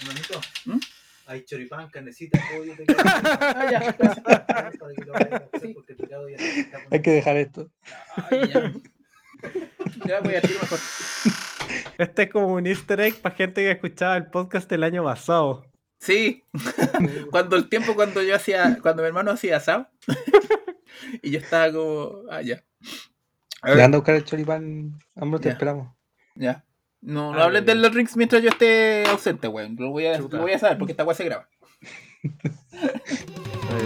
Hermanito, ¿Mm? hay choripán, carnecita, pollo, te Ah, ya. para que lo vayas a hacer porque tu pecado ya te está Hay que dejar esto. Ay, ya. Ya voy a decir mejor. Este es como un easter egg para gente que escuchaba el podcast del año pasado. Sí, cuando el tiempo cuando yo hacía, cuando mi hermano hacía asado y yo estaba como, ah, ya. A Le ver, anda a buscar el choripán. Ambros te Ya. esperamos. ya. No, no Ah, hablen ya, de los rings mientras yo esté ausente, weón. Lo voy a, lo voy a saber porque esta weá se graba.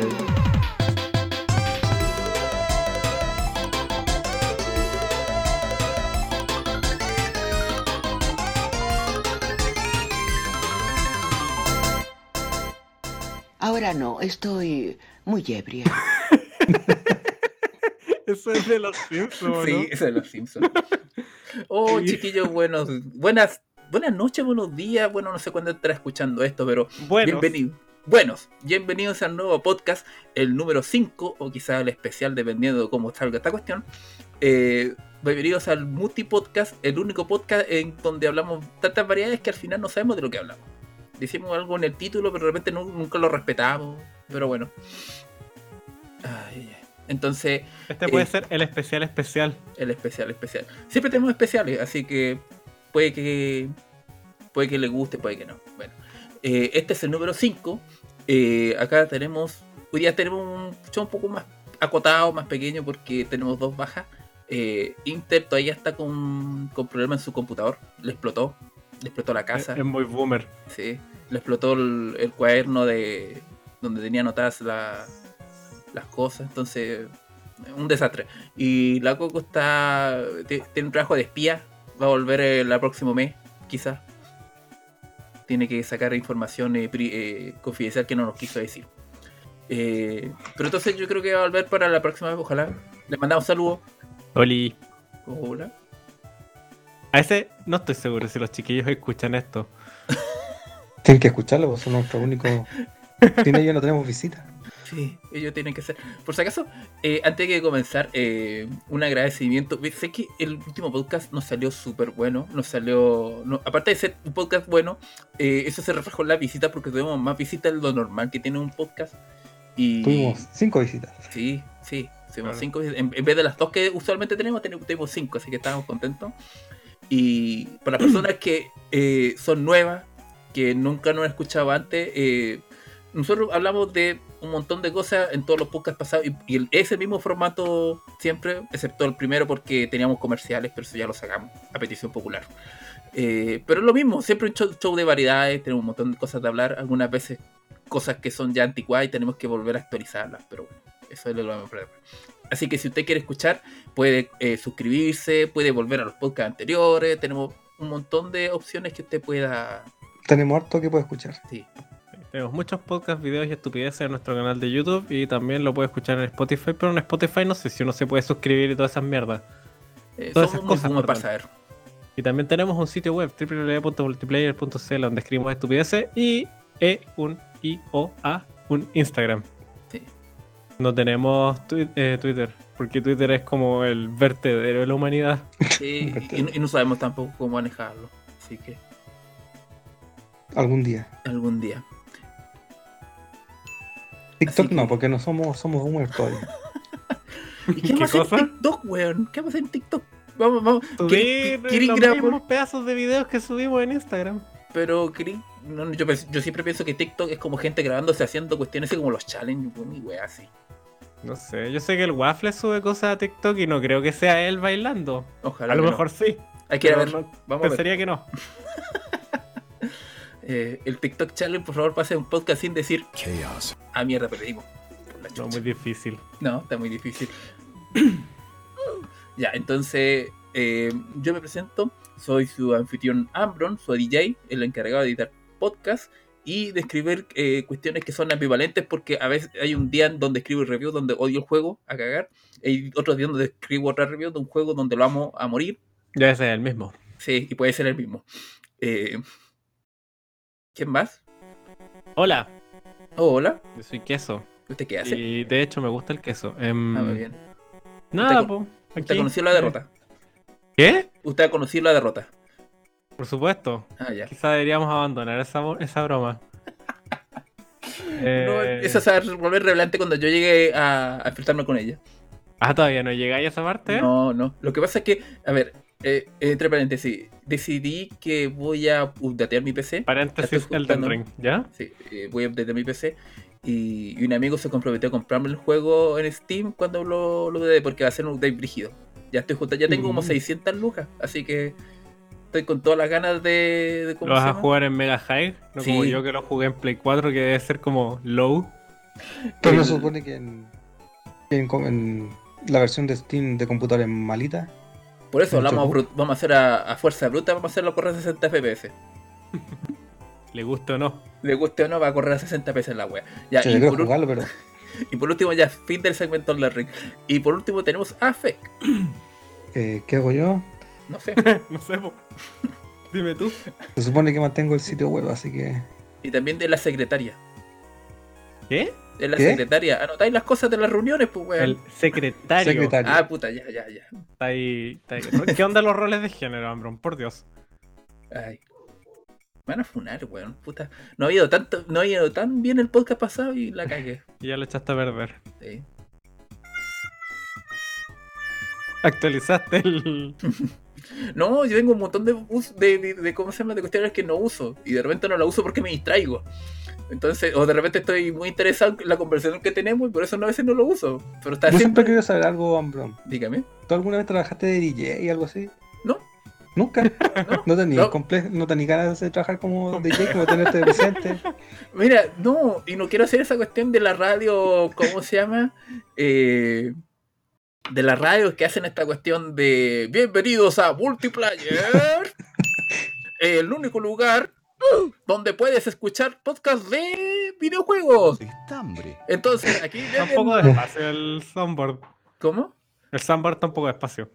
Ahora no, estoy muy ebria. Eso es de los Simpsons, Sí, eso de los Simpsons. Oh, chiquillos, buenos, buenas, buenas noches, buenos días. Bueno, no sé cuándo estará escuchando esto, pero Bueno, bienvenidos. Buenos, bienvenidos al nuevo podcast, el número 5, o quizá el especial, dependiendo de cómo salga esta cuestión. Eh, bienvenidos al Multi Podcast, el único podcast en donde hablamos tantas variedades que al final no sabemos de lo que hablamos. Decimos algo en el título, pero de repente nu- nunca lo respetamos. Pero bueno. Ay, ay. Entonces, este puede eh, ser el especial especial. el especial, especial. Siempre tenemos especiales, así que puede que puede que le guste, puede que no. Bueno, eh, este es el número 5. acá tenemos, hoy día tenemos un show un poco más acotado, más pequeño, porque tenemos dos bajas. Eh, Inter todavía está con, con problemas en su computador. Le explotó. Le explotó la casa. Es, es muy boomer. Sí, le explotó el, el cuaderno de donde tenía anotadas la- las cosas, entonces un desastre. Y la Coco está ti- tiene un trabajo de espía, va a volver el, próximo mes, quizás. Tiene que sacar información eh, pri- eh, confidencial que no nos quiso decir. Eh, pero entonces yo creo que va a volver para la próxima vez, ojalá. Le mandamos saludos. Oli. Hola. A ese no estoy seguro si los chiquillos escuchan esto. Tienen que escucharlo, vos son nuestro único. Sin ellos no tenemos visita. Sí, ellos tienen que ser. Por si acaso, eh, antes de comenzar, eh, un agradecimiento. Sé que el último podcast nos salió súper bueno. Nos salió. no- aparte de ser un podcast bueno, eh, eso se reflejó en la visita porque tuvimos más visitas de lo normal que tiene un podcast. Y. Tuvimos cinco visitas. Sí, sí. Tuvimos Claro. cinco visitas. En, en vez de las dos que usualmente tenemos, tenemos, tuvimos cinco, así que estábamos contentos. Y para las personas que eh, son nuevas, que nunca nos han escuchado antes, eh, nosotros hablamos de un montón de cosas en todos los podcasts pasados y, y el- es el mismo formato siempre, excepto el primero porque teníamos comerciales, pero eso ya lo sacamos a petición popular. Eh, pero es lo mismo, siempre un show, show de variedades, tenemos un montón de cosas de hablar, algunas veces cosas que son ya anticuadas y tenemos que volver a actualizarlas, pero bueno, eso es lo mismo problema. Así que si usted quiere escuchar, puede eh, suscribirse, puede volver a los podcasts anteriores, tenemos un montón de opciones que usted pueda... Tenemos harto que puede escuchar. Sí, Tenemos muchos podcasts, videos y estupideces en nuestro canal de YouTube y también lo puede escuchar en Spotify, pero en Spotify no sé si uno se puede suscribir y todas esas mierdas. eh, Todas esas cosas, para saber. Y también tenemos un sitio web, www.multiplayer.cl, donde escribimos estupideces y e un i o a un Instagram. Sí. No tenemos twi- eh, Twitter, porque Twitter es como el vertedero de la humanidad. Sí, y, y no sabemos tampoco cómo manejarlo, así que Algún día. algún día. TikTok que- no, porque no somos, somos boomers todavía. ¿Y qué, ¿Qué vamos a hacer en TikTok, weón? ¿Qué vamos a hacer en TikTok? Vamos, vamos. Subir ¿Querí- querí los grabar- mismos pedazos de videos que subimos en Instagram. Pero querí- no, yo, siempre pienso que TikTok es como gente grabándose haciendo cuestiones así como los challenges, weón, y weá así. No sé, yo sé que el Waffle sube cosas a TikTok y no creo que sea él bailando. Ojalá. A lo no. mejor sí. Hay que ir a ver. pero no- Vamos a ver. pensaría que no. Eh, el TikTok Challenge, por favor, pase un podcast sin decir Ah, mierda, perdimos. No, muy difícil. No, está muy difícil. ya, entonces eh, yo me presento. Soy su anfitrión Ambron, soy DJ, el encargado de editar podcast y de escribir eh, cuestiones que son ambivalentes porque a veces hay un día en donde escribo review donde odio el juego a cagar. Hay otros días donde escribo otra review de un juego donde lo amo a morir. Ese es el mismo. Sí, y puede ser el mismo. Eh, ¿Quién más? Hola, Oh, hola. yo soy queso. ¿Usted qué hace? Y de hecho me gusta el queso. Em, Ah, muy bien. Nada, Usted po. ¿Usted aquí. ha conocido la derrota? ¿Qué? ¿Usted ha conocido la derrota? por supuesto. Ah, ya. Quizá deberíamos abandonar esa, esa broma. No, Eh, eso se va a volver relevante cuando yo llegue a, a enfrentarme con ella. Ah, todavía no llegáis a esa parte. No, no. Lo que pasa es que, a ver, eh, entre paréntesis, decidí que voy a updatear mi PC. Paréntesis Elden. Ring, ¿ya? Sí, eh, voy a updatear mi PC. Y, y un amigo se comprometió a comprarme el juego en Steam cuando lo, lo porque va a ser un update brígido. Ya estoy junto, ya tengo como Mm. 600 lucas, así que estoy con todas las ganas de, de ¿cómo ¿Lo vas a jugar en Mega High? No Sí. como yo que lo jugué en Play 4, que debe ser como low. Pero no supone que en la versión de Steam de computador es malita. Por eso Mucho vamos a, vamos a hacer a, a fuerza bruta, vamos a hacerlo correr a 60 FPS. Le gusta o no. Le guste o no, va a correr a 60 FPS la wea. Ya, Yo y, por, ul- jugarlo, pero y por último, ya fin del segmento del ring. Y por último tenemos a FEC. eh, ¿qué hago yo? No sé. no sé, po. Dime tú. Se supone que mantengo el sitio web, así que. Y también de la secretaria. ¿Qué? De la ¿Qué? secretaria. Anotáis las cosas de las reuniones, pues weón. El secretario. Secretario. Ah, puta, ya, ya, ya. Está ahí, está ahí. ¿Qué onda los roles de género, Ambron? Por Dios. Ay. Me van a funar, weón. Puta. No ha ido tanto, no ha ido tan bien el podcast pasado y la cagué. Y ya lo echaste a perder. Sí. Actualizaste el. No, yo tengo un montón de, de, de, de- ¿cómo se llama? de cuestiones que no uso. Y de repente no la uso porque me distraigo. Entonces, o de repente estoy muy interesado en la conversación que tenemos y por eso no, a veces no lo uso. Pero está Yo siempre quiero saber algo, Ambron. Dígame. ¿Tú alguna vez trabajaste de DJ y algo así? No. ¿Nunca? No. ¿No tenías No. comple- no tenías ganas de trabajar como DJ, como tenerte presente? Mira, no, y no quiero hacer esa cuestión de la radio, ¿cómo se llama? Eh, de las radios que hacen esta cuestión de bienvenidos a Multiplayer, el único lugar donde puedes escuchar podcast de videojuegos. Entonces, aquí... Está un poco de espacio el soundboard. ¿Cómo? El soundboard está un poco de espacio.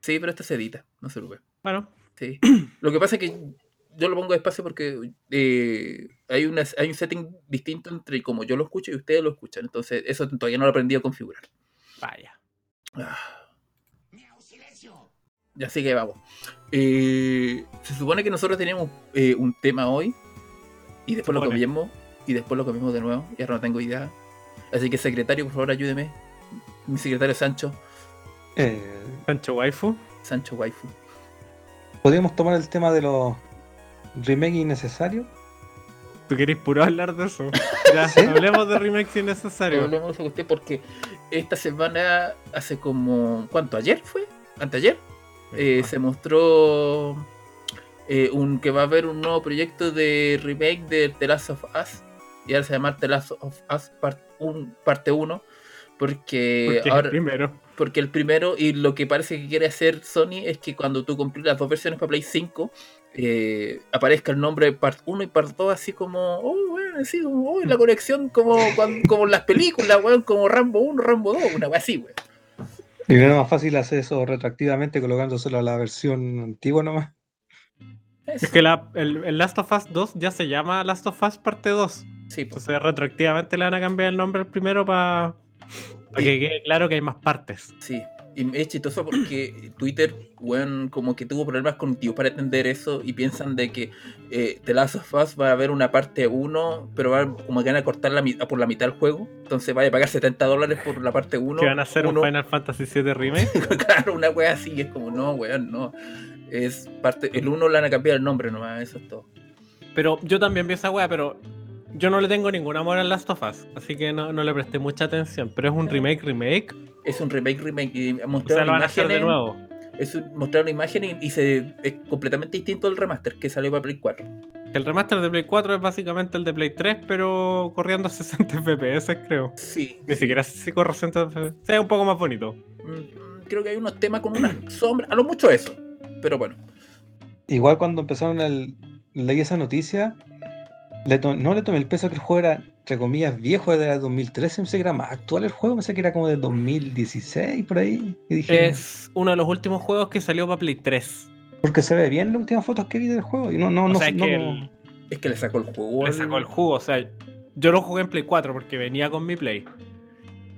Sí, pero esto se edita, no se preocupe. Bueno, Sí. Lo que pasa es que yo lo pongo despacio porque eh, hay, una, hay un setting distinto entre como yo lo escucho y ustedes lo escuchan. Entonces, eso todavía no lo aprendí a configurar. vaya. Ah. Ya así que vamos. Eh, se supone que nosotros tenemos eh, un tema hoy y después lo cambiamos y después lo cambiamos de nuevo y ahora no tengo idea. Así que secretario, por favor, ayúdeme. Mi secretario Sancho, Eh, Sancho Waifu. Sancho Waifu. ¿Podríamos tomar el tema de los remakes innecesarios? ¿Tú querés puro hablar de eso? Ya, ¿Sí? hablemos de remakes innecesarios. Hablemos de cuestión porque esta semana, hace como. ¿Cuánto? ¿Ayer fue? ¿Anteayer? Eh, se mostró eh, un que va a haber un nuevo proyecto de remake de The Last of Us. Y ahora se llama The Last of Us Part un- parte 1. Porque, Porque ahora, primero. porque el primero, y lo que parece que quiere hacer Sony es que cuando tú compres las dos versiones para Play 5, eh, aparezca el nombre de Part 1 y Part 2 así como, oh, bueno, así como, oh, la conexión como, como en las películas, weón, como Rambo 1, Rambo 2, una wea así, weón. Y no era más fácil hacer eso retroactivamente colocándoselo a la versión antigua nomás. Es que la- el, el Last of Us 2 ya se llama Last of Us parte 2. sí, pues. Entonces retroactivamente le van a cambiar el nombre al primero para que quede claro que hay más partes. Sí, y es chistoso porque Twitter, weón, como que tuvo problemas cognitivos para entender eso y piensan de que eh, The Last of Us va a haber una parte 1, pero va a, como que van a cortar la, por la mitad el juego. Entonces vaya a pagar 70 dólares por la parte 1. que van a hacer uno. un Final Fantasy VII Remake. claro, una wea así, es como, no, weón, no. Es parte, el 1 le van a cambiar el nombre nomás, eso es todo. Pero yo también vi esa wea, pero yo no le tengo ningún amor al Last of Us. Así que no, no le presté mucha atención. Pero es un remake, remake. Es un remake, remake, y O sea, mostraron lo van a hacer de imágenes, nuevo. es un- mostraron imágenes y, y se, es completamente distinto del remaster que salió para Play 4. El remaster de Play 4 es básicamente el de Play 3, pero corriendo a 60 FPS, creo. Sí, Ni siquiera si corre a 60 FPS. O sea, es un poco más bonito. Mm, creo que hay unos temas con unas sombras, a lo mucho eso. Pero bueno, Igual cuando empezaron el, leí esa noticia, le to- no le tomé el peso que el juego era, entre comillas, viejo de 2013, pensé que era más actual el juego, pensé que era como de 2016, por ahí. Y dije, Es uno de los últimos juegos que salió para Play 3. porque se ve bien las últimas fotos que vi del juego. Y no, no, O no, sea, es no- que el- es que le sacó el juego. le sacó el jugo. O sea, yo lo jugué en Play 4 porque venía con mi Play.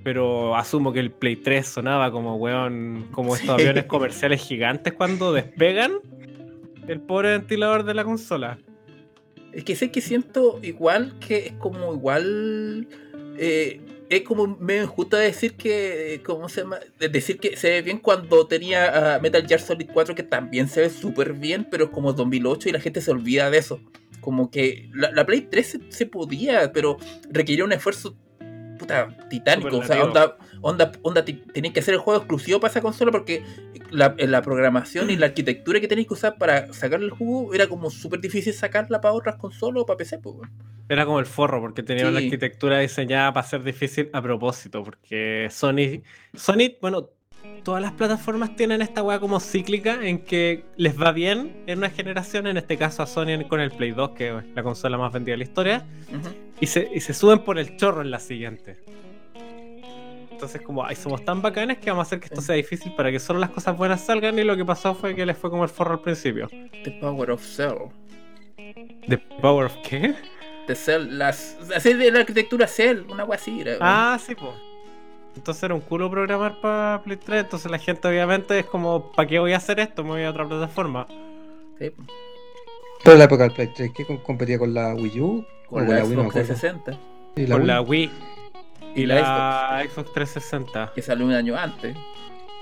Pero asumo que el Play 3 sonaba como, weón, como estos Sí. aviones comerciales gigantes cuando despegan. el pobre ventilador de la consola. Es que sé que siento igual que es como igual. eh, es como medio injusto decir que. ¿Cómo se llama? De Decir que se ve bien cuando tenía a Metal Gear Solid 4, que también se ve súper bien, pero es como 2008 y la gente se olvida de eso. Como que la, la Play 3 se, se podía, pero requería un esfuerzo puta, titánico. O sea, onda, onda, onda, tenéis que hacer el juego exclusivo para esa consola porque la, la programación y la arquitectura que tenéis que usar para sacarle el jugo era como súper difícil sacarla para otras consolas o para PC. Pues. Era como el forro, porque tenía una Sí. arquitectura diseñada para ser difícil a propósito, porque Sony, Sony, bueno, todas las plataformas tienen esta weá como cíclica en que les va bien en una generación, en este caso a Sony con el Play 2, que es la consola más vendida de la historia, y se, y se suben por el chorro en la siguiente. Entonces como, ay, somos tan bacanes que vamos a hacer que esto sea difícil para que solo las cosas buenas salgan y lo que pasó fue que les fue como el forro al principio. The Power of Cell. ¿The Power of qué? The Cell, las. Así de la arquitectura Cell, una wea así. era, weón. Ah, sí, pues. Entonces era un culo programar para Play 3, entonces la gente obviamente es como, ¿para qué voy a hacer esto? Me voy a otra plataforma. Sí, Pero en la época del Play 3, ¿qué com- competía con la Wii U? O con la Wii, no me Xbox acuerdo. 360, Sí, la Con Wii. la Wii Y y la la Xbox 360. que salió un año antes.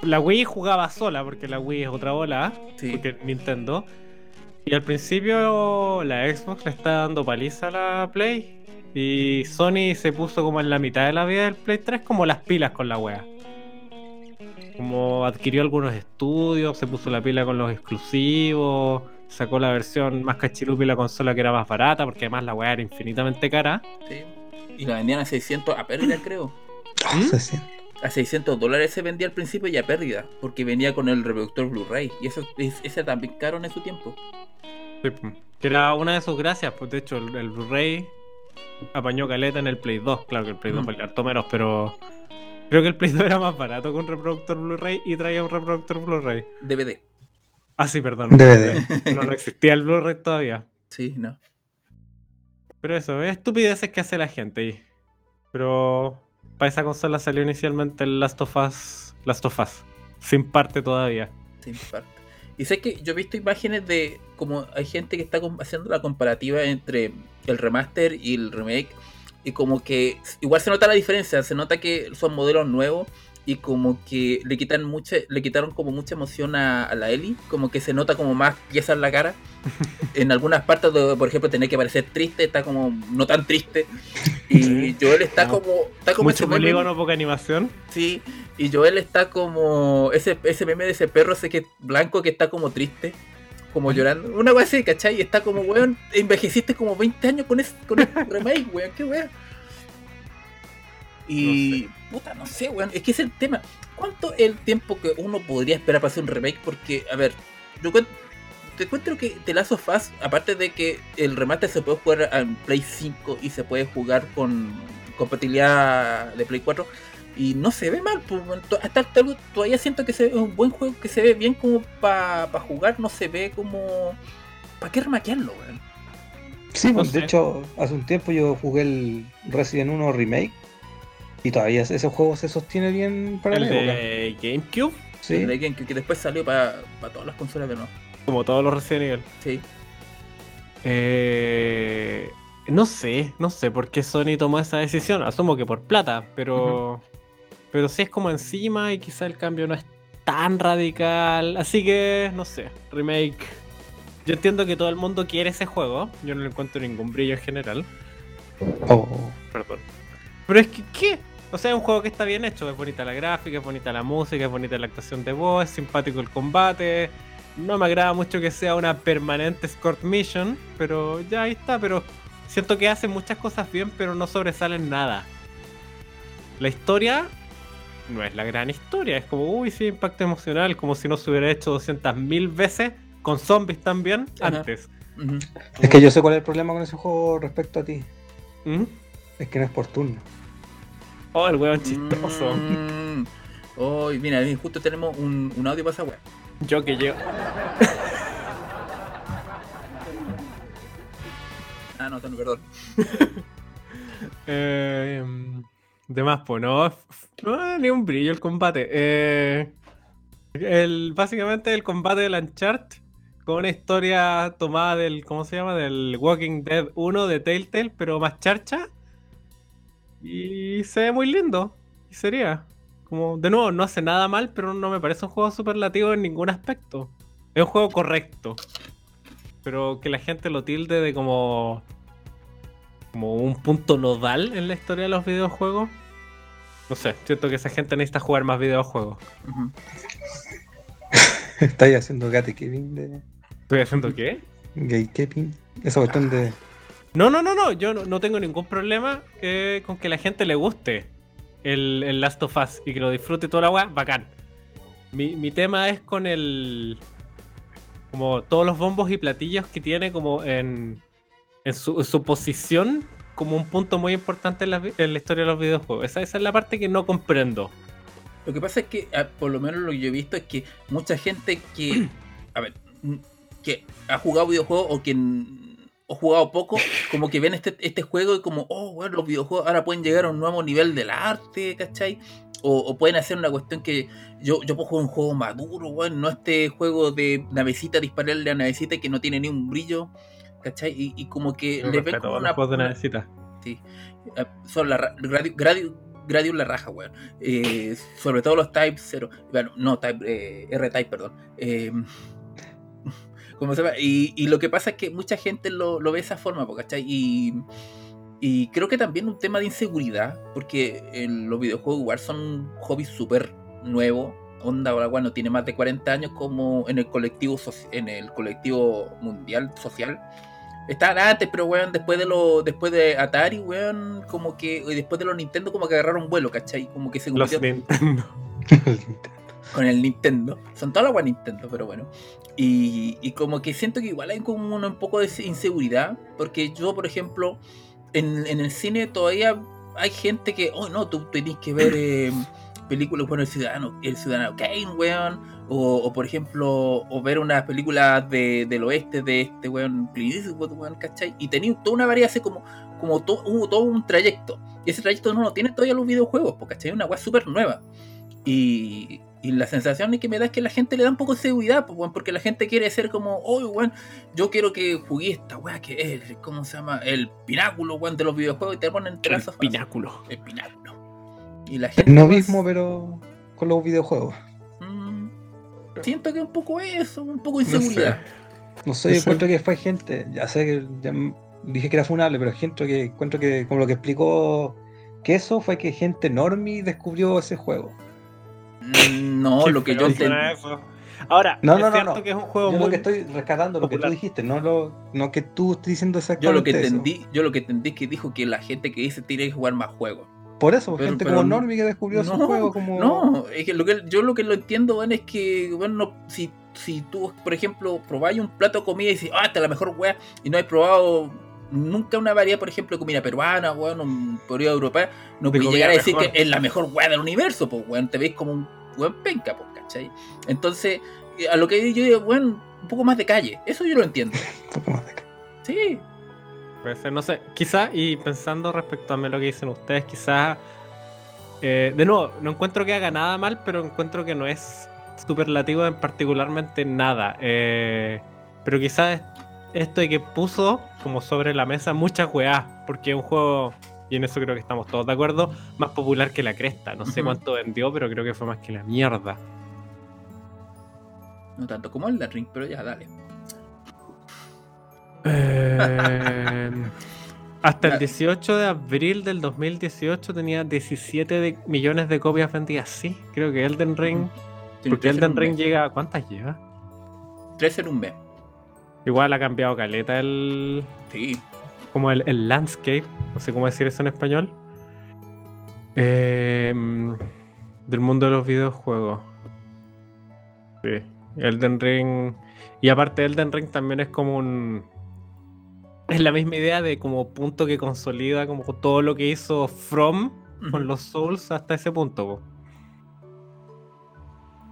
La Wii jugaba sola porque la Wii es otra bola, Sí. porque Nintendo. Y al principio la Xbox le está dando paliza a la Play. Y Sony se puso como en la mitad de la vida del Play 3 como las pilas con la wea. Como adquirió algunos estudios, se puso la pila con los exclusivos, sacó la versión más cachirupi de la consola que era más barata, porque además la wea era infinitamente cara. sí. Y la vendían a 600 a pérdida, creo. Ah, ¿Mm? A 600 dólares se vendía al principio y a pérdida. Porque venía con el reproductor Blu-ray. Y eso es- ese también caro en su tiempo. Sí. Que era una de sus gracias, pues de hecho el, el Blu-ray apañó caleta en el Play 2. Claro que el Play 2 Ujú. valía harto menos, pero creo que el Play 2 era más barato que un reproductor Blu-ray y traía un reproductor Blu-ray. DVD. Ah, sí, perdón. DVD. No, no existía el Blu-ray todavía. Sí, no. Pero eso, es estupideces que hace la gente ahí. Pero para esa consola salió inicialmente el Last of Us, Last of Us, sin parte todavía. Sin parte. Y sé que yo he visto imágenes de como hay gente que está haciendo la comparativa entre el remaster y el remake. Y como que igual se nota la diferencia, se nota que son modelos nuevos y como que le quitan mucha, le quitaron como mucha emoción a, a la Ellie, como que se nota como más pieza en la cara. en algunas partes, de, por ejemplo, tenía que parecer triste, está como no tan triste. Y. Joel está Como- como, está como Mucho ese meme- polígono, poca animación. Sí, y Joel está como ese, ese meme de ese perro ese que blanco que está como triste, como llorando. Una wea así, ¿cachai? Y está como, weón, envejeciste como 20 años con ese, con ese remake, weón, qué weón. Y, puta, no sé, weón, es que es el tema. ¿Cuánto es el tiempo que uno podría esperar para hacer un remake? Porque, a ver, yo te encuentro que The Last of Us, aparte de que el remaster se puede jugar en Play 5 y se puede jugar con compatibilidad de Play 4, y no se ve mal, pues, hasta, hasta todavía siento que se ve un buen juego que se ve bien como para jugar, no se ve como... ¿Para qué remaquearlo, weón? Sí, pues, de hecho, hace un tiempo yo jugué el Resident 1 Remake y todavía ese juego se sostiene bien para El la época. de GameCube, Sí, El de GameCube, que después salió para todas las consolas de nuevo. como todos los Resident Evil. Sí. Eh, no sé, no sé por qué Sony tomó esa decisión. Asumo que por plata, pero. Pero sí es como encima y quizá el cambio no es tan radical. Así que, no sé, remake. Yo entiendo que todo el mundo quiere ese juego. Yo no le encuentro ningún brillo en general. Oh, Perdón. Pero es que, ¿qué? O sea, es un juego que está bien hecho. Es bonita la gráfica, es bonita la música, es bonita la actuación de voz, es simpático el combate. No me agrada mucho que sea una permanente escort mission, pero ya ahí está. Pero siento que hacen muchas cosas bien, pero no sobresalen nada. La historia no es la gran historia. Es como, uy, sí, impacto emocional, como si no se hubiera hecho 200.000 veces con zombies también Ajá. antes. Es que yo sé cuál es el problema con ese juego respecto a ti. ¿Mm? Es que no es por turno. Oh, el weón chistoso. Mm. Oh, mira, justo tenemos un, un audio para esa wea. Yo que llevo. Ah, no, Tony, perdón. Eh, de más, pues no, no, ni un brillo el combate. Eh, el, básicamente el combate del Uncharted con una historia tomada del, ¿cómo se llama? Del Walking Dead 1 de Telltale, pero más charcha. Y se ve muy lindo. Y sería. Como, de nuevo, no hace nada mal, pero no me parece un juego superlativo en ningún aspecto. Es un juego correcto. Pero que la gente lo tilde de como. como un punto nodal en la historia de los videojuegos. No sé, siento que esa gente necesita jugar más videojuegos. Ujú. Estáis haciendo gatekeeping de ¿Estoy haciendo qué? gatekeeping. Esa cuestión de. No, no, no, no. Yo no, no tengo ningún problema eh, con que la gente le guste el, el Last of Us y que lo disfrute toda la weá. Bacán. Mi, mi tema es con el. Como todos los bombos y platillos que tiene como en, en, su, en su posición como un punto muy importante en la, en la historia de los videojuegos. Esa, esa es la parte que no comprendo. Lo que pasa es que, ah, por lo menos lo que yo he visto, es que mucha gente que, a ver, que ha jugado videojuegos o que ha jugado poco, como que ven este, este juego y como, oh, bueno, los videojuegos ahora pueden llegar a un nuevo nivel del arte, ¿cachai? O, o pueden hacer una cuestión que yo, yo puedo jugar un juego maduro, weón, no este juego de navecita, dispararle a navecita que no tiene ni un brillo, ¿cachai? Y, y como que Yo le ven como los una, juegos de navecita. Sí. Eh, Son la ra- Gradius, Gradius, Gradius la raja, weón. Eh, sobre todo los Type 0. Bueno, no, Type, eh, R-Type, perdón. Eh, ¿cómo se llama? Y, y lo que pasa es que mucha gente lo, lo ve de esa forma, ¿cachai? Y, y creo que también un tema de inseguridad, porque en los videojuegos igual son un hobby súper nuevo. Onda, ahora, bueno, tiene más de 40 años como en el colectivo, en el colectivo mundial social. Estaban antes, pero weón, después de lo, después de Atari, weón, como que, y después de los Nintendo, como que agarraron vuelo, ¿cachai? Como que se Los Nintendo. con el Nintendo. Son todas las weas Nintendo, pero bueno. Y, y como que siento que igual hay como un poco de inseguridad, porque yo, por ejemplo, en, el cine todavía hay gente que, oh no, tú tenés que ver eh, películas, bueno, el ciudadano, el ciudadano Kane, weón. O, por ejemplo, o ver unas películas de, del oeste de este weón, weón, ¿cachai? Y tenía toda una variedad, así como, como to- hubo todo un trayecto. Y ese trayecto no lo tienen todavía los videojuegos, porque ¿cachai? Una weá súper nueva. Y, y la sensación que me da es que la gente le da un poco de seguridad, pues, weón, porque la gente quiere ser como, oye, weón, yo quiero que jugué esta weá que es, ¿cómo se llama? El pináculo, weón, de los videojuegos y te ponen El trazos. pináculo. El pináculo. Y la gente. No mismo, pero con los videojuegos. mm, siento que un poco eso, un poco de No sé. inseguridad. No sé, No yo sé. encuentro que fue gente, ya sé que ya dije que era funable, pero gente que encuentro que, como lo que explicó que eso fue que gente normie descubrió ese juego. Mm, No, lo que yo entendí. Ahora, No, es no, no, cierto no. que es un juego Yo muy lo que estoy rescatando lo que tú dijiste, no lo no que tú estés diciendo Yo exactamente lo que eso. entendí, yo lo que entendí es que dijo que la gente que dice tiene que jugar más juegos. Por eso, Pero- gente pero como no- normie que descubrió ese no, juego como No, es que, lo que yo lo que lo entiendo, es que, bueno, no- si, si tú, por ejemplo, probáis un plato de comida y dices, ah, esta es la mejor weá, y no has probado nunca una variedad, por ejemplo, de comida peruana, weón, un periodo europea, no comida llegar a decir mejor. que es la mejor weá del universo, pues, weón, te veis como un weón penca, pues, ¿cachai? Entonces, eh, a lo que yo digo, weón, un poco más de calle, eso yo lo entiendo. un poco más de- Sí, Puede ser, no sé. Quizá, y pensando respecto a lo que dicen ustedes, quizás. eh, de nuevo, no encuentro que haga nada mal, pero encuentro que no es superlativo en particularmente nada. Eh, pero quizás esto de que puso como sobre la mesa muchas weás, porque es un juego, y en eso creo que estamos todos de acuerdo, más popular que la cresta. No sé cuánto vendió, pero creo que fue más que la mierda. no tanto como el ring, pero ya, dale. Eh, hasta el Ya. 18 de abril del 2018 tenía 17 de- millones de copias vendidas. Sí, creo que Elden Ring. Porque Elden Ring mes. llega. ¿Cuántas lleva? Tres en un mes. Igual ha cambiado caleta el. Sí. Como el, el landscape. No sé cómo decir eso en español. Eh, del mundo de los videojuegos. Sí. Elden Ring. Y aparte, Elden Ring también es como un. Es la misma idea de como punto que consolida como todo lo que hizo From con los Souls hasta ese punto. po.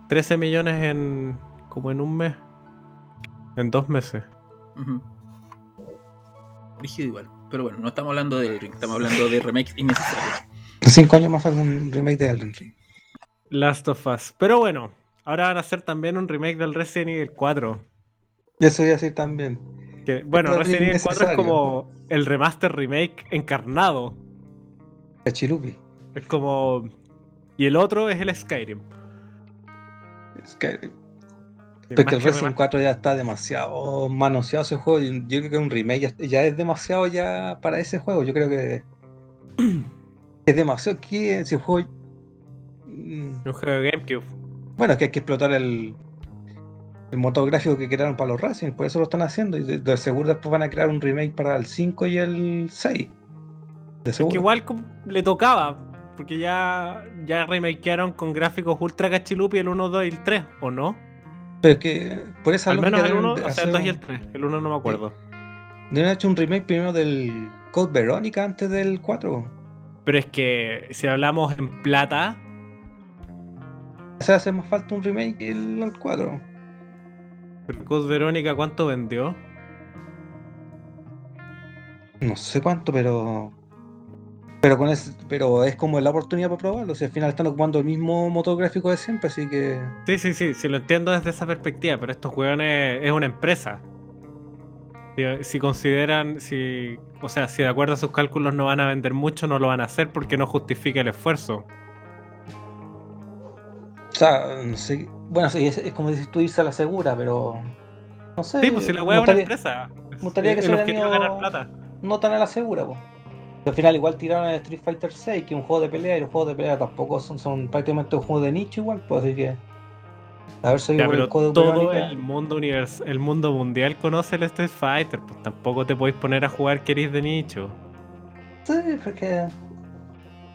13 millones en. como en un mes. En dos meses. Rígido igual. Pero bueno, no estamos hablando de Ring, estamos hablando de remakes innecesarios. Cinco años más falta un remake de Elden Ring. Last of Us. Pero bueno, ahora van a hacer también un remake del Resident Evil 4. Eso iba a decir también. Que, bueno, Esto Resident Evil 4 es como el remaster remake encarnado. Cachilupi. Es como. Y el otro es el Skyrim. Es que, que el Resident remaster- 4 ya está demasiado manoseado ese juego. Yo creo que un remake ya, ya es demasiado ya para ese juego. Yo creo que es demasiado. Que el juego. mm, Un juego de GameCube. Bueno, es que hay que explotar el, el motor gráfico que crearon para los Racing, por eso lo están haciendo. Y de, de seguro después van a crear un remake para el 5 y el 6. De Es seguro. que igual le tocaba. Porque ya, ya remakearon con gráficos ultra cachilupi el 1, 2 y el 3, ¿o no? Pero es que por esa Al menos el deben 1, de o sea, el 2 y el 3. El 1 no me acuerdo. deben haber hecho un remake primero del Code Verónica antes del 4. Pero es que si hablamos en plata, O sea, hace más falta un remake que el, el 4. el Code Verónica, ¿cuánto vendió? No sé cuánto, pero. Pero con ese, pero es como la oportunidad para probarlo. Si al final están ocupando el mismo motor gráfico de siempre, así que. Sí, sí, sí, sí lo entiendo desde esa perspectiva, pero estos hueones es una empresa. Si, si consideran, si, o sea, si de acuerdo a sus cálculos no van a vender mucho, no lo van a hacer porque no justifica el esfuerzo. O sea, no sé. Bueno, sí, es, es como si tú irse a la segura, pero. No sé. Sí, pues si la hueá es una empresa. me gustaría que se es ganar plata. no tan a la segura, pues. Al final igual tiraron el Street Fighter 6, que es un juego de pelea, y los juegos de pelea tampoco son, son prácticamente un juego de nicho igual, pues así que. A ver si Ya, pero el código todo el mundo univers el mundo mundial conoce el Street Fighter, pues tampoco te podéis poner a jugar que eres de nicho. Sí, porque.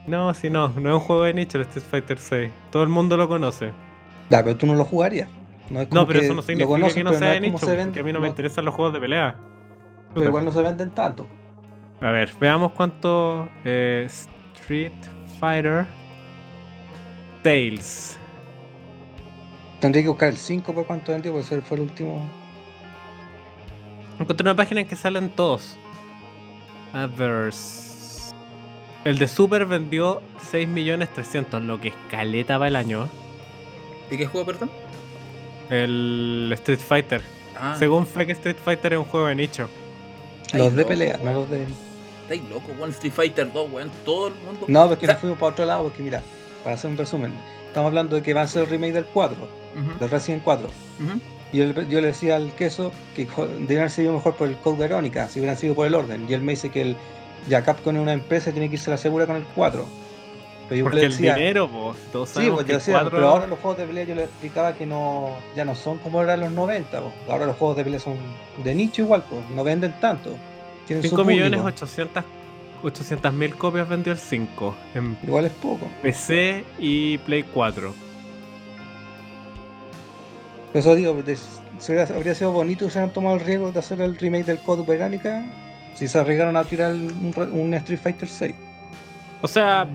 No, si no, no es un juego de nicho el Street Fighter 6. Todo el mundo lo conoce. Ya, pero tú no lo jugarías. No, es como No, pero que eso no significa que no sea de nicho, ven- porque a mí no me no- interesan los juegos de pelea. Pero igual no se venden tanto. A ver, veamos cuánto eh, Street Fighter Tales. Tendría que buscar el 5 por cuánto vendió, porque ese fue el último. Encontré una página en que salen todos. Adverse. El de Super vendió 6.300.000, lo que es caleta para el año. ¿De qué juego, perdón? El Street Fighter. Ah, Según Fake Street Fighter es un juego de nicho. Los de pelea, no los de. Estáis loco, weón. Street Fighter 2, weón. Todo el mundo. No, porque O sea, nos fuimos para otro lado, porque mira, para hacer un resumen, estamos hablando de que va a ser el remake del 4, ujú, del Resident 4. ujú. Y yo, le- yo le decía al queso que deberían haber sido mejor por el Code Verónica, si hubieran sido por el orden. Y él me dice que el, ya Capcom es una empresa y tiene que irse a la segura con el 4. Pero yo Porque le el decía, dinero, po, todos sí, pues que decía, cuatro- pero ahora los juegos de pelea yo le explicaba que no ya no son como eran los 90. po. Ahora los juegos de pelea son de nicho igual, pues, no venden tanto. Tienen su 5 millones público. 800 800 mil copias vendió el 5 en Igual es poco. PC y Play 4. Por eso digo, habría sido bonito si hubieran tomado el riesgo de hacer el remake del Code Verónica si se arriesgaron a tirar un, re- un Street Fighter 6. O sea,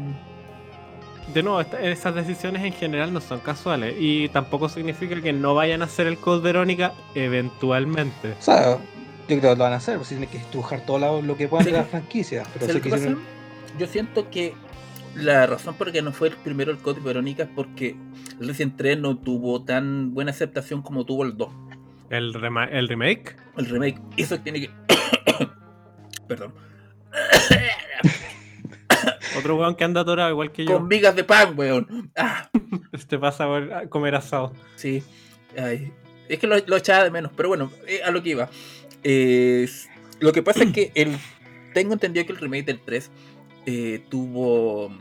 de nuevo, esta- esas decisiones en general no son casuales y tampoco significa que no vayan a hacer el Code Verónica eventualmente. O sea, yo creo que lo van a hacer, pues tienen que estrujar todo lo, lo que puedan Sí. de la franquicia. Pero ¿Sabes sé lo que que pasa? hicieron- Yo siento que la razón por la que no fue el primero el Code Verónica es porque el Resident 3 no tuvo tan buena aceptación como tuvo el 2. El, rema- el remake. El remake, eso tiene que. Perdón. Otro weón que anda atorado igual que yo. Con migas de pan, weón. Ah, Este pasa por a comer asado. sí. Ay, es que lo, lo echaba de menos, pero bueno, eh, a lo que iba. Eh, lo que pasa es que el, tengo entendido que el remake del 3 eh, tuvo.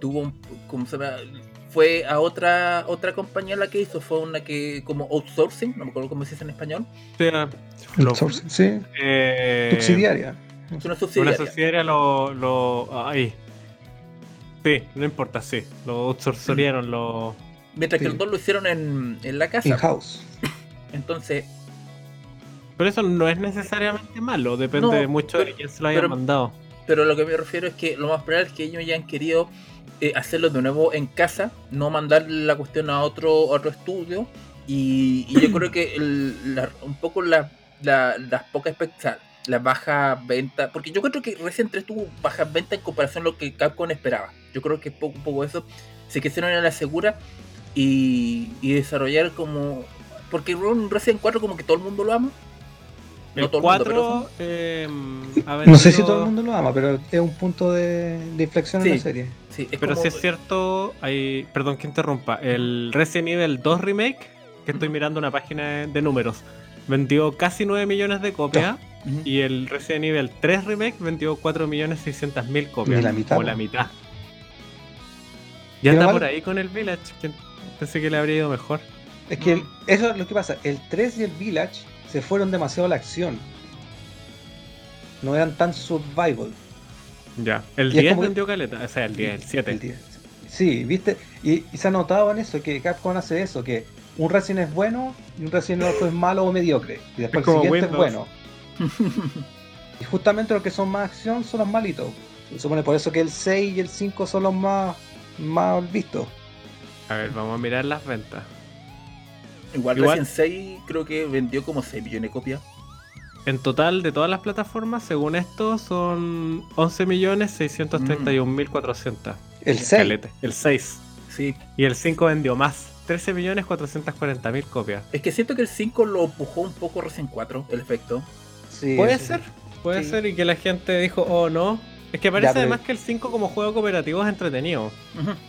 Tuvo un. ¿Cómo se llama? Fue a otra otra compañía la que hizo, fue una que como outsourcing, no me acuerdo cómo se dice en español. Sea, El lo- source- sí, eh, subsidiaria. Una Una subsidiaria. subsidiaria lo, lo. Ay. Sí, no importa, sí. Lo outsourcearon, lo. Mientras que Sí. el 2 lo hicieron en, en la casa. In-house. Entonces, Pero eso no es necesariamente malo, depende No, de mucho de quién se lo haya pero- mandado. pero lo que me refiero es que lo más probable es que ellos ya han querido eh, hacerlo de nuevo en casa, no mandar la cuestión a otro, a otro estudio. Y, y yo creo que el- la- un poco la- la- las pocas expectativas, las bajas ventas, porque yo creo que Resident 3 tuvo bajas ventas en comparación a lo que Capcom esperaba. Yo creo que poco, poco eso se quisieron a la segura y, y desarrollar como. Porque Resident 4 como que todo el mundo lo ama. No el todo el mundo, 4 eh, No sé si todo el mundo lo ama, pero es un punto de, de inflexión en Sí. la serie. Sí, es Pero como- si es cierto, hay, perdón que interrumpa, el Resident Evil 2 Remake, que estoy mirando una página de números, vendió casi 9 millones de copias y el Resident Evil 3 Remake vendió 4 millones 600 mil copias. Ni la mitad, O la mitad. Ya está por ahí con el Village, que pensé que le habría ido mejor. Es que el- eso es lo que pasa. El 3 y el Village se fueron demasiado a la acción. No eran tan survival. Ya. El Y es 10 como que- vendió caleta, o sea, el 10, el 7. El 10. Sí, viste. Y, y se ha notado en eso, que Capcom hace eso, que un Resident es bueno y un Resident otro es malo o mediocre. Y después Es el siguiente Windows. es bueno. y justamente los que son más acción son los malitos. Se supone por eso que el 6 y el 5 son los más, más vistos. A ver, vamos a mirar las ventas. Igual, Igual- Resident 6 creo que vendió como 6 millones de copias. En total, de todas las plataformas, según esto, son 11.631.400. El 6. Caleta. El 6. Sí. Y el 5 vendió más. 13.440.000 copias. Es que siento que el 5 lo empujó un poco Resident 4, el efecto. Sí, Puede sí. ser. Puede Sí. ser y que la gente dijo, oh no. Es que parece Ya, pero- además que el 5 como juego cooperativo es entretenido.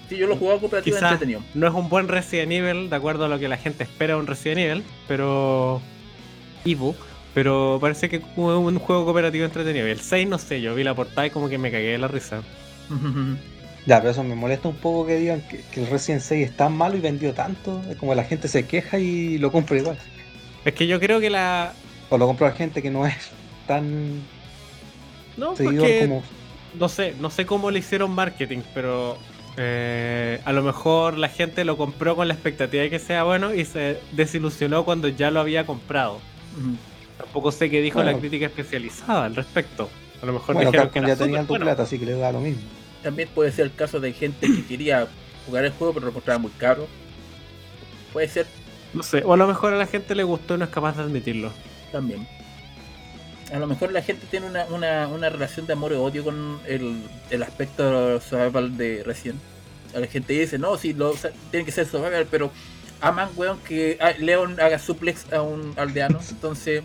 Sí, yo lo jugaba cooperativo Quizás entretenido. no es un buen Resident Evil de acuerdo a lo que la gente espera de un Resident Evil, pero... Evo. Pero parece que es un juego cooperativo entretenido. Y el 6 no sé, yo vi la portada y como que me cagué de la risa. Ya, pero eso me molesta un poco que digan que, que el Resident 6 es tan malo y vendió tanto. Es como la gente se queja y lo compra igual. Es que yo creo que la... O lo compra gente que no es tan No, seguidor porque... como. No sé, no sé cómo le hicieron marketing, pero eh, a lo mejor la gente lo compró con la expectativa de que sea bueno y se desilusionó cuando ya lo había comprado. Tampoco sé qué dijo Bueno. la crítica especializada al respecto. A lo mejor Bueno, dijeron que ya tenía súper tu bueno. plata, así que le da lo mismo. También puede ser el caso de gente que quería jugar el juego pero lo encontraba muy caro. Puede ser No sé, o a lo mejor a la gente le gustó y no es capaz de admitirlo. también. A lo mejor la gente tiene una, una, una relación de amor y odio con el, el aspecto survival de. A la gente dice, no, si lo, o sea, tiene que ser survival, pero aman, weón, que ah, Leon haga suplex a un aldeano. Entonces,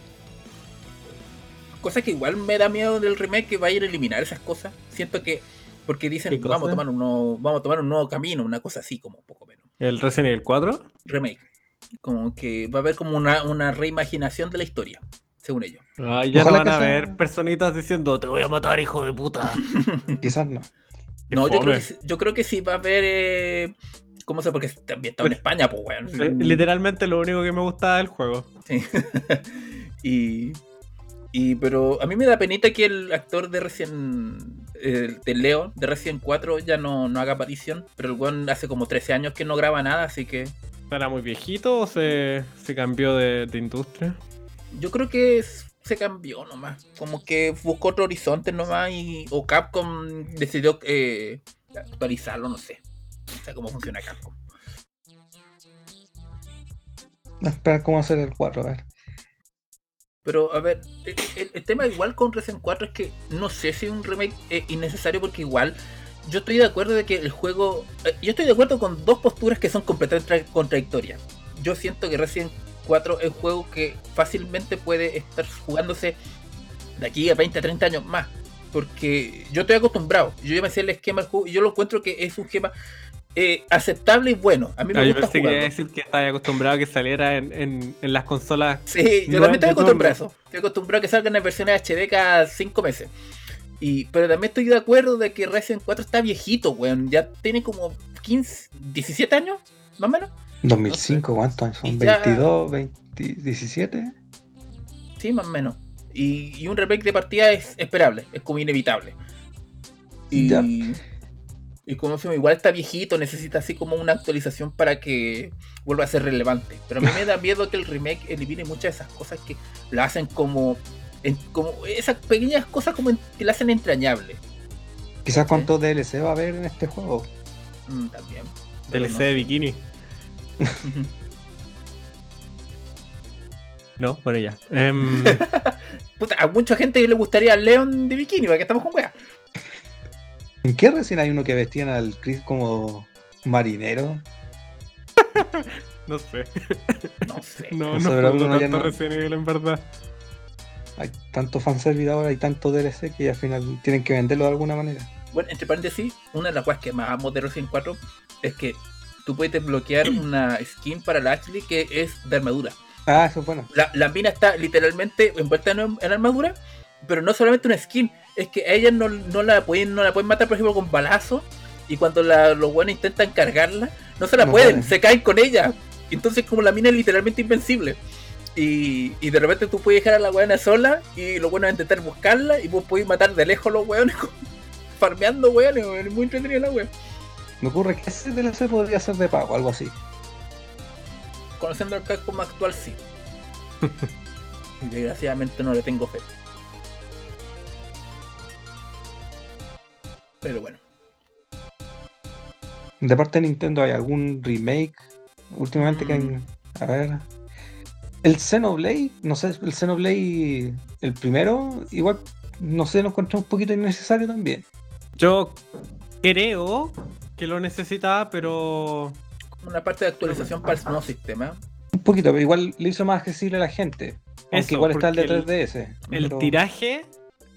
cosa que igual me da miedo del remake que vayan a eliminar esas cosas. Siento que, porque dicen, ¿Qué vamos a, tomar un nuevo, vamos a tomar un nuevo camino, una cosa así, como poco menos. ¿El Resident Evil 4? Remake. Como que va a haber como una, una reimaginación de la historia, según ellos. Ah, ya Ojalá no van a sea- ver personitas diciendo te voy a matar, hijo de puta. Quizás no. No, yo creo, que, sí- yo creo que sí va a haber. Eh, ¿Cómo se Porque también está en España, pues, weón. Eh, Literalmente lo único que me gustaba del juego. Sí. y, y. Pero a mí me da penita que el actor de Resident. eh, de Leo, de Resident 4, ya no, no haga aparición. Pero el weón hace como 13 años que no graba nada, así que. ¿Era muy viejito o se, se cambió de, de industria? Yo creo que es- se cambió nomás. Como que buscó otro horizonte nomás y. O Capcom decidió eh, actualizarlo, no sé. No sé cómo funciona Capcom. A esperar cómo hacer el 4, a ver. Pero a ver, el, tema igual con Resident 4 es que no sé si un remake es innecesario porque igual yo estoy de acuerdo de que el juego... eh, Yo estoy de acuerdo con dos posturas que son completamente tra- contradictorias. Yo siento que Resident 4 es un juego que fácilmente puede estar jugándose de aquí a 20 a 30 años más. Porque yo estoy acostumbrado. Yo ya me sé el esquema del juego y yo lo encuentro que es un esquema eh, aceptable y bueno. A mí me Ah, yo gusta pensé que decir que estaba acostumbrado a que saliera en, en, en las consolas. Sí, yo No también es estoy acostumbrado a eso. Estoy acostumbrado a que salgan en versiones HD cada 5 meses. Y, pero también estoy de acuerdo de que Resident 4 está viejito, weón. Ya tiene como 15, 17 años, más o menos. 2005, ¿cuántos años son? ya- ¿22, 20, 17? Sí, más o menos. Y, y un remake de partida es esperable, es como inevitable. Y, Ya. y como se llama, igual está viejito, necesita así como una actualización para que vuelva a ser relevante. Pero a mí me da miedo que el remake elimine muchas de esas cosas que la hacen como, en- como esas pequeñas cosas como en- que la hacen entrañable. Quizás cuántos DLC va a haber en este juego. Mm, también. DLC no. de bikini. No, bueno ya. Em, Puta, a mucha gente le gustaría Leon de bikini, para que estamos con weas. ¿En qué recién hay uno que vestían al Chris como marinero? no sé. No sé. No, No no, ya tanto no- Evil, en verdad. Hay tanto fanservice ahora, hay tanto DLC que al final tienen que venderlo de alguna manera. Bueno, entre paréntesis, una de las cosas que más amo de Resident 4 es que tú puedes desbloquear una skin para la Ashley que es de armadura. Ah, eso es bueno. La, la mina está literalmente envuelta en, en armadura, pero no solamente una skin, es que a ella no, no la pueden no la pueden matar, por ejemplo, con balazo. Y cuando la- los buenos intentan cargarla, no se la No pueden, pueden. se caen con ella. Entonces, como la mina es literalmente invencible. Y, y de repente tú puedes dejar a la weona sola y los buenos intentar buscarla y vos podés matar de lejos los weones farmeando weones, weón. es muy entretenido la wea. Me ocurre que ese DLC podría ser de pago, algo así. Conociendo al Capcom actual, sí. y desgraciadamente no le tengo fe. Pero bueno. De parte de Nintendo, ¿hay algún remake últimamente que han- A ver. El Xenoblade, no sé, el Xenoblade, el primero, igual, no sé, lo encontré un poquito innecesario también. Yo creo que lo necesitaba, pero Una parte de actualización para el nuevo sistema. Un poquito, pero igual le hizo más accesible a la gente. Aunque Eso, igual está el de porque el- 3DS. el pero- tiraje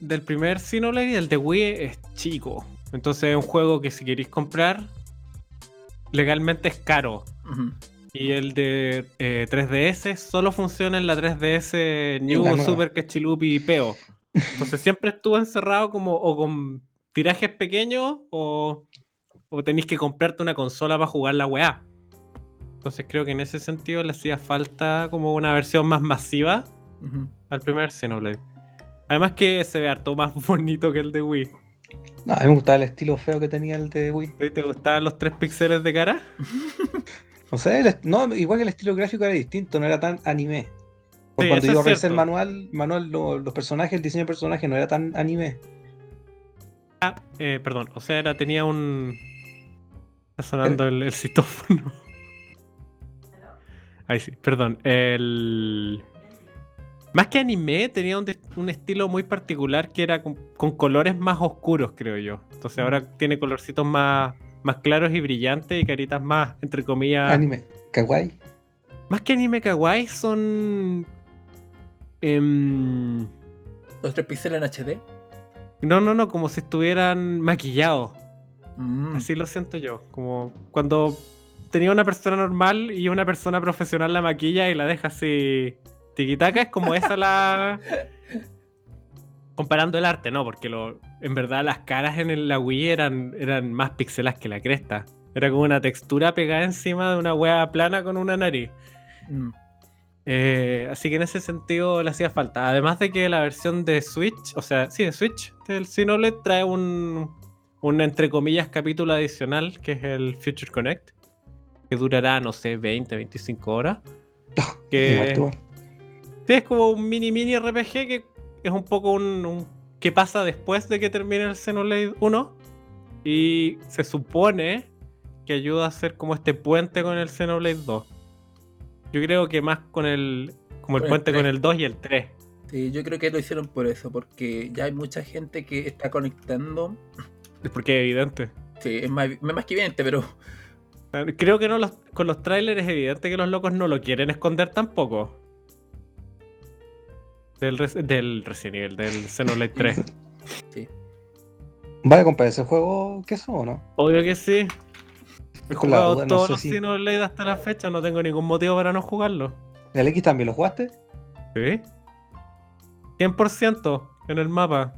del primer Xenoblade y del de Wii es chico. Entonces es un juego que si queréis comprar, legalmente es caro. Y el de eh, 3DS solo funciona en la 3DS New, La. Super Ketchup y Peo. Entonces siempre estuvo encerrado como o con tirajes pequeños o, o tenéis que comprarte una consola para jugar la weá. Entonces creo que en ese sentido le hacía falta como una versión más masiva al primer Xenoblade. Además que se ve harto más bonito que el de Wii. No, a mí me gustaba el estilo feo que tenía el de Wii. ¿Te gustaban los tres píxeles de cara? No sé, el est- no, igual que el estilo gráfico era distinto, no era tan anime. Por Sí, cuando yo revisé el manual, manual lo- los personajes, el diseño de personajes no era tan anime. Ah, eh, perdón, o sea, era, tenía un. Está sonando el, el citófono. Ahí sí, perdón. El. Más que anime, tenía un, un estilo muy particular que era con, con colores más oscuros, creo yo. Entonces ahora tiene colorcitos más, más claros y brillantes y caritas más, entre comillas. Anime. Kawaii. Más que anime kawaii son. em, Los tres píxeles en HD. no, no, no, como si estuvieran maquillados. Mm. Así lo siento yo. Como cuando tenía una persona normal y una persona profesional la maquilla y la deja así tiquitaca, es como esa la. Comparando el arte, no, porque lo, en verdad las caras en el- la Wii eran, eran más pixelas que la cresta. Era como una textura pegada encima de una wea plana con una nariz. Mm. Eh, así que en ese sentido le hacía falta. Además de que la versión de Switch, o sea, sí, de Switch del Xenoblade trae un, un entre comillas capítulo adicional que es el Future Connect, que durará, no sé, 20, 25 horas. Que sí, es como un mini mini RPG que es un poco un, un- qué pasa después de que termine el Xenoblade 1 y se supone que ayuda a hacer como este puente con el Xenoblade 2. Yo creo que más con el como el Con el puente con 3. el 2 y el 3. Sí, yo creo que lo hicieron por eso, porque ya hay mucha gente que está conectando. Porque es evidente. Sí, es más, que evidente, pero Creo que no los, con los trailers es evidente que los locos no lo quieren esconder tampoco. Del, del Resident Evil, del Xenoblade 3. ¿Vale a comprar ese juego queso o no? Obvio que sí. He jugado duda, no todos sé los si- Xenoblade hasta la fecha, no tengo ningún motivo para no jugarlo. ¿El X también lo jugaste? ¿Sí? 100% en el mapa.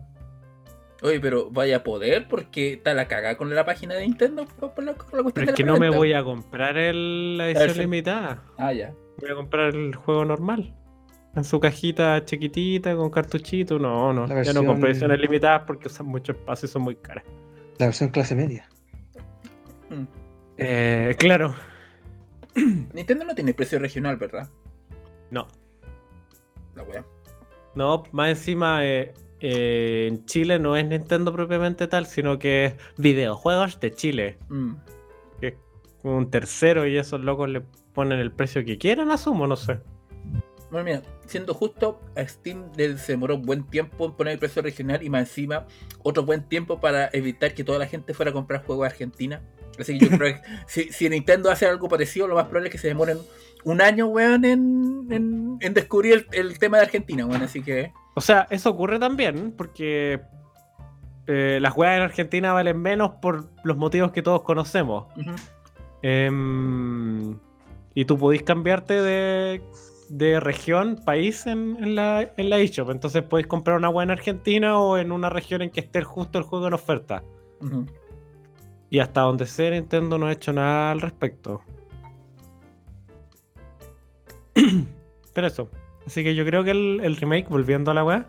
Oye, pero vaya a poder porque está la cagada con la página de Nintendo por por la, por la cuestión Pero de es que la no me voy a comprar el, la edición limitada. Ah, ya. Voy a comprar el juego normal. En su cajita chiquitita, con cartuchito. No, no. La Ya versión- no compré ediciones limitadas porque usan mucho espacio y son muy caras. La versión clase media. Mm. Eh, claro. Nintendo no tiene precio regional, ¿verdad? No. La wea. No, más encima eh, eh, en Chile no es Nintendo propiamente tal, sino que es videojuegos de Chile. Mm. Que es un tercero y esos locos le ponen el precio que quieran, asumo, no sé. Bueno, mira, siendo justo, a Steam se demoró un buen tiempo en poner el precio regional y más encima otro buen tiempo para evitar que toda la gente fuera a comprar juegos de Argentina. Así que yo creo que si, si Nintendo hace algo parecido, lo más probable es que se demoren un año, weón, en, en, en descubrir el, el tema de Argentina, weón. Así que O sea, eso ocurre también porque eh, las weas en Argentina valen menos por los motivos que todos conocemos. Em, y tú podís cambiarte de, de región, país en, en la, en la eShop. Entonces podéis comprar una wea en Argentina o en una región en que esté justo el juego en oferta. Y hasta donde sé, Nintendo no ha hecho nada al respecto. Pero eso. Así que yo creo que el, el remake, volviendo a la weá,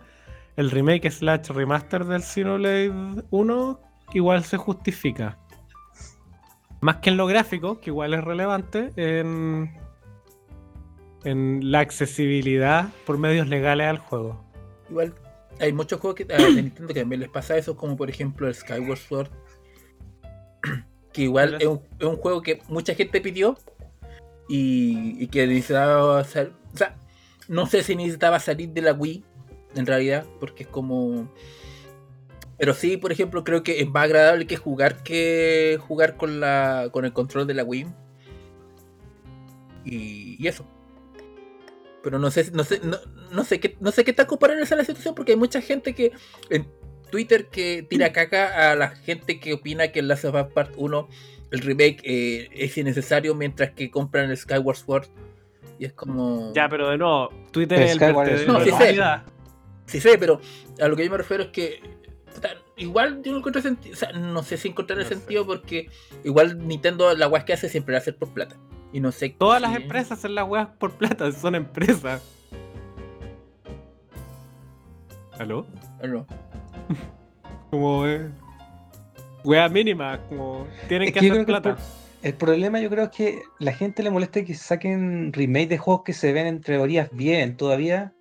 el remake slash remaster del Xenoblade 1 igual se justifica. Más que en lo gráfico, que igual es relevante, en, en la accesibilidad por medios legales al juego. Igual hay muchos juegos que, a Nintendo que también les pasa eso, como por ejemplo el Skyward Sword. Que igual es un, es un juego que mucha gente pidió y, y que necesitaba sal- o sea, no sé si necesitaba salir de la Wii, en realidad, porque es como. Pero sí, por ejemplo, creo que es más agradable que jugar que jugar con la con el control de la Wii. Y, y eso. Pero no sé, no sé, no, no sé qué, no sé qué tal comparar esa la situación, porque hay mucha gente que en Twitter que tira caca a la gente que opina que el Last of Us Part 1, el remake, eh, es innecesario mientras que compran el Skyward Sword. Y es como. Ya, pero de nuevo, Twitter es el vertedero No, de sí la sé. realidad. Sí sé, pero a lo que yo me refiero es que igual yo no encuentro sentido, o sea, no sé si encontrar el No sé. sentido porque igual Nintendo la guas que hace siempre la hace por plata. Y no sé Todas las empresas hacen las weas por plata, son empresas. ¿Aló? No. Como eh, wea mínima, como tienen Es que hacer que plata. El problema yo creo es que la gente le molesta que saquen remake de juegos que se ven en teorías bien todavía,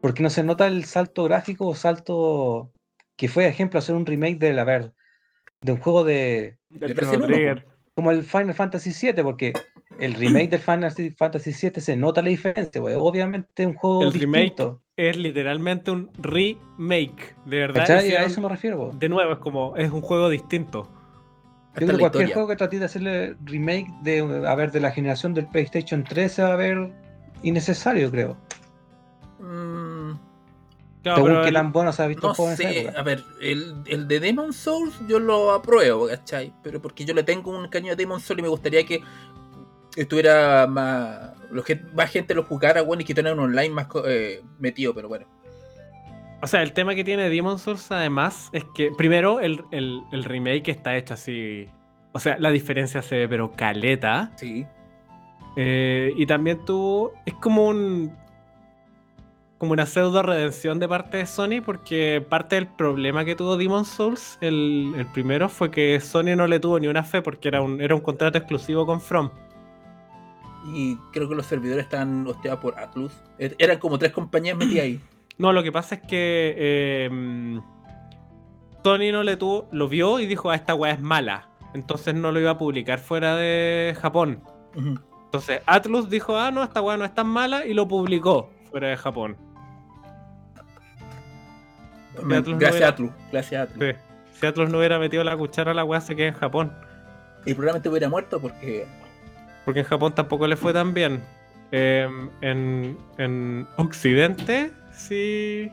porque no se nota el salto gráfico o salto que fue, ejemplo, hacer un remake de, a ver, de un juego de Trigger. como el Final Fantasy VII, porque el remake del Final Fantasy VII se nota la diferencia, pues, obviamente es un juego El remake. Es literalmente un remake. De verdad. A eso me refiero. De nuevo, es como, es un juego distinto. Yo creo que cualquier juego que trate de hacerle remake de, a ver, de la generación del PlayStation 3 se va a ver innecesario, creo. Mm, Claro, Según qué el- tan bueno se ha visto no sé, época. a ver, el, el de Demon Souls yo lo apruebo, ¿cachai? Pero porque yo le tengo un caño a Demon Souls y me gustaría que estuviera más. Que, más gente lo jugara, bueno, y que tuviera un online más co- eh, metido, pero bueno. O sea, el tema que tiene Demon Souls además es que, primero, el, el- el remake está hecho así. O sea, la diferencia se ve, pero caleta. Sí. Eh, y también tú. Es como un. Como una pseudo redención de parte de Sony, porque parte del problema que tuvo Demon Souls, el, el primero, fue que Sony no le tuvo ni una fe porque era un, era un contrato exclusivo con From. Y creo que los servidores estaban hosteados por Atlus. Er- Eran como tres compañías metidas ahí. No, lo que pasa es que eh, Sony no le tuvo, lo vio y dijo, ah, esta weá es mala. Entonces no lo iba a publicar fuera de Japón. Entonces Atlus dijo, ah, no, esta weá no es tan mala y lo publicó fuera de Japón. Me- Atlus no Gracias a Atlus. Gracias a Atlus. Sí. Si Atlus no hubiera metido la cuchara, la weá se queda en Japón. Y probablemente hubiera muerto porque. Porque en Japón tampoco le fue tan bien. Eh, en, en Occidente sí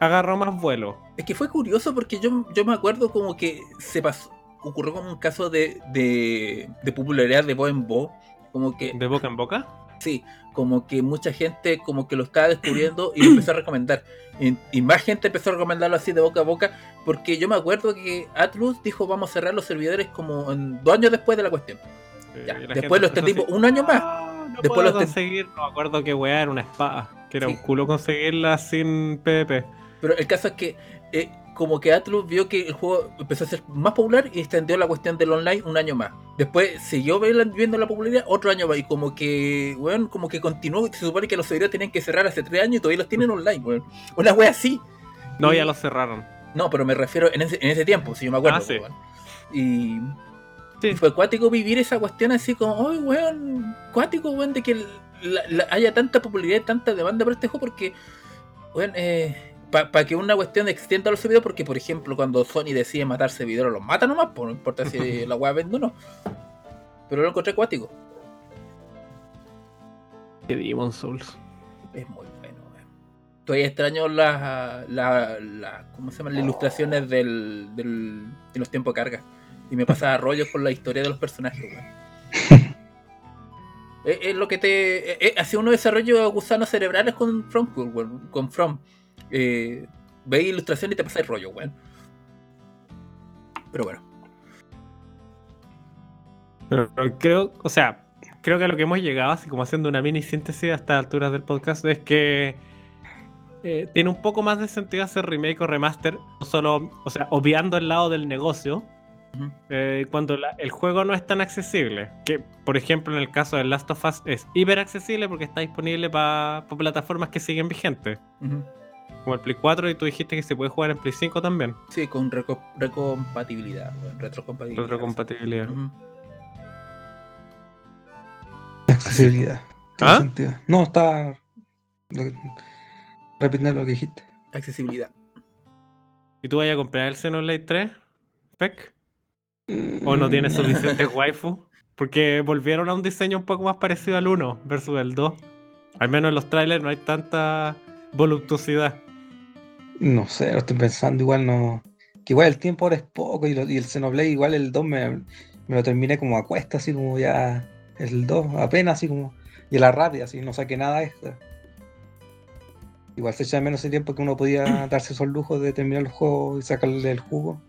agarró más vuelo. Es que fue curioso porque yo, yo me acuerdo como que se pasó. Ocurrió como un caso de, de, de popularidad de voz en voz. Como que, De boca en boca. sí, como que mucha gente como que lo estaba descubriendo y lo empezó a recomendar. Y, y más gente empezó a recomendarlo así de boca a boca. Porque yo me acuerdo que Atlus dijo vamos a cerrar los servidores como en dos años después de la cuestión. Eh, Ya, la después lo extendimos así, un año más. "Ah, no Después puedo lo conseguir, no me acuerdo qué weá era una espada. Era Sí. un culo conseguirla sin PvP. Pero el caso es que eh, como que Atlus vio que el juego empezó a ser más popular y extendió la cuestión del online un año más. Después siguió viendo la popularidad otro año más y como que, weón, como que continuó. Se supone que los servidores tenían que cerrar hace tres años y todavía los tienen online, weón. Una wea así. No, Y- ya lo cerraron. No, pero me refiero en ese, en ese tiempo, si yo me acuerdo. Ah, sí. weón. Y Sí. fue cuático vivir esa cuestión así como, ay, weón, cuático, weón, de que la- la- haya tanta popularidad y tanta demanda por este juego porque, weón, eh, para que una cuestión extienda los servidores, porque, por ejemplo, cuando Sony decide matar servidores, los mata nomás, pues no importa si la weá vende o no. Pero lo encontré cuático. Que Demon Souls. Es muy bueno, weón. Todavía extraño las, la, la- ¿cómo se llaman? Las ilustraciones del, del- de los tiempos de carga. Y me pasaba rollos con la historia de los personajes, weón. es, es lo que te. eh, eh, hacía unos desarrollos de gusanos cerebrales con From, weón, con From. Eh, veis ilustración y te pasáis rollo, weón. Pero bueno. Creo, o sea, creo que a lo que hemos llegado, así como haciendo una mini síntesis a estas alturas del podcast, es que eh, tiene un poco más de sentido hacer remake o remaster, solo, o sea, obviando el lado del negocio, Eh, cuando la- el juego no es tan accesible. Que, por ejemplo, en el caso de Last of Us es hiper accesible porque está disponible para plataformas que siguen vigentes, Ujú. como el Play 4 y tú dijiste que se puede jugar en Play 5 también, Sí, con reco- recompatibilidad, retrocompatibilidad. retrocompatibilidad. Accesibilidad. ¿Ah? sentido. No, está. Repitiendo lo que dijiste. Accesibilidad. ¿Y tú vayas a comprar el Xenoblade 3, Peck? ¿O no tienes suficiente waifu? Porque volvieron a un diseño un poco más parecido al 1 versus el 2. Al menos en los trailers no hay tanta voluptuosidad. No sé, lo estoy pensando, igual no. Que igual el tiempo ahora es poco y, lo- y el Xenoblade igual el 2 me, me lo terminé como a cuesta, así como ya el 2, apenas así como. Y a la rápida, así no saqué nada extra. Igual se echa de menos el tiempo que uno podía darse esos lujos de terminar el juego y sacarle el jugo.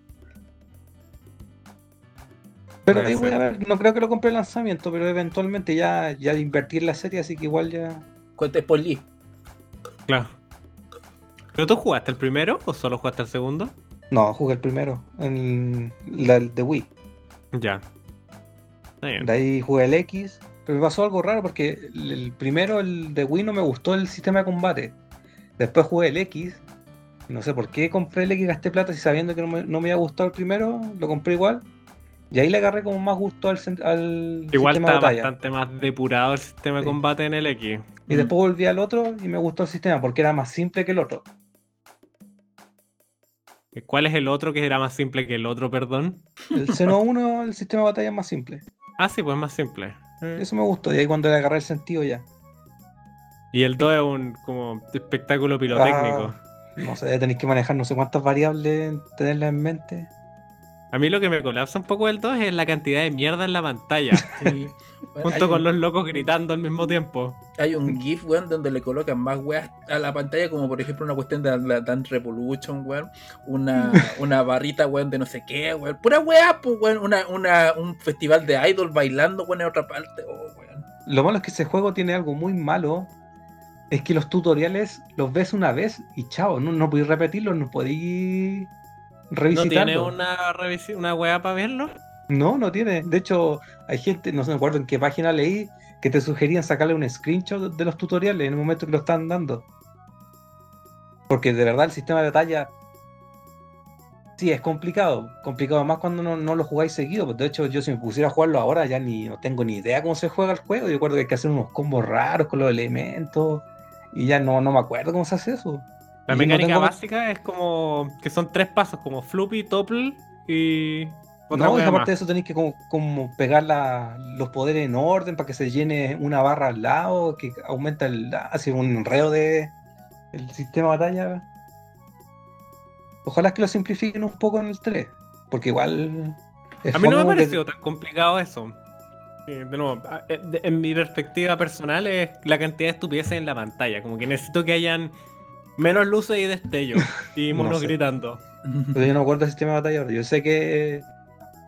Pero ver, no creo que lo compre el lanzamiento, pero eventualmente ya, ya invertir la serie, así que igual ya. Cuenta spoiler. Claro. ¿Pero tú jugaste el primero o solo jugaste el segundo? No, jugué el primero, en la de Wii. Ya. Está bien. De ahí jugué el X, pero me pasó algo raro porque el el primero, el de Wii, no me gustó el sistema de combate. Después jugué el X, no sé por qué compré el X y gasté plata si sabiendo que no me, no me había gustado el primero, lo compré igual. Y ahí le agarré como más gusto al, Igual sistema de está batalla. bastante más depurado el sistema de combate en el X. Y después volví al otro y me gustó el sistema porque era más simple que el otro. ¿Cuál es el otro que era más simple que el otro, perdón? El Xeno 1, el sistema de batalla es más simple. Ah, sí, pues más simple. Eh. Eso me gustó. Y ahí cuando le agarré el sentido ya. Y el 2 es un como espectáculo pirotécnico. Ah, no sé, tenéis que manejar no sé cuántas variables, tenerlas en mente. A mí lo que me colapsa un poco del 2 es la cantidad de mierda en la pantalla, Sí. junto con un, los locos gritando al mismo tiempo. hay un GIF, weón, donde le colocan más weas a la pantalla, como por ejemplo una cuestión de la Dance Revolution, weón. Una, una barrita, weón, de no sé qué, weón. Pura wea, pues, weón. Una, una, un festival de idol bailando, weón, en otra parte. Oh, weón. Lo malo es que ese juego tiene algo muy malo. Es que los tutoriales los ves una vez y chao, no, no podéis repetirlos, no podéis ¿No revisitarlos. tiene una revisi- una weá para verlo? No, no tiene. De hecho, hay gente, no sé, me acuerdo en qué página leí, que te sugerían sacarle un screenshot de los tutoriales en el momento que lo están dando. Porque de verdad el sistema de batalla sí es complicado. Complicado más cuando no, no lo jugáis seguido. Pues de hecho, yo si me pusiera a jugarlo ahora ya ni no tengo ni idea cómo se juega el juego. Yo recuerdo que hay que hacer unos combos raros con los elementos. Y ya no, no me acuerdo cómo se hace eso. La mecánica tengo- básica es como que son tres pasos, como floppy, topple y otra No, y aparte de eso tenéis que como, como pegar la- los poderes en orden para que se llene una barra al lado, que aumenta el hace un enredo de el sistema de batalla. Ojalá que lo simplifiquen un poco en el 3, porque igual A mí no me porque- parecido tan complicado eso. De nuevo, eh, en mi perspectiva personal es la cantidad de estupideces en la pantalla. Como que necesito que hayan menos luces y destellos y No monos sé. gritando. pero yo no me acuerdo del sistema de batalla ahora. Yo sé que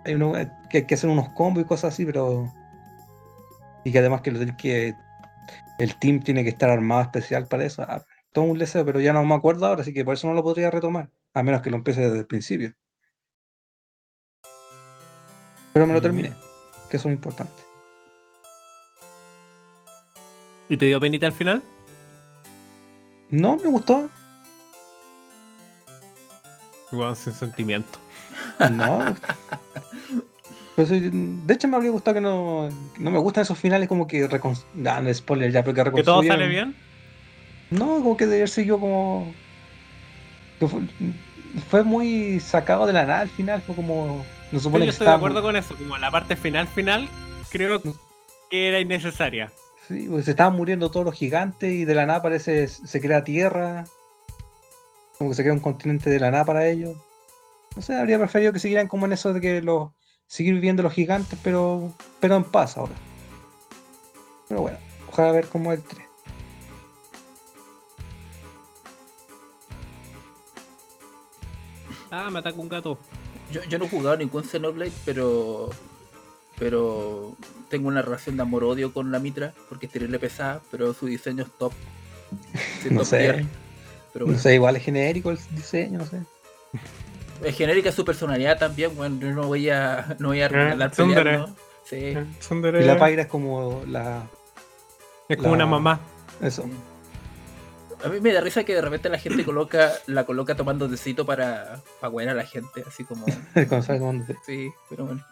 hay, uno, que hay que hacer unos combos y cosas así, pero y que además que lo tenés que el team tiene que estar armado especial para eso. Ah, todo un deseo, pero ya no me acuerdo ahora, así que por eso no lo podría retomar, a menos que lo empiece desde el principio. Pero me lo Mm. terminé, que eso es importante. ¿Y te dio penita al final? No, me gustó. Igual sin sentimiento. No. Pues, de hecho, me habría gustado que no. No me gustan esos finales como que. Nah, no, spoiler ya, pero que ¿Que todo sale bien? No, como que de haber seguido como. que fue, fue muy sacado de la nada al final, fue como. No Sí, supone yo que estoy de acuerdo con eso. Como la parte final, final, creo que era innecesaria. Sí, pues se estaban muriendo todos los gigantes y de la nada parece se crea tierra. Como que se crea un continente de la nada para ellos. No sé, habría preferido que siguieran como en eso de que los. seguir viviendo los gigantes, pero. pero en paz ahora. Pero bueno, ojalá ver cómo es el 3. Ah, me ataca un gato. Yo, yo no he jugado ningún Xenoblade, pero. Pero. Tengo una relación de amor-odio con la Mitra, porque es terrible pesada, pero su diseño es top. Sí, No top sé. tier. Pero No bueno, sé, igual es genérico el diseño, no sé. es genérica su personalidad también, bueno, yo no voy a. No voy a regalar tsundere. peleando. Sí. Tsundere Y la Pyra es como la. es como la- una mamá. Eso. A mí me da risa que de repente la gente coloca la coloca tomando tecito para, para a la gente, así como. Cuando sale tomando té. Sí, pero bueno.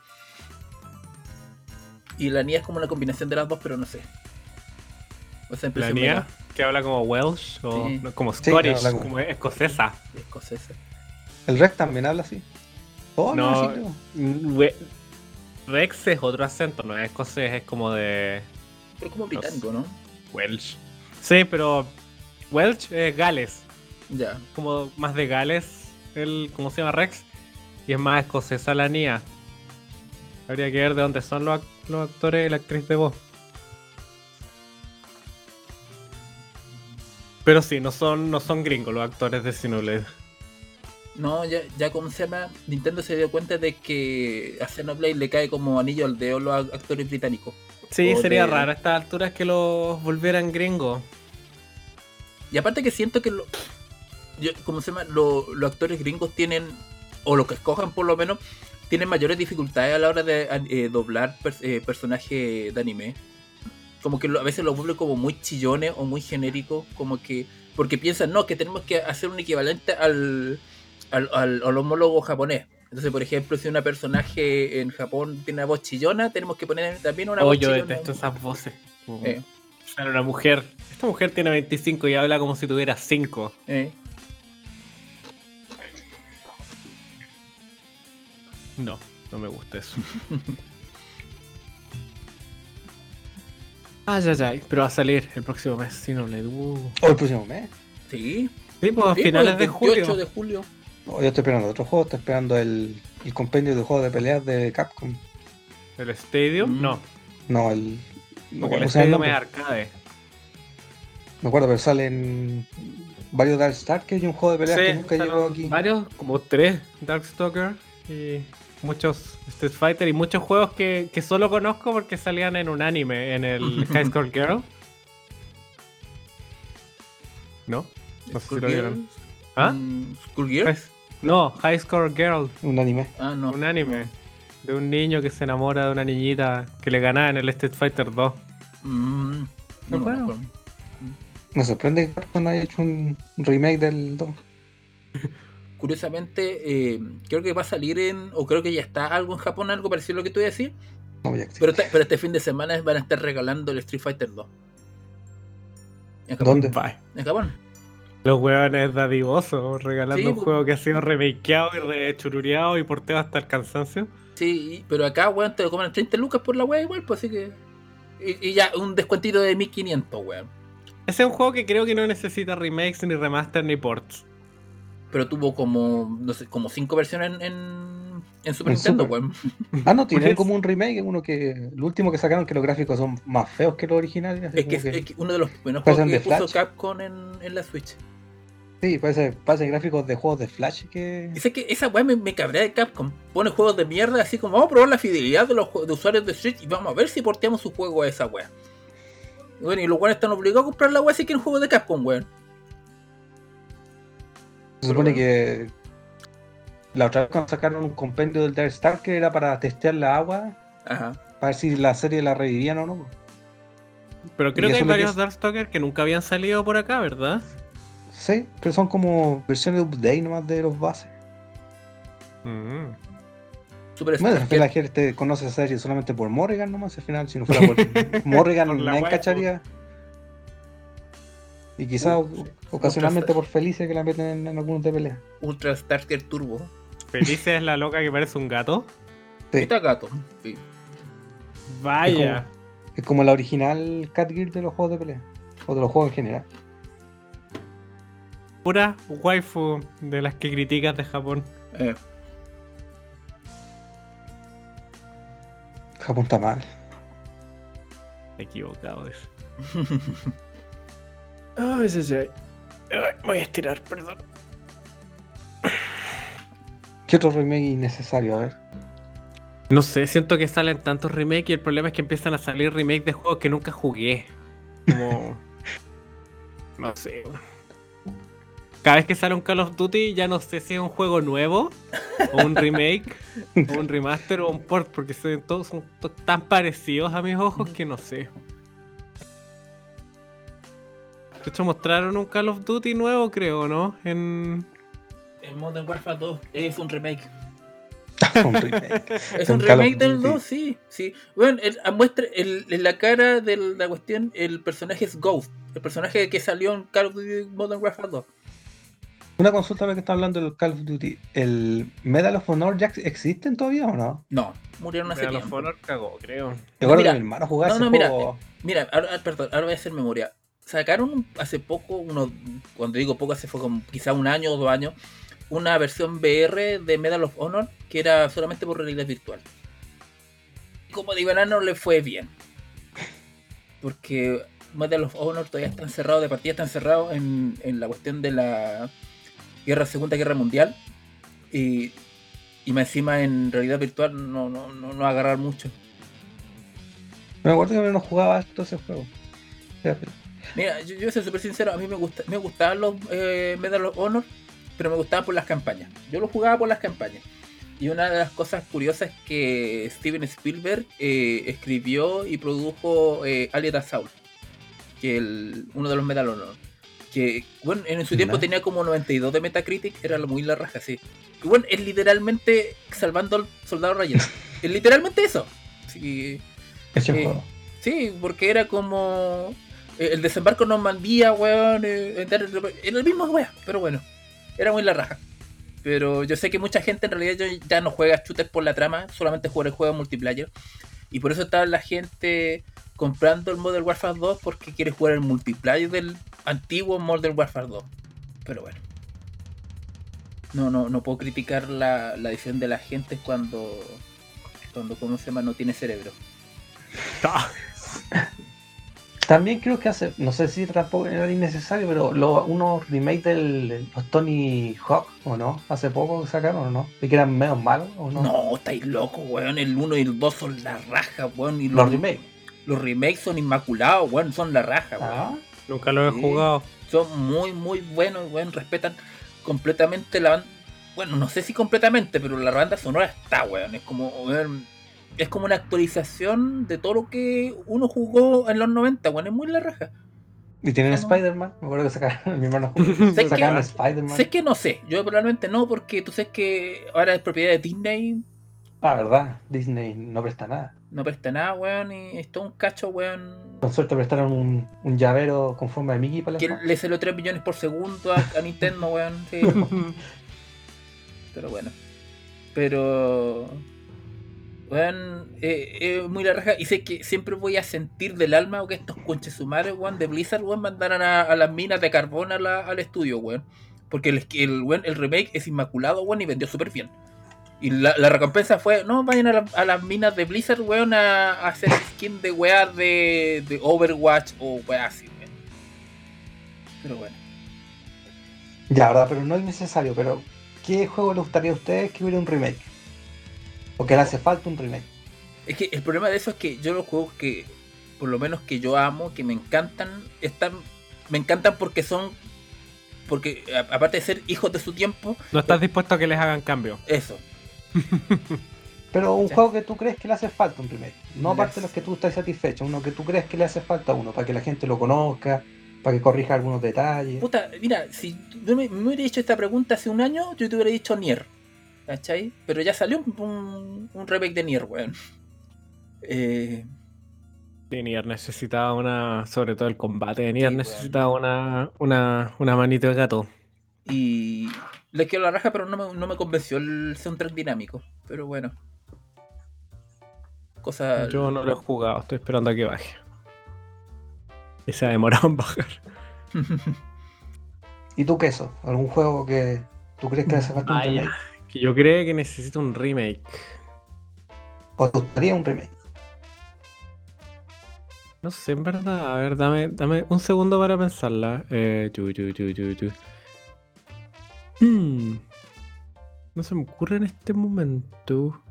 Y la Nia es como una combinación de las dos, pero no sé. O sea, La Nia, que habla como Welsh o Sí. como Scottish, como- como escocesa. Escocesa. El Rex también habla así. Todo No. creo. We- Rex es otro acento, no es escocés, es como de Pero es como británico, ¿no? Welsh. Sí, pero Welsh es Gales, Ya. como más de Gales, el, ¿cómo se llama Rex? Y es más escocesa la Nia. Habría que ver de dónde son los, los actores y la actriz de voz. Pero sí, no son, no son gringos los actores de Xenoblade. No, ya, ya como se llama, Nintendo se dio cuenta de que a Xenoblade le cae como anillo al dedo los actores británicos. Sí, O sería de- raro a estas alturas que los volvieran gringos. Y aparte que siento que lo, yo, ¿cómo se llama? Lo- los actores gringos tienen, o los que escojan por lo menos, tienen mayores dificultades a la hora de eh, doblar eh, personajes de anime. Como que a veces los vuelven como muy chillones o muy genéricos, como que, porque piensan, no, que tenemos que hacer un equivalente al, al, al- al homólogo japonés. Entonces, por ejemplo, si una personaje en Japón tiene una voz chillona, tenemos que poner también una Oh, voz yo chillona. detesto esas voces. Eh, una mujer. Esta mujer tiene 25 y habla como si tuviera 5. eh. No, no me gusta eso. ay, ay, ay. Pero va a salir el próximo mes, si no le dudo. O el próximo mes. Sí, Sí, pues a Sí, finales pues, de julio. 28 de julio. No, yo estoy esperando otro juego, estoy esperando el, el compendio de juegos de peleas de Capcom. ¿El Stadium? Mm. No, No, el. No el Stadium es arcade. Me acuerdo, pero salen varios Dark Starkers y un juego de peleas que nunca llegó aquí. Varios, como tres Darkstalker y muchos Street Fighter y muchos juegos que, que solo conozco porque salían en un anime, en el High Score Girl. ¿No? No sé si lo vieron. ¿Ah? ¿Skullgirl? High- No, High Score Girl, Un anime. Ah, no. un anime de un niño que se enamora de una niñita que le ganaba en el Street Fighter 2. Mm, no. Me sorprende que Capcom haya hecho un remake del 2. Curiosamente, eh, creo que va a salir en. O creo que ya está algo en Japón, algo parecido a lo que tú ibas a decir. Pero, este- pero este fin de semana van a estar regalando el Street Fighter 2. En Japón. ¿Dónde? En Japón. Los huevones dadivosos, regalando Sí, un pues. juego que ha sido remakeado y rechurureado y porteado hasta el cansancio. Sí, pero acá, weón, te lo cobran 30 lucas por la wea igual, pues así que. Y, y ya, un descuentito de 1500, weón. Ese es un juego que creo que no necesita remakes, ni remaster, ni ports. Pero tuvo como, no sé, como 5 versiones en, en, en Super En Nintendo, Super. weón. Ah, no, tienen Pues- como un remake, uno que. El último que sacaron que los gráficos son más feos que los originales. Es que, es que uno de los primeros juegos que puso Flash. Capcom en, en la Switch. Sí, parece, parece gráficos de juegos de Flash que. Sé que esa weá me, me cabrea de Capcom. Pone juegos de mierda así como vamos a probar la fidelidad de los de usuarios de Switch y vamos a ver si porteamos su juego a esa weá. Y bueno, y los weones están obligados a comprar la weá si quieren juego de Capcom, weón. Se supone que. La otra vez cuando sacaron un compendio del Dark Star que era para testear la agua, Ajá. para ver si la serie la revivían o no. Pero creo Y que hay que varios es- Darkstalkers que nunca habían salido por acá, ¿verdad? Sí, pero son como versiones de update nomás de los bases. Mm. Super Bueno, al final la gente conoce esa serie solamente por Morrigan nomás, al final, si no fuera por Morrigan Por la nadie waifu. cacharía. Y quizás ocasionalmente por Felicia que la meten en, en algunos de pelea. Ultra Starker Turbo. Felicia es la loca que parece un gato. Sí, Está gato. Sí. Vaya. es como la original Cat Gear de los juegos de pelea. O de los juegos en general. pura waifu de las que criticas de Japón. Eh, Japón está mal. Equivocado eso. Ay, sí, sí. Ay, Voy a estirar, perdón. ¿Qué otro remake innecesario? A ver. No sé, siento que salen tantos remakes y el problema es que empiezan a salir remakes de juegos que nunca jugué. Como. no sé. Cada vez que sale un Call of Duty ya no sé si es un juego nuevo, o un remake, o un remaster, o un port, porque son todos son tan parecidos a mis ojos que no sé. De hecho, mostraron un Call of Duty nuevo, creo, ¿no? En. el Modern Warfare 2 es un remake. Un remake. Es Un of remake del Duty. 2, sí, sí. Bueno, el, a- muestra el- en la cara de la cuestión, el personaje es Ghost, el personaje que salió en Call of Duty Modern Warfare 2. Una consulta ahora que está hablando del Call of Duty. ¿El Medal of Honor ya ex- existen todavía o no? No, murieron hace Medal of tiempo. Honor cagó, creo. Yo creo que mi hermano jugaba no, ese no, mira, juego. Mira, ahora, ah, perdón, ahora voy a hacer memoria. Sacaron hace poco, unos, cuando digo poco, hace fue como quizá un año o dos años, una versión VR de Medal of Honor que era solamente por realidad virtual. Como de verano le fue bien. Porque Medal of Honor todavía está encerrado, de partida está encerrado en, la cuestión de la guerra, Segunda Guerra Mundial. Y, y más encima en realidad virtual no, no, no, no agarrar mucho. Me acuerdo que hermano jugaba esto ese juego. Mira, yo, yo voy a ser súper sincero, a mí me, gusta, me gustaban los eh, Medal of Honor, pero me gustaban por las campañas. Yo los jugaba por las campañas. Y una de las cosas curiosas es que Steven Spielberg eh, escribió y produjo eh, Alien Assault, que el, uno de los Medal of Honor. Que, bueno, en su tiempo tenía como 92 de Metacritic, era muy la raja, sí. Y bueno, es literalmente salvando al soldado Ryan. es literalmente eso. Sí, Eh. Sí, porque era como. Eh, El desembarco en Normandía, weón. eh, Era el mismo weón, pero bueno. Era muy la raja. Pero yo sé que mucha gente en realidad ya- ya no juega shooters por la trama, solamente juega el juego multiplayer. Y por eso está la gente comprando el Modern Warfare 2 porque quiere jugar el multiplayer del antiguo Modern Warfare 2. Pero bueno. No, no, no puedo criticar la, la decisión de la gente cuando. Cuando, ¿cómo se llama? No tiene cerebro. También creo que hace, no sé si tampoco era innecesario, pero lo, unos remakes del los Tony Hawk, ¿o no? Hace poco que sacaron, ¿o no? Y que eran menos malos, ¿o no? No, estáis locos, weón. El 1 y el 2 son la raja, weón. Y Los los, remakes. los remakes son inmaculados, weón. Son la raja, weón. Ah, nunca lo he Sí. jugado. Son muy, muy buenos, weón. Respetan completamente la banda. Bueno, no sé si completamente, pero la banda sonora está, weón. Es como, weón, Es como una actualización de todo lo que uno jugó en los 90, weón. Es muy la raja. y tienen no. Spider-Man. Me acuerdo que sacaron, mi hermano. Spider-Man. Sé que no sé. Yo probablemente no, porque tú sabes que ahora es propiedad de Disney. Ah, verdad. Disney no presta nada. No presta nada, weón. Y es todo un cacho, weón. Con suerte prestaron un, un llavero con forma de Mickey para la Que le salió 3 millones por segundo a, a Nintendo, weón. Sí, pero bueno. Pero. Weón, eh, eh, muy la raja. Y sé que siempre voy a sentir del alma que estos conches sumares, weón, de Blizzard, weón, mandaran a, a las minas de carbón al estudio, weón. Porque el, remake es inmaculado, weón, y vendió súper bien. Y la, recompensa fue, no, vayan a, la- a las minas de Blizzard, weón, a, hacer skin de weas de, de Overwatch o weas así, weón. Pero bueno. Ya, verdad, pero no es necesario. Pero, ¿qué juego le gustaría a ustedes que hubiera un remake? O que le hace falta un remake. Es que el problema de eso es que yo los juegos que, por lo menos que yo amo, que me encantan, están, me encantan porque son, porque a- aparte de ser hijos de su tiempo, No estás dispuesto a que les hagan cambio. eso. Pero un Sí. juego que tú crees que le hace falta un remake. No aparte de los que tú estás satisfecho, uno que tú crees que le hace falta a uno, para que la gente lo conozca, para que corrija algunos detalles. Puta, mira, si yo me, me hubiera hecho esta pregunta hace un año, yo te hubiera dicho Nier. ¿Cachai? Pero ya salió un, un, un remake de Nier, weón. Eh, Sí, Nier necesitaba una. Sobre todo el combate de Nier Sí, necesitaba una, una, una manito de gato. y le quiero la raja, pero no me, no me convenció el soundtrack dinámico. Pero bueno. Cosa. Yo no lo he jugado, estoy esperando a que baje. Y se ha demorado en bajar. ¿Y tú, queso? ¿Algún juego que tú crees que hace falta un? Que yo creo que necesito un remake. ¿O te gustaría un remake? No sé, en verdad. A ver, dame, dame un segundo para pensarla. Eh, yu, yu, yu, yu, yu. Hmm. No se me ocurre en este momento.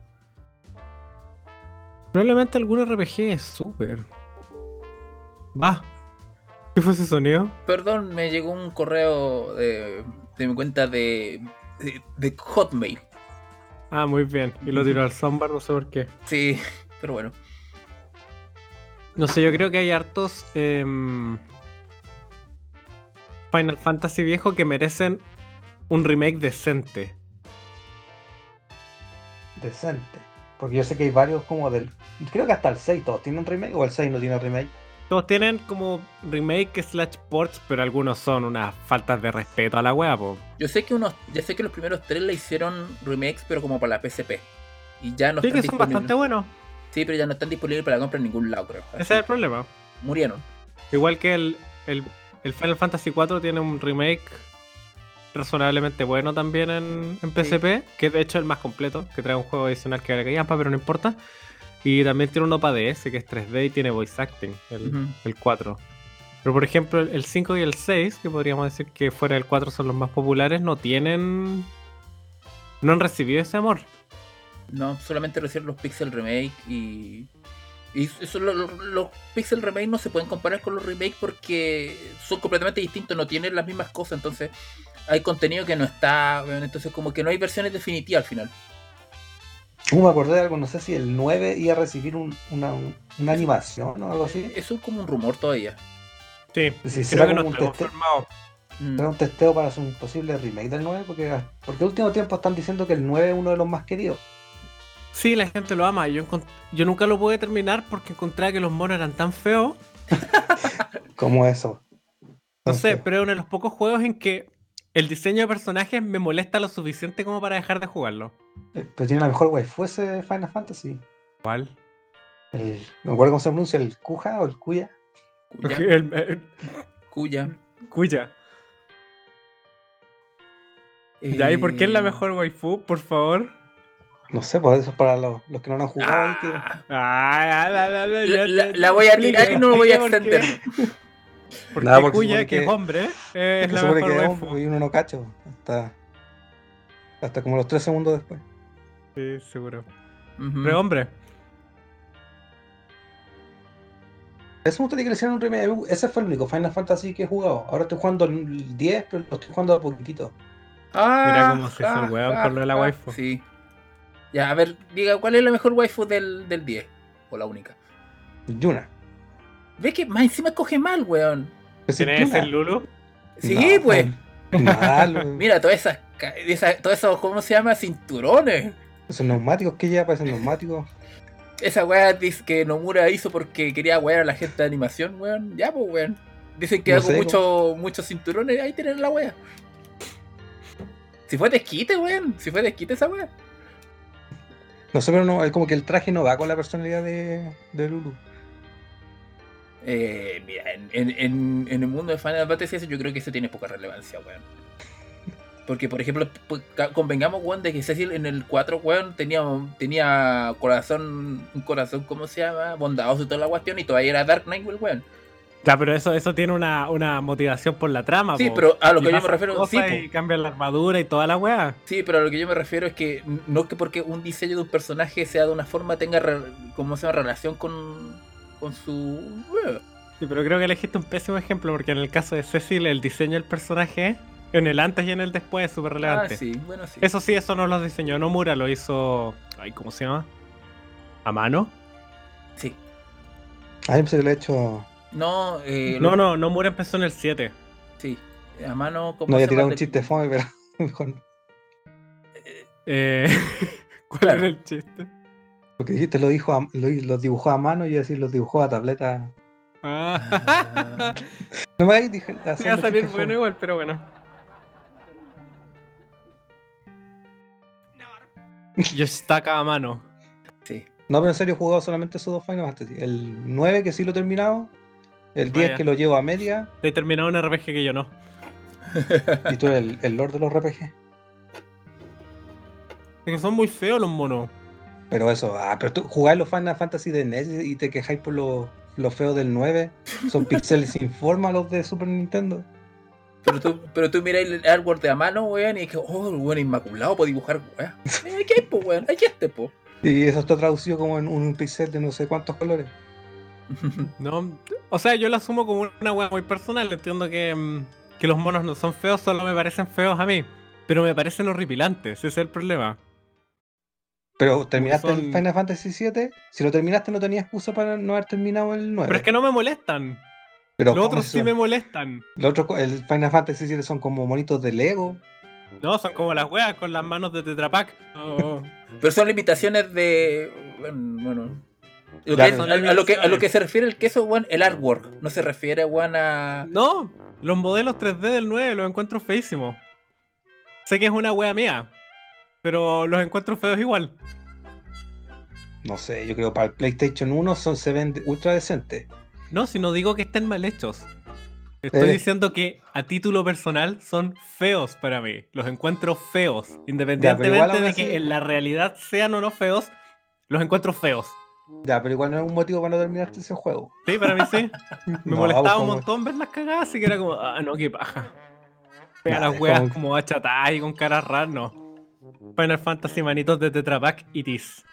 Probablemente algún RPG es súper. Va. ¿Qué fue ese sonido? Perdón, me llegó un correo de, de mi cuenta de, de, de Hotmail. Ah, muy bien. Y lo tiró al soundbar, no sé por qué. Sí, pero bueno. No sé, yo creo que hay hartos em, Final Fantasy viejo que merecen un remake decente. Decente. Porque yo sé que hay varios como del. Creo que hasta el 6 todos tienen remake o el 6 no tiene remake. Todos tienen como remake slash ports, pero algunos son unas faltas de respeto a la wea, po. Yo sé que unos, ya sé que los primeros tres le hicieron remakes, pero como para la PSP. Y ya no Sí, están que son bastante buenos. Sí, pero ya no están disponibles para compra en ningún lado, creo. Ese es el problema. Murieron. Igual que el, el, el Final Fantasy IV tiene un remake razonablemente bueno también en, en PSP, que de hecho es el más completo, que trae un juego adicional que callampa, pero no importa. Y también tiene uno para DS, que es 3D y tiene voice acting, el, el 4. Pero por ejemplo, el- el 5 y el 6, que podríamos decir que fuera del 4 son los más populares, no tienen... No han recibido ese amor. No, solamente recibieron los Pixel Remake y. Y eso, lo- lo- los Pixel Remake no se pueden comparar con los remakes porque son completamente distintos, no tienen las mismas cosas, entonces hay contenido que no está, entonces como que no hay versiones definitivas al final. Uh, me acordé de algo, no sé si el 9 iba a recibir un- una, una animación o algo así. Eso es como un rumor todavía. Sí, Sí, creo será que no como un está teste- confirmado. Mm. Era un testeo para hacer un posible remake del 9, porque, porque último tiempo están diciendo que el 9 es uno de los más queridos. Sí, la gente lo ama. Yo, encont- yo nunca lo pude terminar porque encontraba que los monos eran tan feos. Como eso. No sé, pero es uno de los pocos juegos en que el diseño de personajes me molesta lo suficiente como para dejar de jugarlo. eh, Pero tiene la mejor waifu ese Final Fantasy. ¿Cuál? El, no me acuerdo cómo se pronuncia, el Kuja o el Kuya. Cuya, El, el- cuya. Cuya. Ya, ¿y por qué es la Eh, mejor waifu, por favor? No sé, pues eso es para los, los que no lo han jugado. ahí que- Ah, Ah, la, voy a tirar y no me voy a extender. Porque Nada, porque Cuya, que es hombre, es se la mejor que es hombre y uno no cacho. Hasta, hasta como los 3 segundos después. Sí, seguro. Ujú. Pero hombre, Eso me gustaría que le hicieran un remake. Ese fue el único Final Fantasy que he jugado. Ahora estoy jugando el 10, pero lo estoy jugando a poquitito. Ah, Mira cómo se hizo el ah, weón ah, con lo de la ah, waifu. Sí. Ya, a ver, diga, ¿cuál es la mejor waifu del, del 10? O la única. Yuna. ¿Ves que más encima coge mal, weón? Pues ¿tienes el Lulu? Sí, No, pues. Mal, Mira, todas esas, ca- esa- todos esos, ¿cómo se llama? Cinturones. Esos neumáticos que lleva parecen neumáticos. Esa weá dice que Nomura hizo porque quería wear a la gente de animación, weón. Ya, pues, weón. Dicen que No hago sé, mucho, muchos cinturones, ahí tienen la weá. Si fue desquite, weón. Si fue desquite esa weá. No sé, pero no, es como que el traje no va con la personalidad de, de Lulu. Eh, mira, en, en, en- el mundo de Final Fantasy yo creo que eso tiene poca relevancia, weón. Porque, por ejemplo, convengamos, weón, de que Cecil en el 4, weón, tenía, tenía corazón, un corazón, ¿cómo se llama? Bondadoso y toda la cuestión, y todavía era Dark Knight, weón. Ya, pero eso, eso tiene una, una motivación por la trama. Sí, po. pero a lo Y que yo me refiero, sí, y cambian la armadura y toda la weá. Sí, pero a lo que yo me refiero es que no es que porque un diseño de un personaje sea de una forma tenga, re- ¿cómo se llama? Relación con, con su... Sí, pero creo que elegiste un pésimo ejemplo porque en el caso de Cecil el diseño del personaje en el antes y en el después es súper Ah, relevante. sí, bueno, sí. Eso sí, eso no lo diseñó Nomura, lo hizo... Ay, ¿cómo se llama? ¿A mano? Sí. A mí se le he hecho. No, eh, No, lo- no, Nomura empezó en el 7. Sí. A mano, como No había tirado un chiste fome, pero mejor. Eh, ¿Cuál Claro. era el chiste? Porque dijiste lo dijo a- lo, los dibujó a mano y yo decir los dibujó a tableta. Ah, No me dije. me va a salir bueno igual, pero bueno. Yo estaba a mano. Sí. No, pero en serio he jugado solamente esos dos Final Fantasy. El 9 que sí lo he terminado. El 10 ya. que lo llevo a media. He terminado un RPG que yo no. Y tú eres el, el lord de los RPG. Es que son muy feos los monos. Pero eso, ah, pero tú jugás los Final Fantasy de NES y te quejáis por los los feos del 9. Son pixeles sin forma los de Super Nintendo. Pero tú, pero tú miráis el artwork de a mano, weón, y es que, oh, el weón inmaculado para dibujar, weón. Aquí hay, po, weón, aquí este, po. Y eso está traducido como en un pixel de no sé cuántos colores. No, o sea, yo lo asumo como una weá muy personal. Entiendo que, mm, que los monos no son feos, solo me parecen feos a mí. Pero me parecen horripilantes, ese es el problema. Pero terminaste son- el Final Fantasy 7. Si lo terminaste, no tenías excusa para no haber terminado el 9. Pero es que no me molestan. Pero Los ¿cómo otros sí me molestan. Los otros el Final Fantasy 7 son como monitos de Lego. No, son como las weas con las manos de Tetra Pak. No. Pero son limitaciones de. Bueno. bueno. Lo a, a lo que, a lo que se refiere el queso, weón, el artwork. No se refiere, weón, a. No, los modelos 3D del 9 los encuentro feísimos. Sé que es una wea mía, pero los encuentro feos igual. No sé, yo creo para el PlayStation 1 son, se ven ultra decentes. No, si no digo que estén mal hechos. Estoy Eh. diciendo que a título personal son feos para mí. Los encuentro feos. Independientemente de así- que en la realidad sean o no feos, los encuentro feos. Ya, pero igual no es un motivo para no terminarte ese juego. Sí, para mí sí. Me No, molestaba un como- montón ver las cagadas, así que era como, ah, no, qué paja. Nah, las weas como- como y con caras raras, no. Final Fantasy manitos de Tetra Pak y Tis.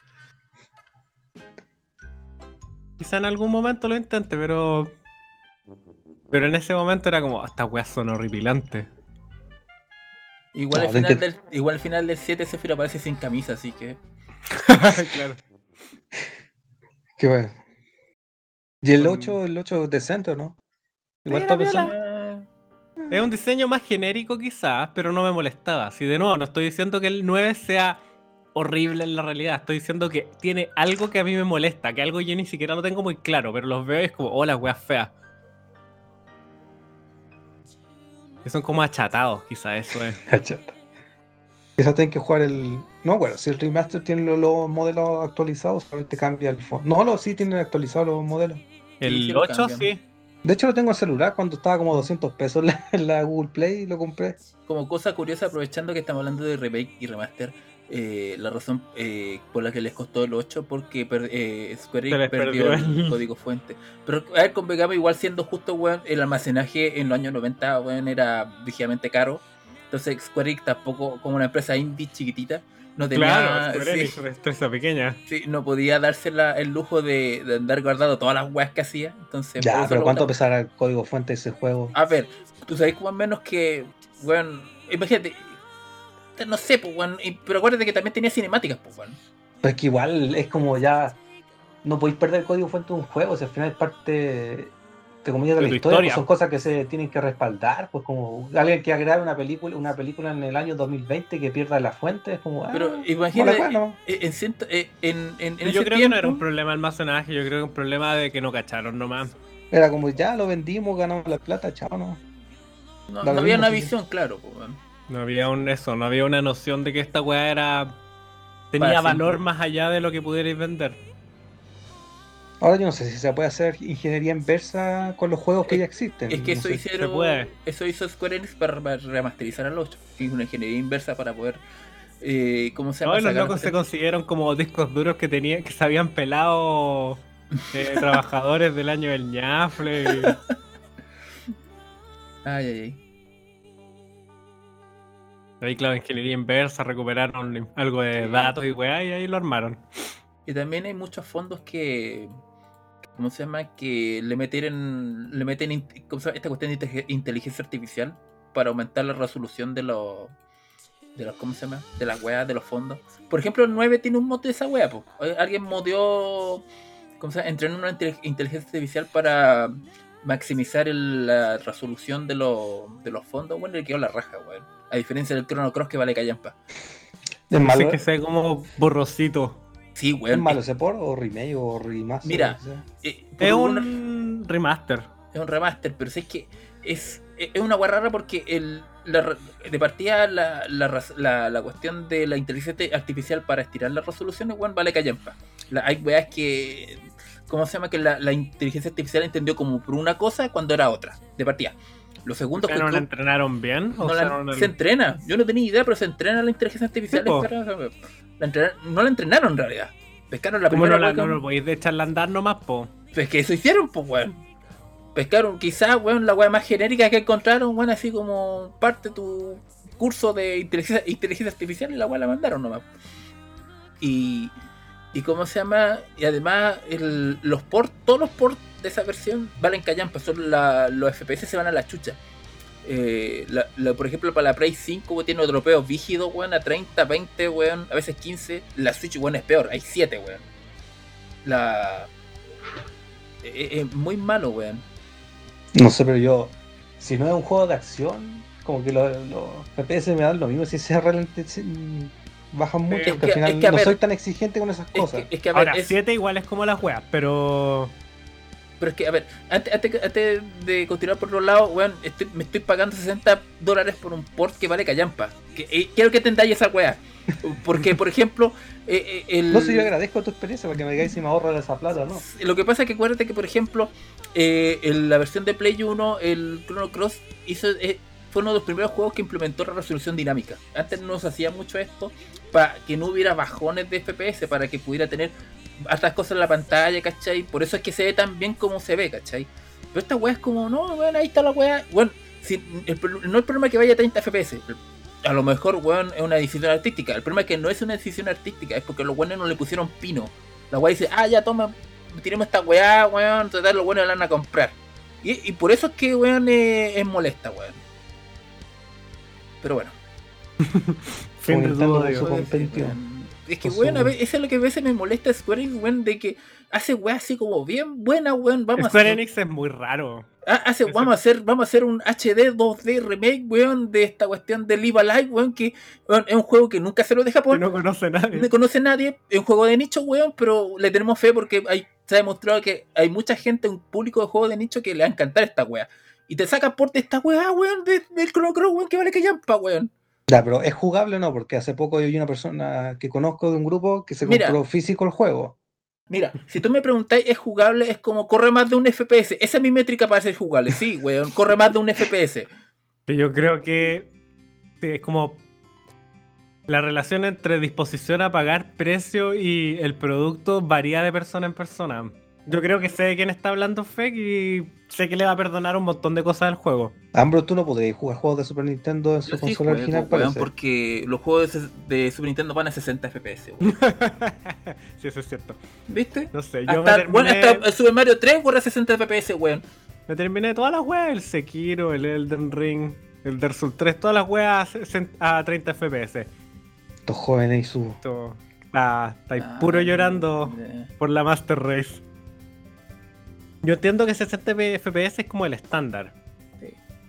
Quizá en algún momento lo intente, pero. Pero en ese momento era como, "Ah, estas weas son horripilantes. Igual, No, al de final que- del, igual al final del 7 Sephiroth aparece sin camisa, así que. claro. Qué bueno. Y el Con- 8, el 8 es decente, ¿o ¿no? Igual está pensando. Es un diseño más genérico quizás, pero no me molestaba. Si de nuevo, no estoy diciendo que el 9 sea horrible en la realidad, estoy diciendo que tiene algo que a mí me molesta, que algo yo ni siquiera lo tengo muy claro, pero los veo y es como, oh, las weas feas. Que son como achatados, quizás eso es. Cachata. Quizás tienen que jugar el. No, bueno, si el remaster tiene los, los modelos actualizados, solamente cambia el fondo. No, no, sí tienen actualizados los modelos. El sí lo 8 cambian. sí. De hecho, lo tengo en celular cuando estaba como 200 pesos en la, la Google Play y lo compré. Como cosa curiosa, aprovechando que estamos hablando de remake y remaster, eh, la razón eh, por la que les costó el 8 porque per- eh, Square Enix perdió perdió el código fuente. Pero a ver, convengamos igual siendo justo, weón, el almacenaje en los años 90, weón, era rígidamente caro. Entonces Square Enix tampoco, como una empresa indie chiquitita, no tenía... Claro, sí, empresa pequeña. sí, no podía darse la- el lujo de, de andar guardando todas las weas que hacía. Entonces, Ya, pero ¿cuánto pesará el código fuente de ese juego? A ver, tú sabes al menos que, weón, imagínate, no sé, pues, weón, y- pero acuérdate que también tenía cinemáticas, pues, weón. Pues que igual es como ya. No podéis perder el código fuente de un juego, si al final es parte de comillas de la tu historia, historia. pues son cosas que se tienen que respaldar, pues como alguien que va a crear una película, una película en el año 2020 que pierda la fuente, es como ah, Pero no imagínate, eh, en, eh, en, en, en yo ese creo que no era un problema de almacenaje, yo creo que era un problema de que no cacharon nomás. Era como ya lo vendimos, ganamos la plata, chao, no. no, había una sí. visión, claro, pues. No había un eso, no había una noción de que esta weá era. tenía Para valor siempre. más allá de lo que pudierais vender. Ahora yo no sé si se puede hacer ingeniería inversa con los juegos que Es- ya existen. Es que no eso sé. hicieron, puede. eso hizo Square Enix para remasterizar al 8. Hizo una ingeniería inversa para poder, eh, ¿cómo se llama? No, y los locos se consiguieron como discos duros que tenían, que se habían pelado eh, trabajadores del año del ñafle. y- Ay, ay, ay. Ahí, claro, ingeniería inversa, recuperaron algo de datos y weá, y ahí lo armaron. Y también hay muchos fondos que. ¿Cómo se llama? Que le meten. Le meten in- ¿cómo se llama? esta cuestión de inte- inteligencia artificial para aumentar la resolución de los. De los, ¿Cómo se llama? De las weas, de los fondos. Por ejemplo, el 9 tiene un mod de esa wea. po. Alguien modeó. ¿Cómo se llama? Entrenó una inte- inteligencia artificial para maximizar el- la resolución de, los de los fondos. Bueno, le quedó la raja, weón. A diferencia del Chrono Cross que vale callampa. ¿Es Así malo, que sea como borrosito. Sí, ¿Es weón. malo ese por o remake o remaster? Mira, eh, Es una- un remaster. es un remaster, pero es que es, es una guay rara porque el, la de partida la, la, raz- la- la cuestión de la inteligencia artificial para estirar las resoluciones, weón, vale callampa. La, hay weas que, ¿cómo se llama? Que la, la inteligencia artificial entendió como por una cosa cuando era otra, de partida. Lo segundo es que ¿No la entrenaron bien? ¿O no la- usaron el- se entrena. Yo no tenía idea, pero se entrena la inteligencia artificial. Sí, po. para- la entrena- no la entrenaron en realidad. Pescaron la ¿Cómo primera no, la, no lo podéis de echarla a andar nomás, po? Pues que eso hicieron, pues, weón. Pescaron quizás, weón, la weá más genérica que encontraron, weón, así como parte de tu curso de inteligencia, inteligencia artificial y la weá la mandaron nomás. Y, y cómo se llama, y además el- los ports, todos los ports de esa versión valen callampa, son la- los FPS se van a la chucha. Eh, la- la- por ejemplo, para la Play 5 weón, tiene dropeos vígidos, weón, a 30, 20, weón, a veces 15. La Switch, weón, es peor, hay 7, weón. La... Es, es muy malo, weón. No sé, pero yo, si no es un juego de acción, como que los los FPS me dan lo mismo si se realmente bajan mucho, Es porque que- al final es que, no ver, soy tan exigente con esas Es cosas. que, es que, a ver, Ahora, es- 7 igual es como las weas, pero. Pero es que, a ver, antes, antes, antes de continuar por otro lado, weón, estoy- me estoy pagando 60 dólares por un port que vale callampa. Que, eh, quiero que entendáis esa weá. Porque, por ejemplo, eh, eh, el... No sé, yo agradezco tu experiencia porque me digáis si me ahorra esa plata, ¿no? Lo que pasa es que acuérdate que, por ejemplo, en la versión de Play 1, el Chrono Cross hizo, fue uno de los primeros juegos que implementó la resolución dinámica. Antes no se hacía mucho esto para que no hubiera bajones de FPS, para que pudiera tener hartas cosas en la pantalla, ¿cachai? Por eso es que se ve tan bien como se ve, ¿cachai? Pero esta weá es como, no, weón, ahí está la weá. Bueno, si, el no el problema es que vaya a 30 FPS. A lo mejor, weón, es una decisión artística. El problema es que no es una decisión artística, es porque los weones no le pusieron pino. La weá dice, ah, ya toma, tiremos esta weá, weón, total, los buenos la van a comprar. Y, y por eso es que, weón, es, es molesta, weón. Pero bueno. Odio. su compendio. Es que, Con weón, a veces, eso es lo que a veces me molesta Square Enix, weón, de que hace weá así como bien buena, weón. Vamos Square a hacer, Enix es muy raro. ah, hace- vamos a hacer, vamos a hacer un HD 2D remake, weón, de esta cuestión de Live Alive, weón, que weón, es un juego que nunca se lo deja Que por. no conoce nadie. no conoce nadie, es un juego de nicho, weón, pero le tenemos fe porque hay, se ha demostrado que hay mucha gente, un público de juegos de nicho que le va a encantar esta weá. Y te saca por de esta weá, weón, de- del Chrono Cross, weón, que vale que llampa, weón. Ya, pero ¿es jugable o no? Porque hace poco hay una persona que conozco de un grupo que se Mira. compró físico el juego. Mira, si tú me preguntáis, ¿es jugable? Es como corre más de un FPS. Esa es mi métrica para ser jugable. Sí, weón, corre más de un FPS. Yo creo que es como la relación entre disposición a pagar precio y el producto varía de persona en persona. Yo creo que sé de quién está hablando Fake y sé que le va a perdonar un montón de cosas al juego. Ambro, tú no podrías jugar juegos de Super Nintendo en su Yo sí consola juego, original, weón, parece. porque los juegos de, de Super Nintendo van a 60 FPS, weón. sí, eso es cierto. ¿Viste? No sé, yo me Hasta, terminé, bueno, hasta el Super Mario 3 corre a 60 FPS, weón. me terminé todas las weas, el Sekiro, el Elden Ring, el Dark Souls 3, todas las weas a 60 a 30 FPS. Estos jóvenes y su. Esto- Está, estáis puro Ah, llorando ya. por la Master Race. Yo entiendo que 60 FPS es como el estándar.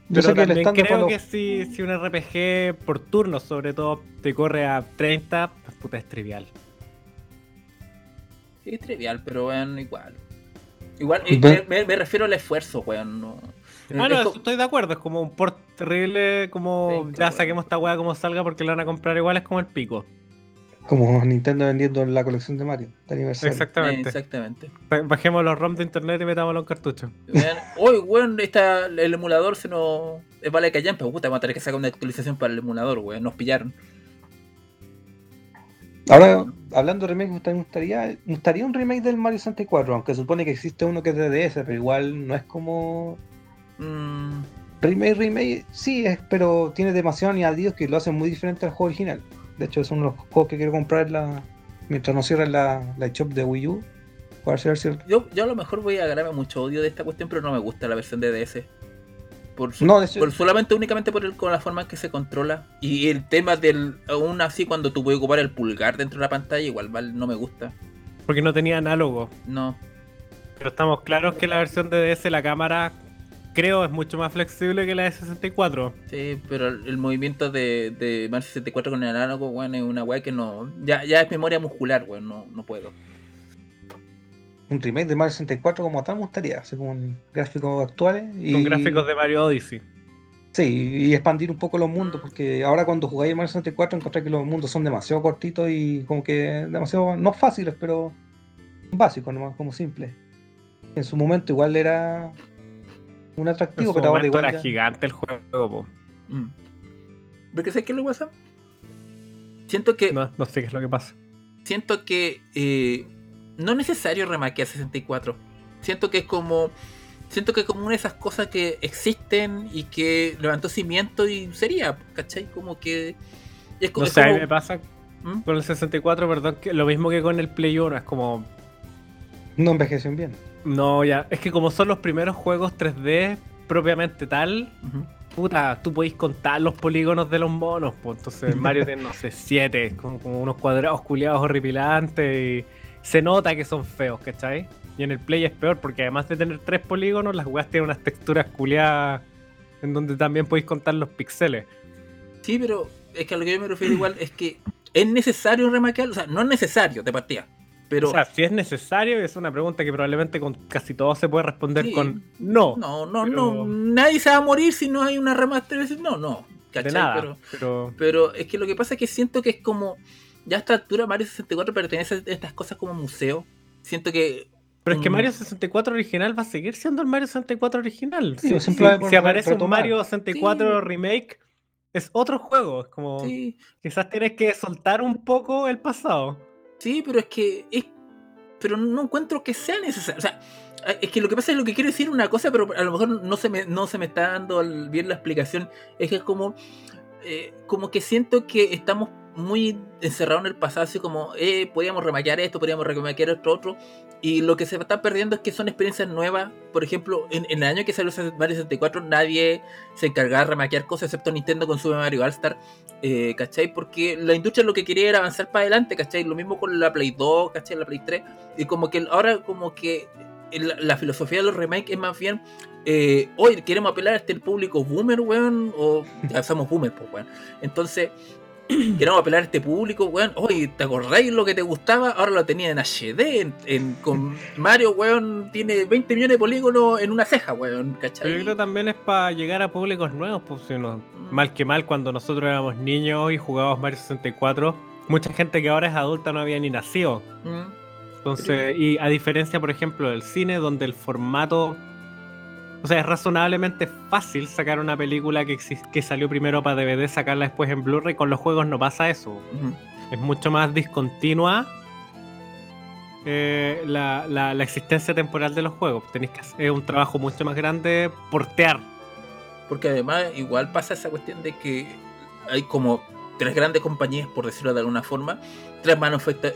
Yo Pero sé que el estándar creo que si, si un RPG por turno, sobre todo, te corre a 30, pues puta es trivial. Sí, es trivial, pero weón, igual. Igual, Ve- me, refiero al esfuerzo, weón. No. Ah, no, estoy de acuerdo, es como un port terrible, como Sí, ya bueno. saquemos esta weá como salga porque la van a comprar igual, es como el pico. Como Nintendo vendiendo la colección de Mario de aniversario. Exactamente. Exactamente. Ba- Bajemos los ROM de internet y metámoslo en cartucho. Weón, Hoy, weón, está, el emulador se nos. Es vale que pero puta, vamos a tener que sacar una actualización para el emulador, weón. Nos pillaron. Ahora, hablando de remake, me gustaría- me gustaría, me gustaría un remake del Mario 64, aunque supone que existe uno que es de DS, pero igual no es como Mm, remake, remake, sí, es, pero tiene demasiados añadidos que lo hacen muy diferente al juego original. De hecho, es uno de los juegos que quiero comprar la, mientras no cierren la, la shop de Wii U. Para ver si- yo, yo a lo mejor voy a agarrarme mucho odio de esta cuestión, pero no me gusta la versión de DS. Por, su- No, de hecho- por solamente únicamente por el, con la forma en que se controla. Y el tema del. Aún así, cuando tú puedes ocupar el pulgar dentro de la pantalla, igual ¿vale? no me gusta. Porque no tenía análogo. No. Pero estamos claros que la versión de DS, la cámara, creo, es mucho más flexible que la de 64. Sí, pero el, movimiento de, de Mario 64 con el análogo, weón, es una weá que no. Ya, ya es memoria muscular, weón, no, no puedo. un remake de Mario 64 como tal me gustaría, así con gráficos actuales. Y, Con gráficos de Mario Odyssey. Sí, y expandir un poco los mundos, porque ahora cuando jugáis Mario 64 encontré que los mundos son demasiado cortitos y como que demasiado, no fáciles, pero básicos nomás, como simples. En su momento igual era un En atractivo, su pero ahora igual. era ya- gigante el juego, po. Mm. Porque sé qué es lo que pasa. Siento que No, no sé qué es lo que pasa. siento que eh, no es necesario remaquear 64. Siento que es como. Siento que es como una de esas cosas que existen y que levantó cimiento y sería, ¿cachai? Como que. Es, co- No es sé, a mí como- me pasa ¿Mm? con el 64, perdón, que lo mismo que con el Play 1, es como, No envejecen bien. No, ya, es que como son los primeros juegos 3D propiamente tal, puta, tú podéis contar los polígonos de los monos, pues entonces Mario tiene, no sé, 7, como, como unos cuadrados culiados horripilantes y se nota que son feos, ¿cachai? Y en el Play es peor porque además de tener tres polígonos, las weas tienen unas texturas culiadas en donde también podéis contar los píxeles. Sí, pero es que a lo que yo me refiero igual es que es necesario remaquear, o sea, no es necesario de partida, pero o sea, si es necesario, es una pregunta que probablemente con casi todo se puede responder Sí. con no. no, no, pero- no, nadie se va a morir si no hay una remaster, no, no, de ¿cachai? nada. Pero, Pero, pero es que lo que pasa es que siento que es como, ya a esta altura Mario 64 pertenece a estas cosas como museo, siento que pero es que. Mario 64 original va a seguir siendo el Mario 64 original. Sí, Si, si- aparece un. Mario 64 Sí. remake, es otro juego. Es como sí, quizás tienes que soltar un poco el pasado. Sí, pero es que es. Pero no encuentro que sea necesario. O sea, es que lo que pasa es lo que quiero decir una cosa, pero a lo mejor no se me, no se me está dando bien la explicación. Es que es como. eh, como que siento que estamos muy encerrados en el pasado, así como, eh, podíamos remaquear esto, podíamos remaquear esto otro. Y lo que se está perdiendo es que son experiencias nuevas. Por ejemplo, en, en el año que salió Mario 64, nadie se encargaba de remaquear cosas excepto Nintendo con Super Mario All-Star. Eh, ¿Cachai? Porque la industria lo que quería era avanzar para adelante, ¿cachai? Lo mismo con la Play 2, ¿cachai? La Play 3. Y como que ahora como que la, la filosofía de los remakes es más bien, eh, hoy queremos apelar a este público boomer, weón, o ya somos boomers, pues, weón. Entonces, queremos apelar a este público, weón, hoy te acordáis lo que te gustaba, ahora lo tenía en HD, en, en- con Mario, weón, tiene 20 millones de polígonos en una ceja, weón, Pero ¿cachai? yo creo también es para llegar a públicos nuevos. Pues, si no, Mm. mal que mal, cuando nosotros éramos niños y jugábamos Mario 64, mucha gente que ahora es adulta no había ni nacido. Mm. Entonces, y a diferencia, por ejemplo, del cine, donde el formato. O sea, es razonablemente fácil sacar una película que, que salió primero para DVD, sacarla después en Blu-ray. Con los juegos no pasa eso. Es mucho más discontinua eh, la, la- la existencia temporal de los juegos. Tenéis que hacer un trabajo mucho más grande portear. Porque además igual pasa esa cuestión de que hay como tres grandes compañías, por decirlo de alguna forma, tres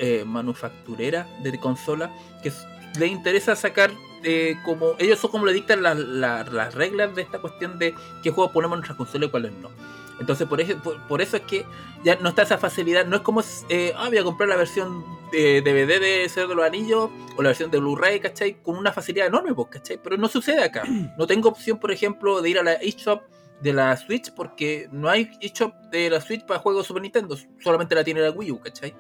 eh, manufactureras de consolas que les interesa sacar eh, como ellos son como le dictan la- la- las reglas de esta cuestión de qué juegos ponemos en nuestra consola y cuáles no. Entonces por eso, por, por eso es que ya no está esa facilidad, no es como eh, ah, voy a comprar la versión de DVD de Señor de los Anillos o la versión de Blu-ray, ¿cachai? Con una facilidad enorme, pues, ¿cachai? Pero no sucede acá. No tengo opción, por ejemplo, de ir a la eShop de la Switch porque no hay eShop de la Switch para juegos Super Nintendo, solamente la tiene la Wii U, ¿cachai?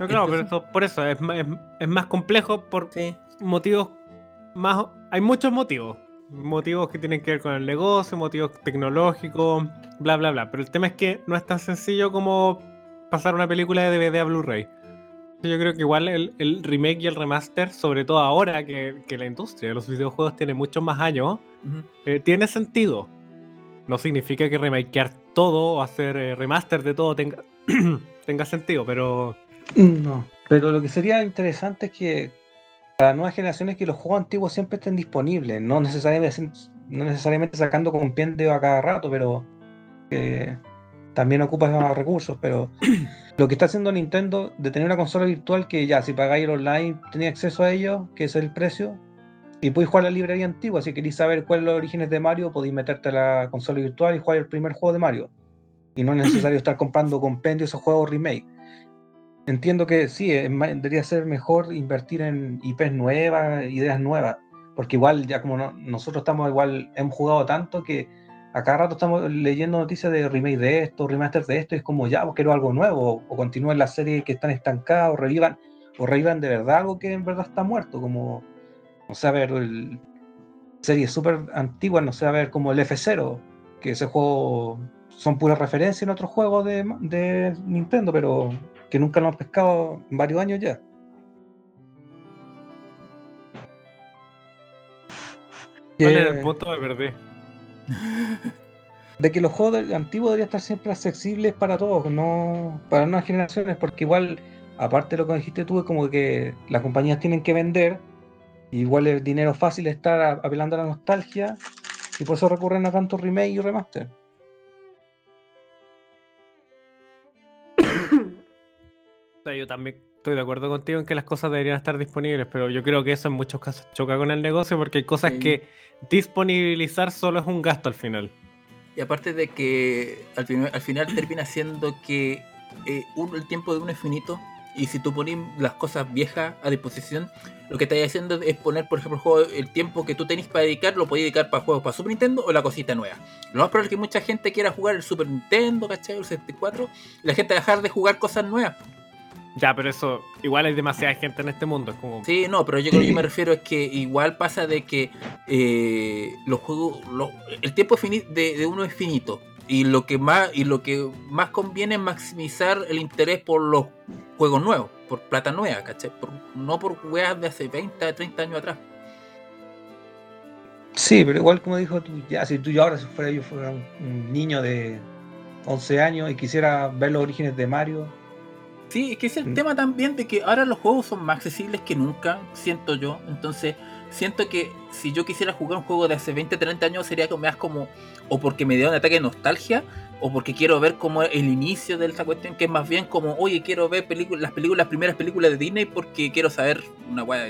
No, claro, pero eso- por eso es, es- es más complejo por Sí. motivos más. Hay muchos motivos. Motivos que tienen que ver con el negocio, motivos tecnológicos, bla, bla, bla. Pero el tema es que no es tan sencillo como pasar una película de DVD a Blu-ray. Yo creo que igual el, el remake y el remaster, sobre todo ahora que, que la industria de los videojuegos tiene muchos más años, eh, tiene sentido. No significa que remakear todo o hacer eh, remaster de todo tenga, tenga sentido, pero No. Pero lo que sería interesante es que las nuevas generaciones que los juegos antiguos siempre estén disponibles, no necesariamente, no necesariamente sacando compendio a cada rato, pero que también ocupa más recursos. Pero lo que está haciendo Nintendo de tener una consola virtual que ya si pagáis el online tenéis acceso a ello, que es el precio, y podéis jugar la librería antigua. Si queréis saber cuáles son los orígenes de Mario, podéis meterte a la consola virtual y jugar el primer juego de Mario. Y no es necesario estar comprando compendios o juegos remake. Entiendo que sí, ma- debería ser mejor invertir en IPs nuevas, ideas nuevas, porque igual ya como no- nosotros estamos igual, hemos jugado tanto que a cada rato estamos leyendo noticias de remake de esto, remaster de esto, y es como ya, pues quiero algo nuevo, o continúen las series que están estancadas, o revivan, o revivan de verdad algo que en verdad está muerto, como, no sé, a ver, el, series súper antiguas, no sé, a ver, como el F0, que ese juego son puras referencias en otros juegos de, de Nintendo, pero que nunca lo han pescado en varios años ya. ¿Cuál era el punto? Me perdí. de que los juegos antiguos deberían estar siempre accesibles para todos, no para nuevas generaciones, porque igual, aparte de lo que dijiste tú, es como que las compañías tienen que vender, igual es dinero fácil estar apelando a la nostalgia, y por eso recurren a tantos remake y remaster. Yo también estoy de acuerdo contigo en que las cosas deberían estar disponibles, pero yo creo que eso en muchos casos choca con el negocio porque hay cosas Sí. que disponibilizar solo es un gasto al final. Y aparte de que al final, al final termina siendo que eh, el tiempo de uno es finito. Y si tú pones las cosas viejas a disposición, lo que estás haciendo es poner, por ejemplo, el, juego- el tiempo que tú tenés para dedicar, lo podés dedicar para juegos para Super Nintendo o la cosita nueva. Lo más probable es que mucha gente quiera jugar el Super Nintendo, ¿cachai? El 64, y la gente dejar de jugar cosas nuevas. Ya, pero eso, igual hay demasiada gente en este mundo. Es como. Sí, no, pero yo creo que yo me refiero es que igual pasa de que eh, los juegos, el tiempo de uno es finito y lo que más y lo que más conviene es maximizar el interés por los juegos nuevos, por plata nueva, ¿cachai? Por- no por weas de hace 20, 30 años atrás. Sí, pero igual como dijo tú, ya si tú yo ahora si fuera yo fuera un, un niño de 11 años y quisiera ver los orígenes de Mario, Sí, es que es el Mm. tema también de que ahora los juegos son más accesibles que nunca, siento yo. Entonces, siento que si yo quisiera jugar un juego de hace 20, 30 años sería como más como o porque me dio un ataque de nostalgia o porque quiero ver como el inicio de esta cuestión que es más bien como, oye, quiero ver películas, las películas, las primeras películas de Disney porque quiero saber una weá,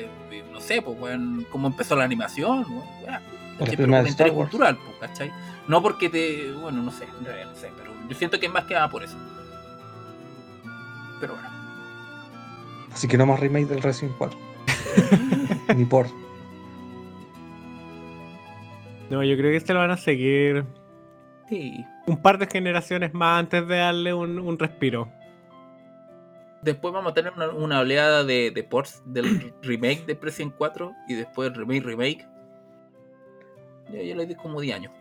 no sé, pues weón, cómo empezó la animación, weá. Pero de interés cultural, pues, ¿cachai? No porque te, bueno, no sé, en realidad no sé, pero yo siento que es más que nada por eso. Pero bueno. así que no más remake del Resident 4. Ni por. No, yo creo que este lo van a seguir Sí. un par de generaciones más antes de darle un, un respiro. Después vamos a tener una, una oleada de, de ports del remake de Resident 4 y después el remake remake. Ya, ya le di como 10 años.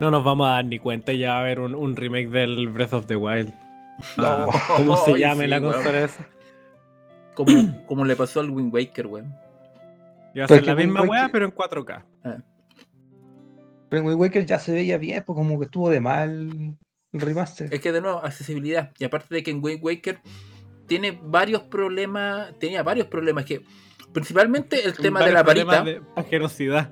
No nos vamos a dar ni cuenta y ya va a haber un, un remake del Breath of the Wild. No. ¿Cómo se Ay, llame sí, la consola esa? Como, como le pasó al Wind Waker, weón. Y va a Pero ser la misma weá, pero en 4K. Pero en Wind Waker ya se veía bien, pues como que estuvo de mal el remaster. Es que de nuevo, accesibilidad. Y aparte de que en Wind Waker tiene varios problemas, tenía varios problemas que principalmente el tema de la varita. de asquerosidad.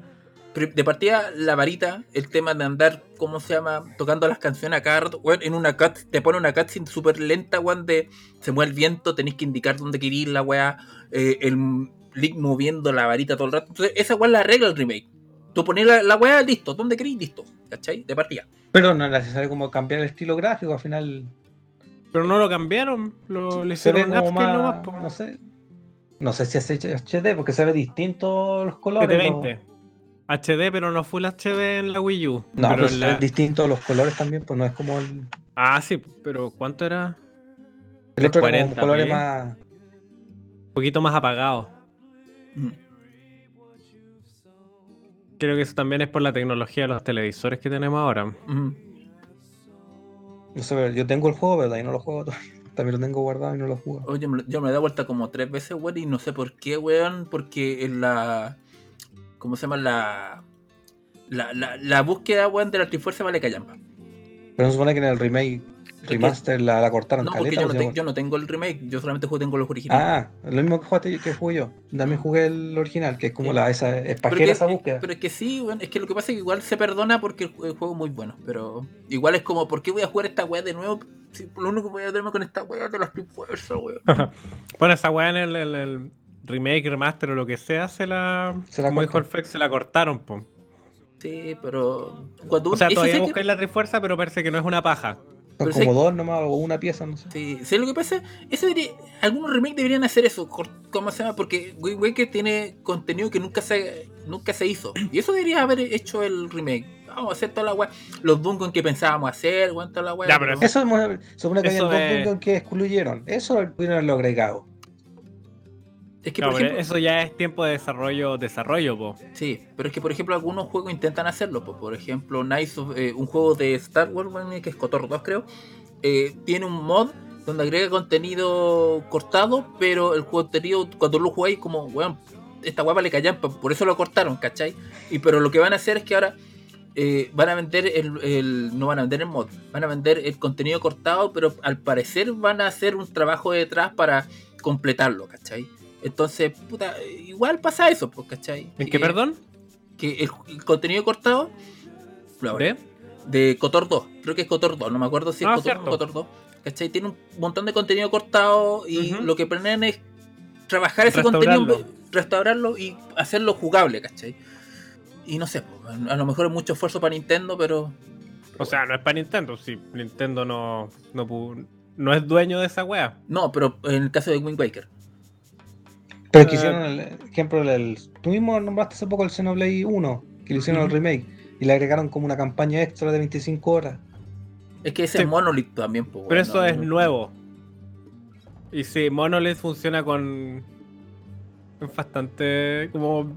De partida la varita, el tema de andar, ¿cómo se llama? Tocando las canciones a cada rato, weón, en una cut, te pone una cutscene súper lenta, weón, de se mueve el viento, tenéis que indicar dónde queréis ir la weá, eh, el Link moviendo la varita todo el rato. Entonces, esa weá la arregla el remake. Tú pones la, la weá, listo, ¿dónde queréis? Listo, ¿cachai? De partida. Pero no es necesario como cambiar el estilo gráfico, al final Pero no lo cambiaron, lo, le se ve hicieron más, nomás, no sé. No sé si es HD, porque se ve distinto los colores. 720. HD, pero no full HD en la Wii U. No, pero se la- ven distintos los colores también, pues no es como el, Ah, sí, pero ¿cuánto era? el otro era 40p. como colores más. Un poquito más apagado. Mm. Creo que eso también es por la tecnología de los televisores que tenemos ahora. Mm. No sé, yo tengo el juego, pero ahí no lo juego todavía. También lo tengo guardado y no lo juego. Oye, me- yo me he dado vuelta como tres veces, weón, y no sé por qué, weón, porque en la. ¿Cómo se llama? La. La, la, la búsqueda, weón, de la Trifuerza vale callampa. Pero no se supone que en el remake, remaster la, la cortaron No, porque caleta. yo no, o te- sea, yo no tengo el remake, yo solamente juego- tengo los originales. Ah, lo mismo que jugaste que jugué yo. También jugué el original, que es como Sí. la esa es pero, pajera que, esa búsqueda. pero es que sí, weón, es que lo que pasa es que igual se perdona porque el, jue- el juego es muy bueno. Pero igual es como, ¿por qué voy a jugar esta weá de nuevo? Si lo único que voy a hacerme con esta weá de las Trifuerzas, weón. Bueno, esa weá en el, el- el remake, remaster o lo que sea, se la. Se la como dijo el cortan. Fex, se la cortaron, po. Sí, pero. Cuando O sea, todavía sí que- buscáis la trifuerza, pero parece que no es una paja. Pero como sé- dos nomás, o una pieza, no sé. Sí, ¿sabes lo que pasa? Eso debería- algunos remakes deberían hacer eso, ¿cómo se llama? Porque Wind Waker tiene contenido que nunca se nunca se hizo. Y eso debería haber hecho el remake. Vamos a hacer toda la weá. Los Dungeons que pensábamos hacer, weón, toda la weá. Ya, pero eso- supone que había Eso dos es- Dungeons que excluyeron. Eso lo pudieron haberlo agregado. Es que No, por ejemplo, eso ya es tiempo de desarrollo, desarrollo, po. sí, pero es que por ejemplo algunos juegos intentan hacerlo. pues, Por ejemplo, Knights of- eh, un juego de Star Wars, que es Cotor 2 creo, eh, tiene un mod donde agrega contenido cortado, pero el contenido cuando lo jugáis como, weón, esta guapa le callan, por eso lo cortaron, ¿cachai? Y pero lo que van a hacer es que ahora eh, van a vender el, el- no van a vender el mod, van a vender el contenido cortado, pero al parecer van a hacer un trabajo detrás para completarlo, ¿cachai? Entonces, puta, igual pasa eso, pues, ¿cachai? ¿En qué, perdón? Que el, el contenido cortado lo ¿De? de Cotor 2, creo que es Cotor 2, no me acuerdo si es Ah, Cotor. Cotor 2, ¿cachai? Tiene un montón de contenido cortado y lo que planean es trabajar ese contenido, restaurarlo y hacerlo jugable, ¿cachai? Y no sé, pues, a lo mejor es mucho esfuerzo para Nintendo, pero O sea, no es para Nintendo. Si Nintendo no, no, no es dueño de esa wea. no, pero en el caso de Wind Waker, Pero es que hicieron el ejemplo del. Tú mismo nombraste hace poco el Xenoblade 1, que le hicieron Ujú. el remake. Y le agregaron como una campaña extra de 25 horas. es que ese Sí. es Monolith también, pues, Pero eso no- es no- nuevo. Y sí, Monolith funciona con. Es bastante. como.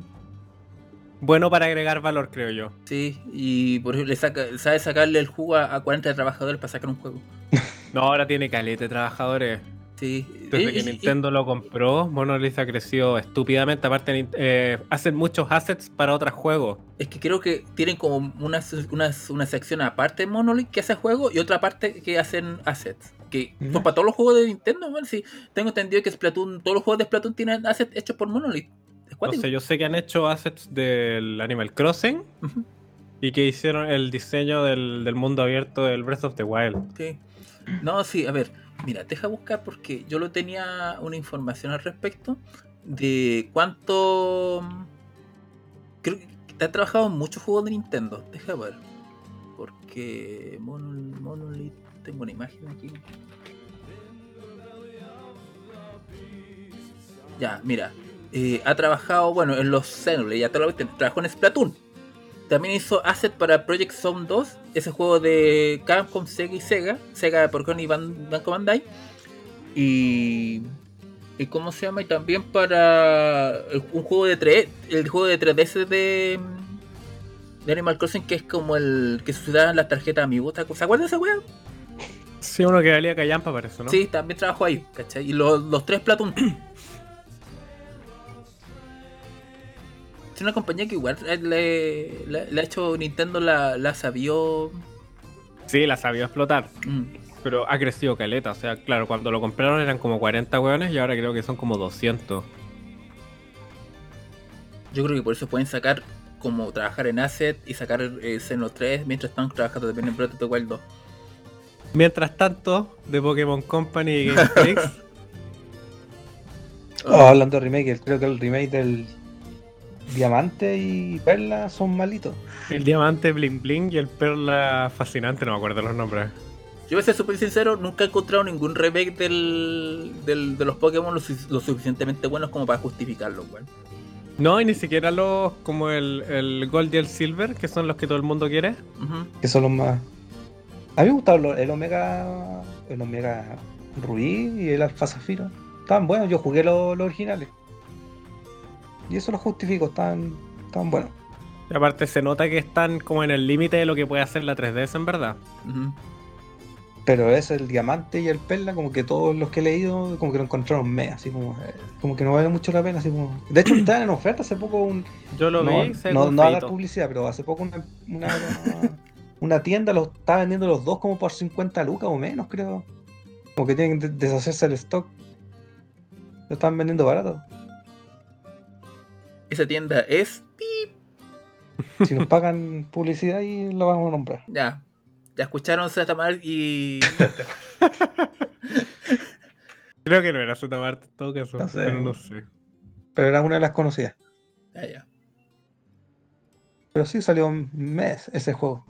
Bueno para agregar valor, creo yo. Sí, y por ejemplo, le saca, sabe sacarle el jugo a, a 40 trabajadores para sacar un juego. No, ahora tiene caleta de trabajadores. Sí, Desde que Nintendo lo compró, Monolith ha crecido estúpidamente. Aparte, eh, hacen muchos assets para otros juegos. Es que creo que tienen como una, una, una sección aparte de Monolith que hace juegos y otra parte que hacen assets. Que son para todos los juegos de Nintendo, man. Sí, tengo entendido que Splatoon, todos los juegos de Splatoon tienen assets hechos por Monolith. Cuático. Entonces, yo sé que han hecho assets del Animal Crossing y que hicieron el diseño del, del mundo abierto del Breath of the Wild. sí. No, sí, a ver, mira, deja buscar porque yo lo tenía una información al respecto de cuánto. Creo que ha trabajado en muchos juegos de Nintendo. Deja ver. Porque Monol- Monolith. Tengo una imagen aquí. Ya, mira. eh, ha trabajado, bueno, en los Xenoblade, ya te lo viste, trabajó en Splatoon. También hizo asset para Project Zone 2, ese juego de Capcom, Sega y Sega, Sega por y Ban- Banco Bandai. Y, y ¿cómo se llama? Y también para un juego de 3, el juego de 3DS de, de Animal Crossing que es como el que se usaban las tarjetas amigos. ¿Se acuerdan de esa weá? Sí, uno que valía callampa para eso, ¿no? Sí, también trabajó ahí, ¿cachai? Y los, los tres Platoon. Es una compañía que igual le, le- le ha hecho Nintendo la, la sabió. Sí, la sabía explotar. mm, Pero ha crecido caleta. O sea, claro, cuando lo compraron eran como 40 hueones y ahora creo que son como 200. Yo creo que por eso pueden sacar como trabajar en Asset y sacar eh, Xeno 3 mientras están trabajando también en Breath of the Wild 2. Mientras tanto, de Pokémon Company y Game Freaks, Oh, hablando de remake, creo que el remake del Diamante y Perla son malitos. el Diamante Bling Bling y el Perla Fascinante, no me acuerdo los nombres. Yo voy a ser súper sincero, nunca he encontrado ningún remake del, del- de los Pokémon lo, su- lo suficientemente buenos como para justificarlo, weón. No, y ni siquiera los como el, el Gold y el Silver, que son los que todo el mundo quiere. Que son los más. A mí me gustaban los- el Omega. El Omega Rubí y el Alfa Zafiro. Estaban buenos, yo jugué los, los originales. Y eso lo justifico, estaban, estaban buenos. Y aparte se nota que están como en el límite de lo que puede hacer la 3DS en verdad. Pero es el diamante y el perla, como que todos los que he leído, como que lo encontraron me, así como, eh, como que no vale mucho la pena, así como. De hecho, estaban en oferta hace poco un. Yo lo no, vi, no, no haga feíto. publicidad, pero hace poco una, una, una tienda los estaba vendiendo los dos como por 50 lucas o menos, creo. Como que tienen que de- deshacerse del stock. Lo estaban vendiendo barato. Esa tienda es. Si nos pagan publicidad y lo vamos a nombrar. Ya. Ya escucharon Zatamar y. Creo que no era Marte en todo caso, No sé. pero no sé. Pero era una de las conocidas. Ya, ya. Pero sí salió un mes ese juego.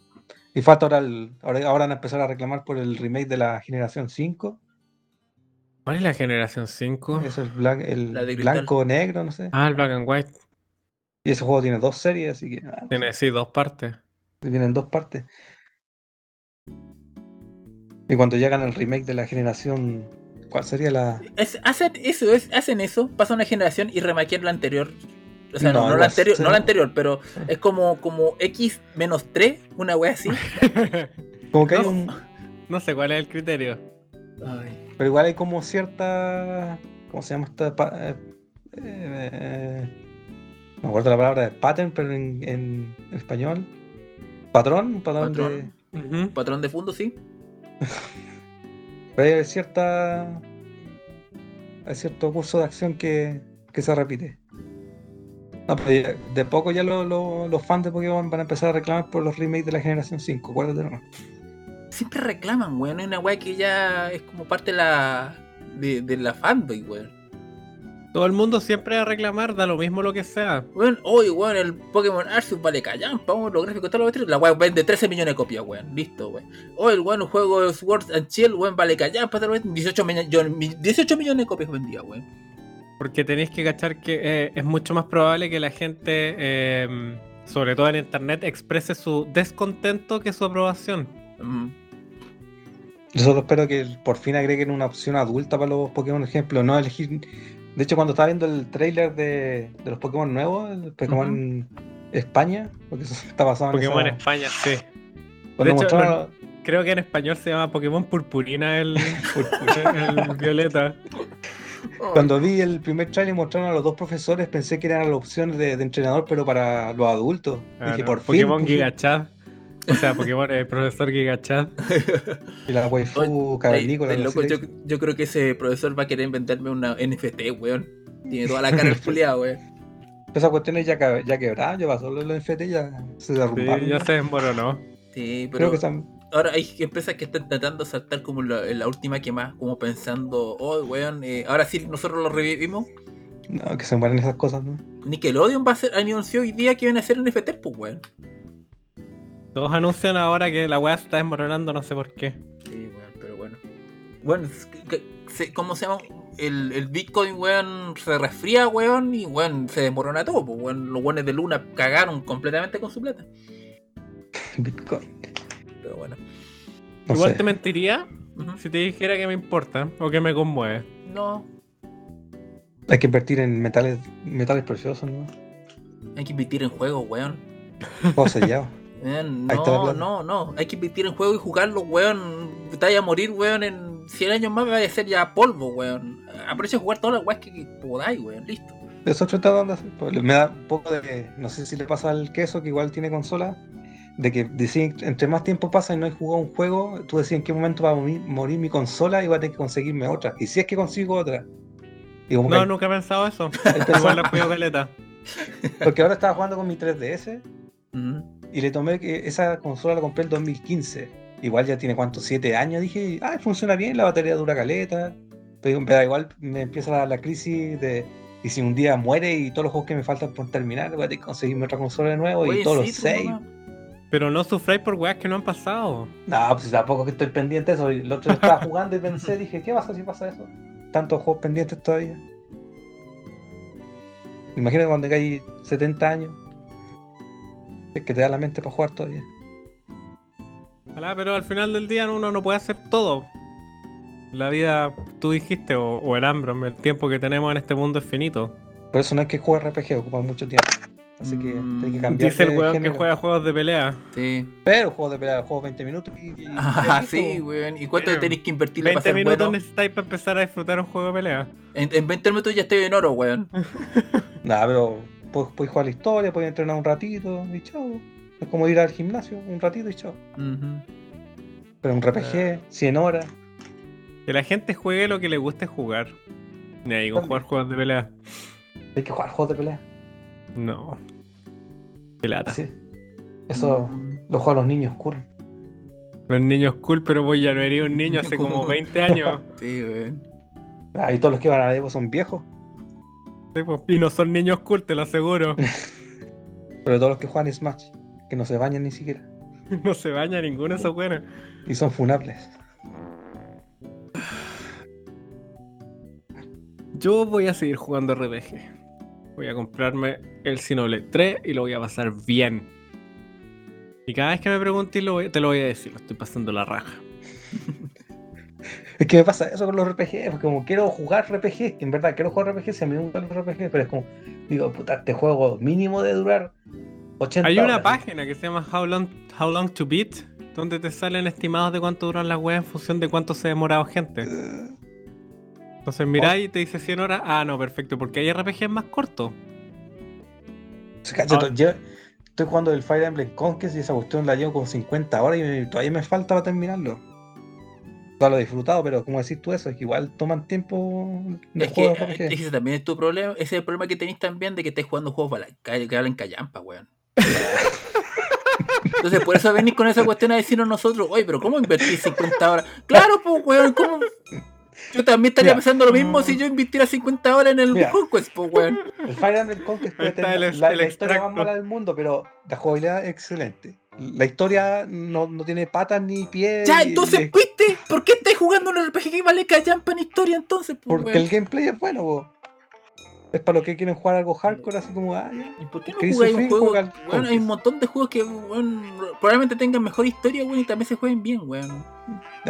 Y falta ahora el. Ahora, ahora van a empezar a reclamar por el remake de la generación 5. ¿Cuál es la generación 5? Es el, blan- el La blanco negro, no sé. Ah, el Black and White. Y ese juego tiene dos series, así que ah, Tiene, sí, dos partes. vienen dos partes. Y cuando llegan al remake de la generación. ¿Cuál sería la.? Es- hacen eso, es- hacen eso, pasa una generación y remaquean la anterior. O sea, no, No, la anterior, sí. no la anterior, pero es como, como X menos 3, una wea así. Como que hay No. un. no sé cuál es el criterio. Ay. Pero igual hay como cierta. ¿Cómo se llama esta? pa- eh, eh, Me acuerdo la palabra pattern, pero en, en español. Patrón, un patrón, Patrón. de. Patrón de fondo, sí. Pero hay cierta. Hay cierto curso de acción que, que se repite. No, pero de poco ya lo- lo- los fans de Pokémon van a empezar a reclamar por los remakes de la generación 5. Acuérdate, ¿no? Siempre reclaman, weón. Es una weá que ya es como parte de la. de, de la fanboy, weón. Todo el mundo siempre va a reclamar, da lo mismo lo que sea. Weón, hoy, weón, el Pokémon Arceus vale callampa, weón, los gráficos, todo lo que La weá vende 13 millones de copias, weón. Listo, weón. Hoy, el weón, el juego de Sword and Shield, weón, vale lo que 18, millones- yo- mi- 18 millones de copias vendía, weón. Porque tenéis que cachar que eh, es mucho más probable que la gente, eh, sobre todo en internet, exprese su descontento que su aprobación. Mm. Yo solo espero que por fin agreguen una opción adulta para los Pokémon, por ejemplo, no elegir. De hecho, cuando estaba viendo el trailer de, de los Pokémon nuevos, el Pokémon España, porque eso está basado en Pokémon esa- España, sí. cuando De hecho, mostraron- Creo que en español se llama Pokémon Purpurina el, el violeta. Cuando vi el primer trailer y mostraron a los dos profesores, pensé que eran las opciones de, de entrenador, pero para los adultos. Ah, Dije, no. por Pokémon fin. fin. Gigachad. O sea, Pokémon eh, Profesor Gigachad. Y la waifu cavernícola. no loco, yo, creo que ese profesor va a querer venderme una NFT, weón. Tiene toda la cara exfoliada, weón. Esa cuestión es ya, ca- ya quebrada, ya pasó los NFT, ya se Sí, derrumbaron. ya se desmoronó. Sí, pero Creo que están. ahora hay empresas que están tratando de saltar como la, la última que más, como pensando, oh, weón, eh, ahora sí nosotros lo revivimos. No, que se mueren esas cosas, ¿no? Nickelodeon va a ser, anunció hoy día que iban a hacer NFT, pues, weón. Todos anuncian ahora que la weá se está desmoronando, no sé por qué. Sí, weón, pero bueno. Bueno, es que- que- se- ¿cómo se llama? El, el Bitcoin, weón, se resfría, weón, y weón, se desmorona todo, pues, weón. Los weones de Luna cagaron completamente con su plata. Bitcoin. Pero bueno. No Igual sé. te mentiría si te dijera que me importa o que me conmueve. No, Hay que invertir en metales, metales preciosos, ¿no? hay que invertir en juegos, weón. Juegos sellados. Está la no, no, no. Hay que invertir en juegos y jugarlos, weón. Te vayas a morir, weón, en 100 años más vaya a ser ya polvo, weón. Aprovecha jugar todas las weas que, que podáis, weón. Listo. Eso tratando de hacer. Pues, Me da un poco de. No sé si le pasa al queso, que igual tiene consola. De que deciden, entre más tiempo pasa y no he jugado un juego, tú decides en qué momento va a morir, morir mi consola y voy a tener que conseguirme otra. Y si es que consigo otra. Y como No, que- nunca he pensado eso. Igual la caleta. porque ahora estaba jugando con mi 3DS Ujú. Y le tomé que esa consola la compré en 2015. Igual ya tiene cuánto, 7 años. Dije, ah, funciona bien, la batería dura caleta. Pero, pero igual me empieza la, la crisis de. Y si un día muere y todos los juegos que me faltan por terminar, voy a conseguirme otra consola de nuevo Oye, y todos sí, los 6. nomás. Pero no sufráis por weas que no han pasado. No, pues tampoco que estoy pendiente de eso. El otro día estaba jugando y pensé, dije, ¿qué pasa si pasa eso? Tantos juegos pendientes todavía. Imagínate cuando tengáis 70 años. Es que te da la mente para jugar todavía. Ojalá, pero al final del día uno no puede hacer todo. La vida, tú dijiste, o, o el Ambrom, el tiempo que tenemos en este mundo es finito. Por eso no es que juegue RPG, ocupa mucho tiempo. Así que Mm, hay que cambiar. Dice el weón que juega juegos de pelea. Sí. Pero juego de pelea, juego 20 minutos y. y- Ah, y sí, weón. ¿Y cuánto tenéis que invertirle para 20 ser minutos bueno? necesitáis para empezar a disfrutar un juego de pelea. En, en 20 minutos ya estoy en oro, weón. Nah, pero puedes, puedes jugar la historia, puedes entrenar un ratito y chao. Es como ir al gimnasio un ratito y chao. Pero un RPG, 100 horas. Que la gente juegue lo que le guste jugar. Ni ahí con jugar juegos de pelea. Hay que jugar juegos de pelea. No. Qué lata. Así. Eso lo juegan los niños cool. Los niños cool, pero vos ya no eres un niño hace como 20 años. Sí, weón. Ah, y todos los que van a la Evo son viejos. Sí, pues, Y no son niños cool, te lo aseguro. Pero todos los que juegan Smash, que no se bañan ni siquiera. No se baña ninguno esos buenos. Y son funables. Yo voy a seguir jugando RPG. Voy a comprarme el Sinoble 3 y lo voy a pasar bien. Y cada vez que me preguntes te lo voy a decir, lo estoy pasando la raja. Es que me pasa eso con los RPG, porque como quiero jugar RPG, en verdad quiero jugar RPG, mí me gustan los RPG, pero es como, digo, puta, este juego mínimo de durar 80 Hay una horas. página que se llama How Long, How Long to Beat, donde te salen estimados de cuánto duran las weas en función de cuánto se ha demorado gente. Entonces miráis y te dice 100 horas. Ah, no, perfecto, porque hay RPGs más cortos. Se cacha, Ah. yo estoy jugando el Fire Emblem Conquest y esa cuestión la llevo como 50 horas y me- todavía me falta para terminarlo. Todo lo he disfrutado, pero como decís tú eso, es que igual toman tiempo de Es que, eh, RPG. ese también es tu problema. Ese es el problema que tenéis también de que estés jugando juegos para la- que que hablan callampa, weón. Entonces, por eso venís con esa cuestión a decirnos nosotros, oye, pero ¿cómo invertís 50 horas? Claro, pues, weón, ¿cómo? Yo también estaría Mira. pensando lo mismo si yo invirtiera 50 horas en el Mira. Conquest, pues, weón. El Fire Emblem Conquest puede tener el- la, el la historia más mala del mundo, pero la jugabilidad es excelente. La historia no, no tiene patas ni pies. Ya, entonces, y- ¿viste? ¿Por qué estás jugando un RPG que vale callampa en historia entonces, pues, porque weón? el gameplay es bueno, po. Es para los que quieren jugar algo hardcore, así como, ah. ¿Y por qué no ¿Queréis jugáis un juego? Conquest. hay un montón de juegos que probablemente tengan mejor historia, weón, y también se jueguen bien, weón.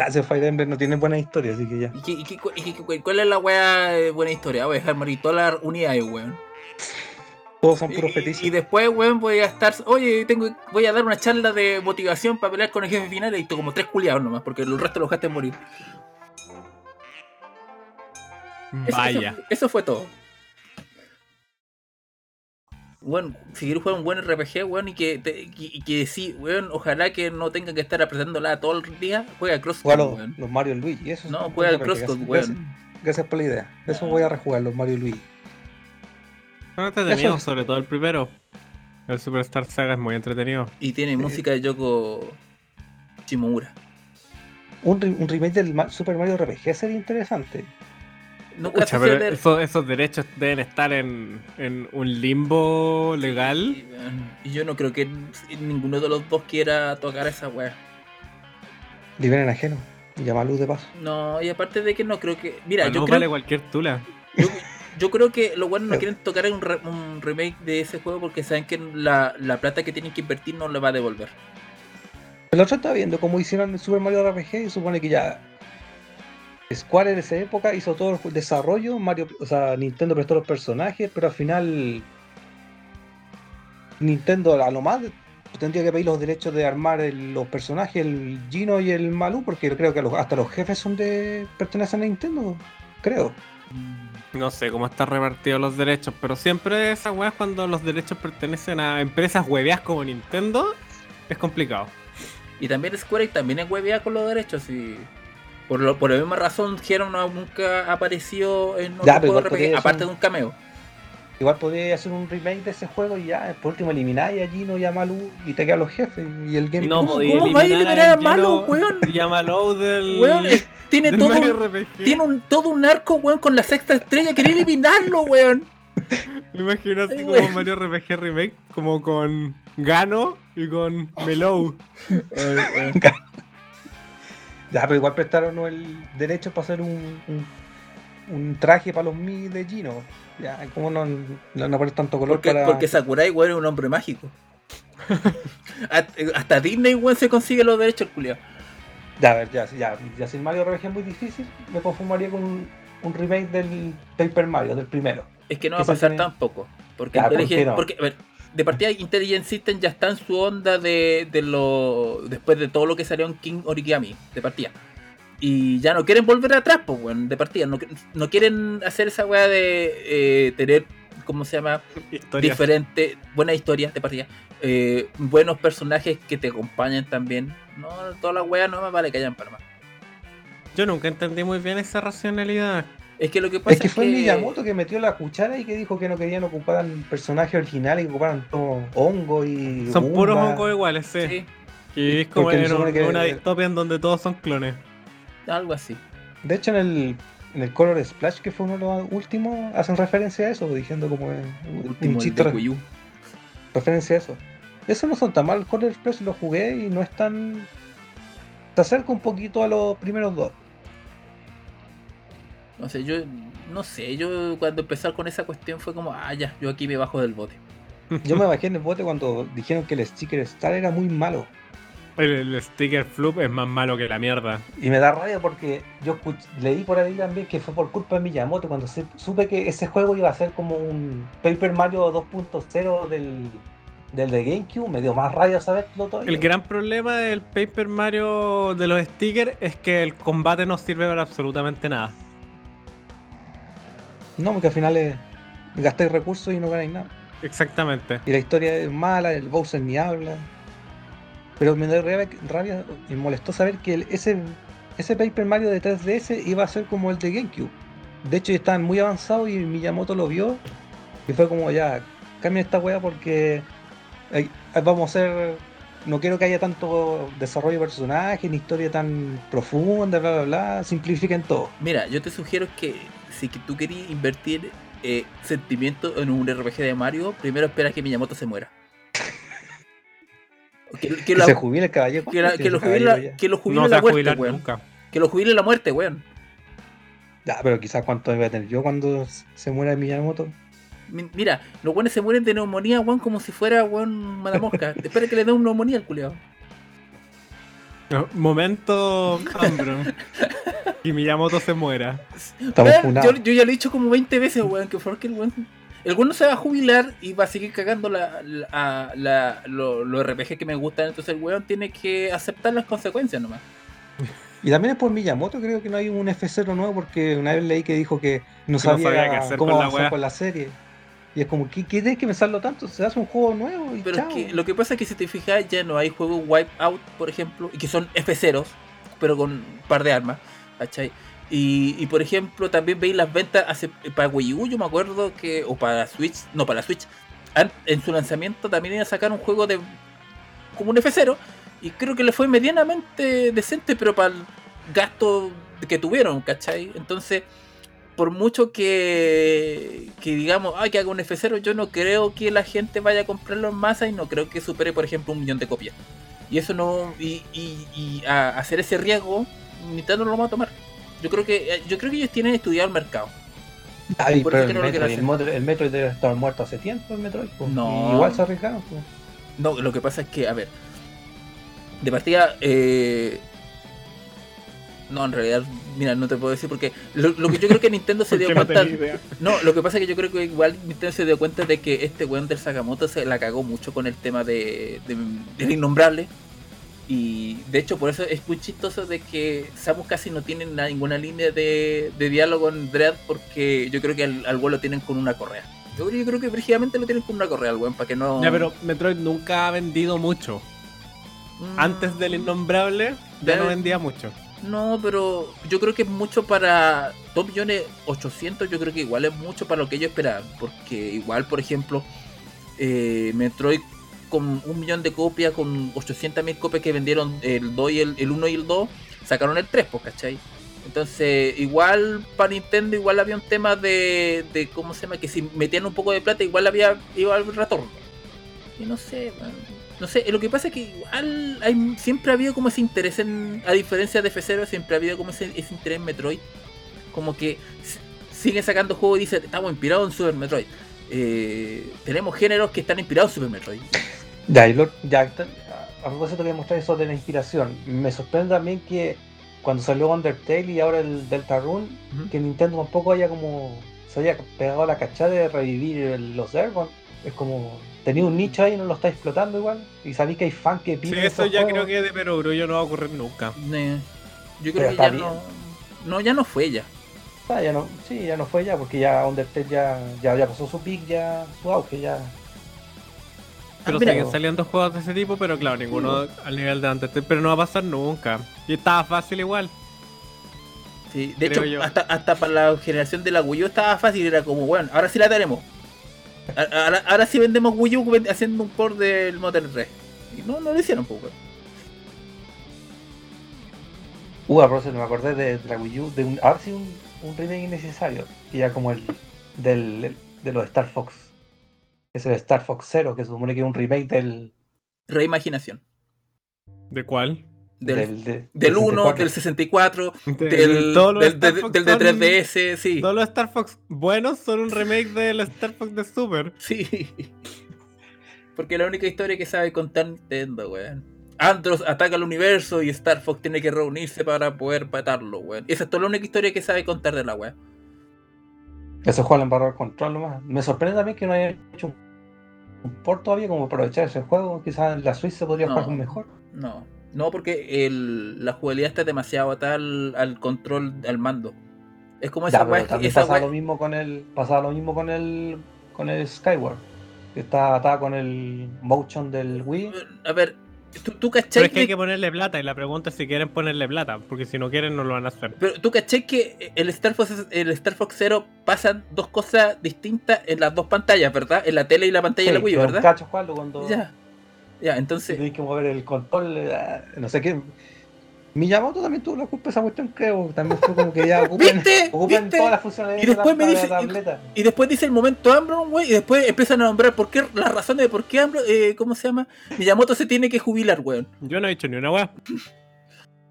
Ese Fire Emblem no tiene buena historia, así que ya. ¿Y, qué- y cuál es la weá de buena historia? Voy a dejar las unidades, weón. Todos son puros y- fetiches. y después, weón, voy a estar. Oye, tengo, voy a dar una charla de motivación para pelear con el jefe final y como tres culiados nomás, porque el resto lo dejaste morir. Eso- Vaya. Eso, eso fue todo. Bueno, si quieres jugar un buen RPG, weón, y que, te- y, que sí, weón, ojalá que no tengan que estar apretándola todo el día, juega CrossFit, Juega los, weón. los Mario Luigi. Eso No, juega el que- CrossCode, gracias- weón. Gracias por la idea. Eso voy a rejugar, los Mario Luigi. Son entretenidos, Eso. sobre todo el primero. El Superstar Saga es muy entretenido. Y tiene música de Yoko Shimomura. Un, re- un remake del Ma- Super Mario RPG sería interesante. Nunca pero leer. esos, esos derechos deben estar en, en un limbo legal. Y, yo no creo que ninguno de los dos quiera tocar esa weá. Liberen ajeno. Y llama luz de paso. No, y aparte de que no creo que. Mira, yo no creo, vale cualquier tula. yo, yo creo que los buenos no Pero- quieren tocar un, re- un remake de ese juego porque saben que la, la plata que tienen que invertir no le va a devolver. El otro estaba viendo cómo hicieron el Super Mario RPG y supone que ya Square en esa época hizo todo el desarrollo, Mario, o sea, Nintendo prestó los personajes, pero al final Nintendo a lo más tendría que pedir los derechos de armar el- los personajes, el Gino y el Malú, porque creo que los- hasta los jefes son de pertenecen a Nintendo, creo. No sé cómo están repartidos los derechos, pero siempre esa weá cuando los derechos pertenecen a empresas hueveas como Nintendo, es complicado. Y también Square Enix también es huevea con los derechos y. Por, lo- por la misma razón, Hero no, nunca apareció en otro Ya, juego RPG, aparte de un cameo. Igual podría hacer un remake de ese juego y ya, por último elimináis a Gino y a Malú y te quedan los jefes y el gameplay. ¿Cómo- podía cómo va a eliminar a Gino Malo, weón? Y a Malo del. Weón, eh, tiene del todo, un- RPG. tiene un, todo un arco, weón, con la sexta estrella. Quería eliminarlo, weón. Me imagino así Ay, como weón. Mario RPG Remake, como con Gano y con Melou. Ya, pero igual prestaron el derecho para hacer un, un, un traje para los Mi de Gino. Ya, como no, no, no poner tanto color Porque, para. porque Sakurai, weón, es un hombre mágico. Hasta- Hasta Disney, weón, se consigue los derechos, culiao. Ya, a ver, ya, ya, ya si el Mario RPG es muy difícil, me conformaría con un, un remake del Paper Mario, del primero. Es que no va a pasar tiene- tampoco. Porque, Ya, ¿por qué Intelligent- no? porque, a ver, de partida Intelligent System ya está en su onda de, de lo. después de todo lo que salió en King Origami, de partida. Y ya no quieren volver atrás, pues, weón, de partida. No, no quieren hacer esa weá de eh, tener, ¿cómo se llama? Historia. Diferente, buena historia de partida. eh, buenos personajes que te acompañan también. No, toda la weá no me vale que hayan para más. Yo nunca entendí muy bien esa racionalidad. Es que lo que pasa Es que fue Miyamoto que metió la cuchara y que dijo que no querían ocupar personajes originales, que ocuparan todo hongo y. Son puros hongos iguales, sí. Sí, Y es como en supone un- que- una distopia en donde todos son clones. Algo así. De hecho, en el, en el Color Splash, que fue uno de los últimos, hacen referencia a eso, diciendo como un, Último el chiste de re- Wii U. referencia a eso. Eso no son tan mal, el Color Splash lo jugué y no es tan. Se acerca un poquito a los primeros dos. No sé, yo no sé, yo cuando empezar con esa cuestión fue como, ah, ya, yo aquí me bajo del bote. Yo me bajé en el bote cuando dijeron que el Sticker Star era muy malo. El, el sticker floop es más malo que la mierda. Y me da rabia porque yo leí por ahí también que fue por culpa de Miyamoto cuando se- supe que ese juego iba a ser como un Paper Mario 2.0 del, del de GameCube. Me dio más rabia saberlo todavía. El gran problema del Paper Mario de los stickers es que el combate no sirve para absolutamente nada. No, porque al final eh, gastáis recursos y no ganáis nada. Exactamente. Y la historia es mala, el Bowser ni habla. Pero me da rabia, y molestó saber que el- ese, ese Paper Mario de 3DS iba a ser como el de GameCube. De hecho, estaban muy avanzados y Miyamoto lo vio. Y fue como, ya, cambien esta wea porque eh, vamos a hacer. No quiero que haya tanto desarrollo de personajes, ni historia tan profunda, bla, bla, bla. Simplifiquen todo. Mira, yo te sugiero que si tú querías invertir eh, sentimiento en un RPG de Mario, primero espera que Miyamoto se muera. Que, que Que, la- se jubile el caballero. que la- que lo jubile, que lo jubile No la muerte, jubilar weón. nunca. Que lo jubile la muerte, weón. Ya, pero quizás cuánto voy a tener yo cuando se muera Miyamoto. Mi- Mira, los weones se mueren de neumonía, weón, como si fuera, weón, mala mosca. Espera que le dé una neumonía al culiao. Momento Ambron. y Miyamoto se muera. Estamos Weón, funados. yo, yo ya lo he dicho como 20 veces, weón, que fue que el weón. El weón no se va a jubilar y va a seguir cagando la, la, la- lo- los RPG que me gustan. Entonces el weón tiene que aceptar las consecuencias nomás. Y también es por Miyamoto, creo que no hay un F0 nuevo porque una vez leí que dijo que no no sabía, sabía qué hacer cómo con la avanzar con la serie. Y es como, ¿qué, qué tienes que pensarlo tanto? Se hace un juego nuevo y Pero chao. es que lo que pasa es que si te fijas, ya no hay juegos Wipeout, por ejemplo, y que son F0, pero con un par de armas, ¿cachai? Y, por ejemplo, también veis las ventas hace, para Wii U, yo me acuerdo que, o para Switch, no, para Switch, en su lanzamiento también iban a sacar un juego de como un F0, y creo que le fue medianamente decente, pero para el gasto que tuvieron, ¿cachai? Entonces, por mucho que, que digamos, ay, que haga un F0, yo no creo que la gente vaya a comprarlo en masa y no creo que supere, por ejemplo, un millón de copias. Y eso no. Y, y, y a hacer ese riesgo, Nintendo no lo va a tomar. Yo creo que eh, yo creo que ellos tienen estudiado el mercado. Ay, por pero el Metroid, el, el Metroid debe estar muerto hace tiempo, el Metroid. pues. No. Y igual se arriesgaron. pues. No, lo que pasa es que, a ver. De partida, eh, No, en realidad, mira, no te puedo decir porque lo, lo que yo creo que Nintendo se dio no cuenta. No, lo que pasa es que yo creo que igual Nintendo se dio cuenta de que este weón del Sakamoto se la cagó mucho con el tema de, de- del innombrable. Y de hecho por eso es muy chistoso de que Samus casi no tiene na- ninguna línea de, de diálogo en Dread porque yo creo que al, al lo tienen con una correa. Yo, creo- yo creo que brígidamente lo tienen con una correa al weón para que no... Ya, pero Metroid nunca ha vendido mucho. Mm, Antes del innombrable ya no vendía mucho. No, pero yo creo que es mucho para 2 millones 800, yo creo que igual es mucho para lo que ellos esperaban. Porque igual, por ejemplo, eh, Metroid con un millón de copias, con 800 mil copias que vendieron el 2 y el, el 1 y el 2, sacaron el 3, pues, ¿cachai? Entonces, igual para Nintendo, igual había un tema de, de ¿cómo se llama? Que si metían un poco de plata, igual había iba al retorno. Y no sé, man, no sé, lo que pasa es que igual siempre ha habido como ese interés en, a diferencia de F0, siempre ha habido como ese, ese interés en Metroid. Como que siguen sacando juegos y dicen, estamos inspirados en Super Metroid. Eh, tenemos géneros que están inspirados en Super Metroid. Ya, y lo- ya a propósito que mostrar eso de la inspiración, me sorprende también que cuando salió Undertale y ahora el Delta Rune, Ujú. que Nintendo tampoco haya como se haya pegado a la cachada de revivir el- los Dragon. Es como tenía un nicho ahí y no lo está explotando igual. Y sabéis que hay fans que Sí, piden eso esos ya juegos. creo que de perogrullo no va a ocurrir nunca. Eh, yo Pero creo que está ya bien. no, no, ya no fue ya. Ah, ya no, sí, ya no fue ya, porque ya Undertale ya, ya, ya pasó su pick, ya su auge, ya. Pero Ah, mira, siguen saliendo juegos de ese tipo, pero claro, ninguno al nivel de antes. Pero no va a pasar nunca. Y estaba fácil igual. Sí, de Creo hecho, yo. hasta, hasta para la generación de la Wii U estaba fácil, era como, bueno, ahora sí la tenemos. Ahora, ahora sí vendemos Wii U haciendo un port del Motor 3. Y no, no lo hicieron, pues, weón. Uh, propósito, me acordé de, de la Wii U, de un, ahora sí un, un remake innecesario, que ya como el del, de los Star Fox. Es el Star Fox Zero, que se supone que es un remake del, Reimaginación. ¿De cuál? Del, del, de- del 1, 64. del 64, De- del, del, de son- 3DS, sí. Todos los Star Fox buenos son un remake del Star Fox de Super. Sí. Porque la única historia que sabe contar Nintendo, weón. Andros ataca al universo y Star Fox tiene que reunirse para poder matarlo, weón. Esa es toda la única historia que sabe contar de la weón. Ese juego lo embarró el control nomás. Me sorprende también que no haya hecho un, un port todavía como aprovechar ese juego. Quizás en la se podría No. jugar mejor. No, no porque el, la jugabilidad está demasiado atada al, al control, al mando. Es como esa Ya, que- esa weá- lo mismo con el. Pasaba lo mismo con el. con el Skyward. Está atada con el motion del Wii. A ver, tú, tú Pero es que hay que- ponerle plata y la pregunta es si quieren ponerle plata, porque si no quieren no lo van a hacer. Pero tú caché que el Star Fox, el Star Fox Zero pasan dos cosas distintas en las dos pantallas, ¿verdad? En la tele y la pantalla de la Sí, Wii, ¿verdad? cacho cuando Ya. Ya, si entonces. tenéis que mover el control, eh, no sé qué. Miyamoto también tuvo la culpa de esa cuestión, creo. También fue como que ya ocupan, ¿Viste? ocupan ¿Viste? todas las funcionalidades Y después de la, me de dice- la tableta. Y después dice el momento Ambron, güey, y después empiezan a nombrar por qué, las razones de por qué Ambron, eh, ¿cómo se llama? Miyamoto se tiene que jubilar, weón. Yo no he dicho ni una weá.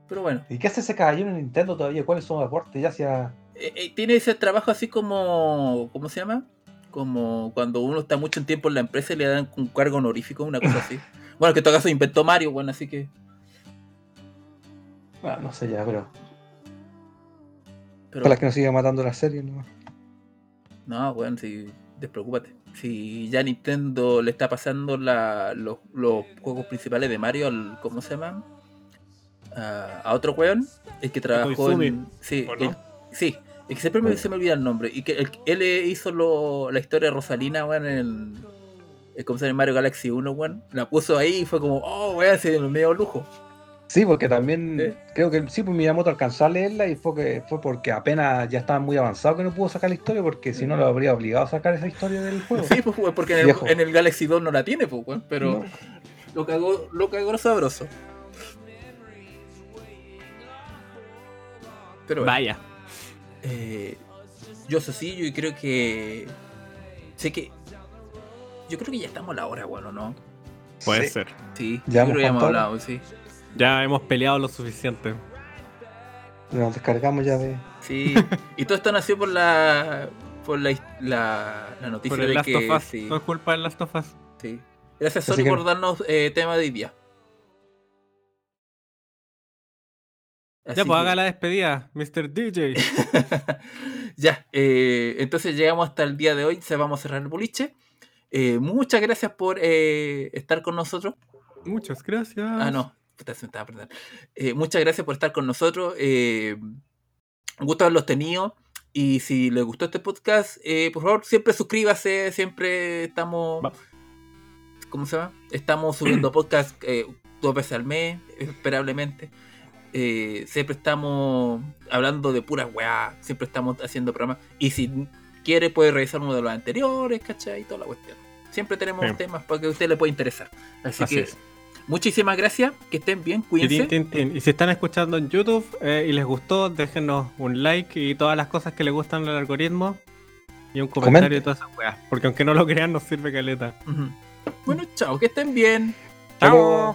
Pero bueno, ¿Y qué hace ese caballero en Nintendo todavía? ¿Cuáles son los aportes? Ya sea. eh, eh, tiene ese trabajo así como, ¿cómo se llama? Como cuando uno está mucho tiempo en la empresa y le dan un cargo honorífico, una cosa así. Bueno, que en todo caso inventó Mario, bueno, así que... Bueno, no sé ya, pero. Pero, Para las que nos sigan matando la serie, ¿no? No, bueno, si despreocúpate. Si ya Nintendo le está pasando la- los, los juegos principales de Mario al, ¿cómo se llama? A, a otro weón, el que trabajó Koizumi, en. Sí, ¿o no? el- sí, el que siempre me, se me olvida el nombre. Y que el- él hizo lo- la historia de Rosalina, weón, en el. el- ¿Cómo se llama? Mario Galaxy 1, weón. La puso ahí y fue como, oh, weón, se me dio lujo. Sí, porque también creo que sí, pues Miyamoto alcanzó a leerla y fue que fue porque apenas ya estaba muy avanzado que no pudo sacar la historia, porque si no lo habría obligado a sacar esa historia del juego. Sí, pues, porque en el, en el Galaxy 2 no la tiene, pues, weón. Pero No. lo cagó, lo cagó sabroso. Pero bueno. Vaya. Eh, yo eso sí, yo creo que. Sé que. Yo creo que ya estamos a la hora, bueno, ¿no? Puede Sí. ser. Sí, Ya yo creo que ya hemos hablado, sí. Ya hemos peleado lo suficiente. Nos descargamos ya de. Sí. y todo esto nació por la. Por la, la, la noticia Por el de Last que. of Us. Sí, es culpa del Last of Us. sí. Gracias, Sony, que- por darnos eh, tema de hoy día. Ya, pues que- haga la despedida, Mr. DJ. ya, eh, entonces llegamos hasta el día de hoy, se vamos a cerrar el boliche. Eh, muchas gracias por eh, estar con nosotros. Muchas gracias. Ah, no, puta, se me estaba perdiendo. Eh, muchas gracias por estar con nosotros. Eh, un gusto haberlos tenido. Y si les gustó este podcast, eh, por favor, siempre suscríbase. Siempre estamos. ¿Cómo se llama? Estamos subiendo podcast eh, dos veces al mes, esperablemente. Siempre estamos hablando de puras weá. Siempre estamos haciendo programas. Y si quiere, puede revisar uno de los anteriores, ¿cachai? Y toda la cuestión. Siempre tenemos Sí. temas para que a usted le pueda interesar. Así, Así que es. Muchísimas gracias, que estén bien, cuídense. Y si están escuchando en YouTube eh, y les gustó, déjenos un like y todas las cosas que les gustan al algoritmo. Y un comentario Comente. y todas esas weas. Porque aunque no lo crean, nos sirve caleta. Bueno, chao, que estén bien. Chao.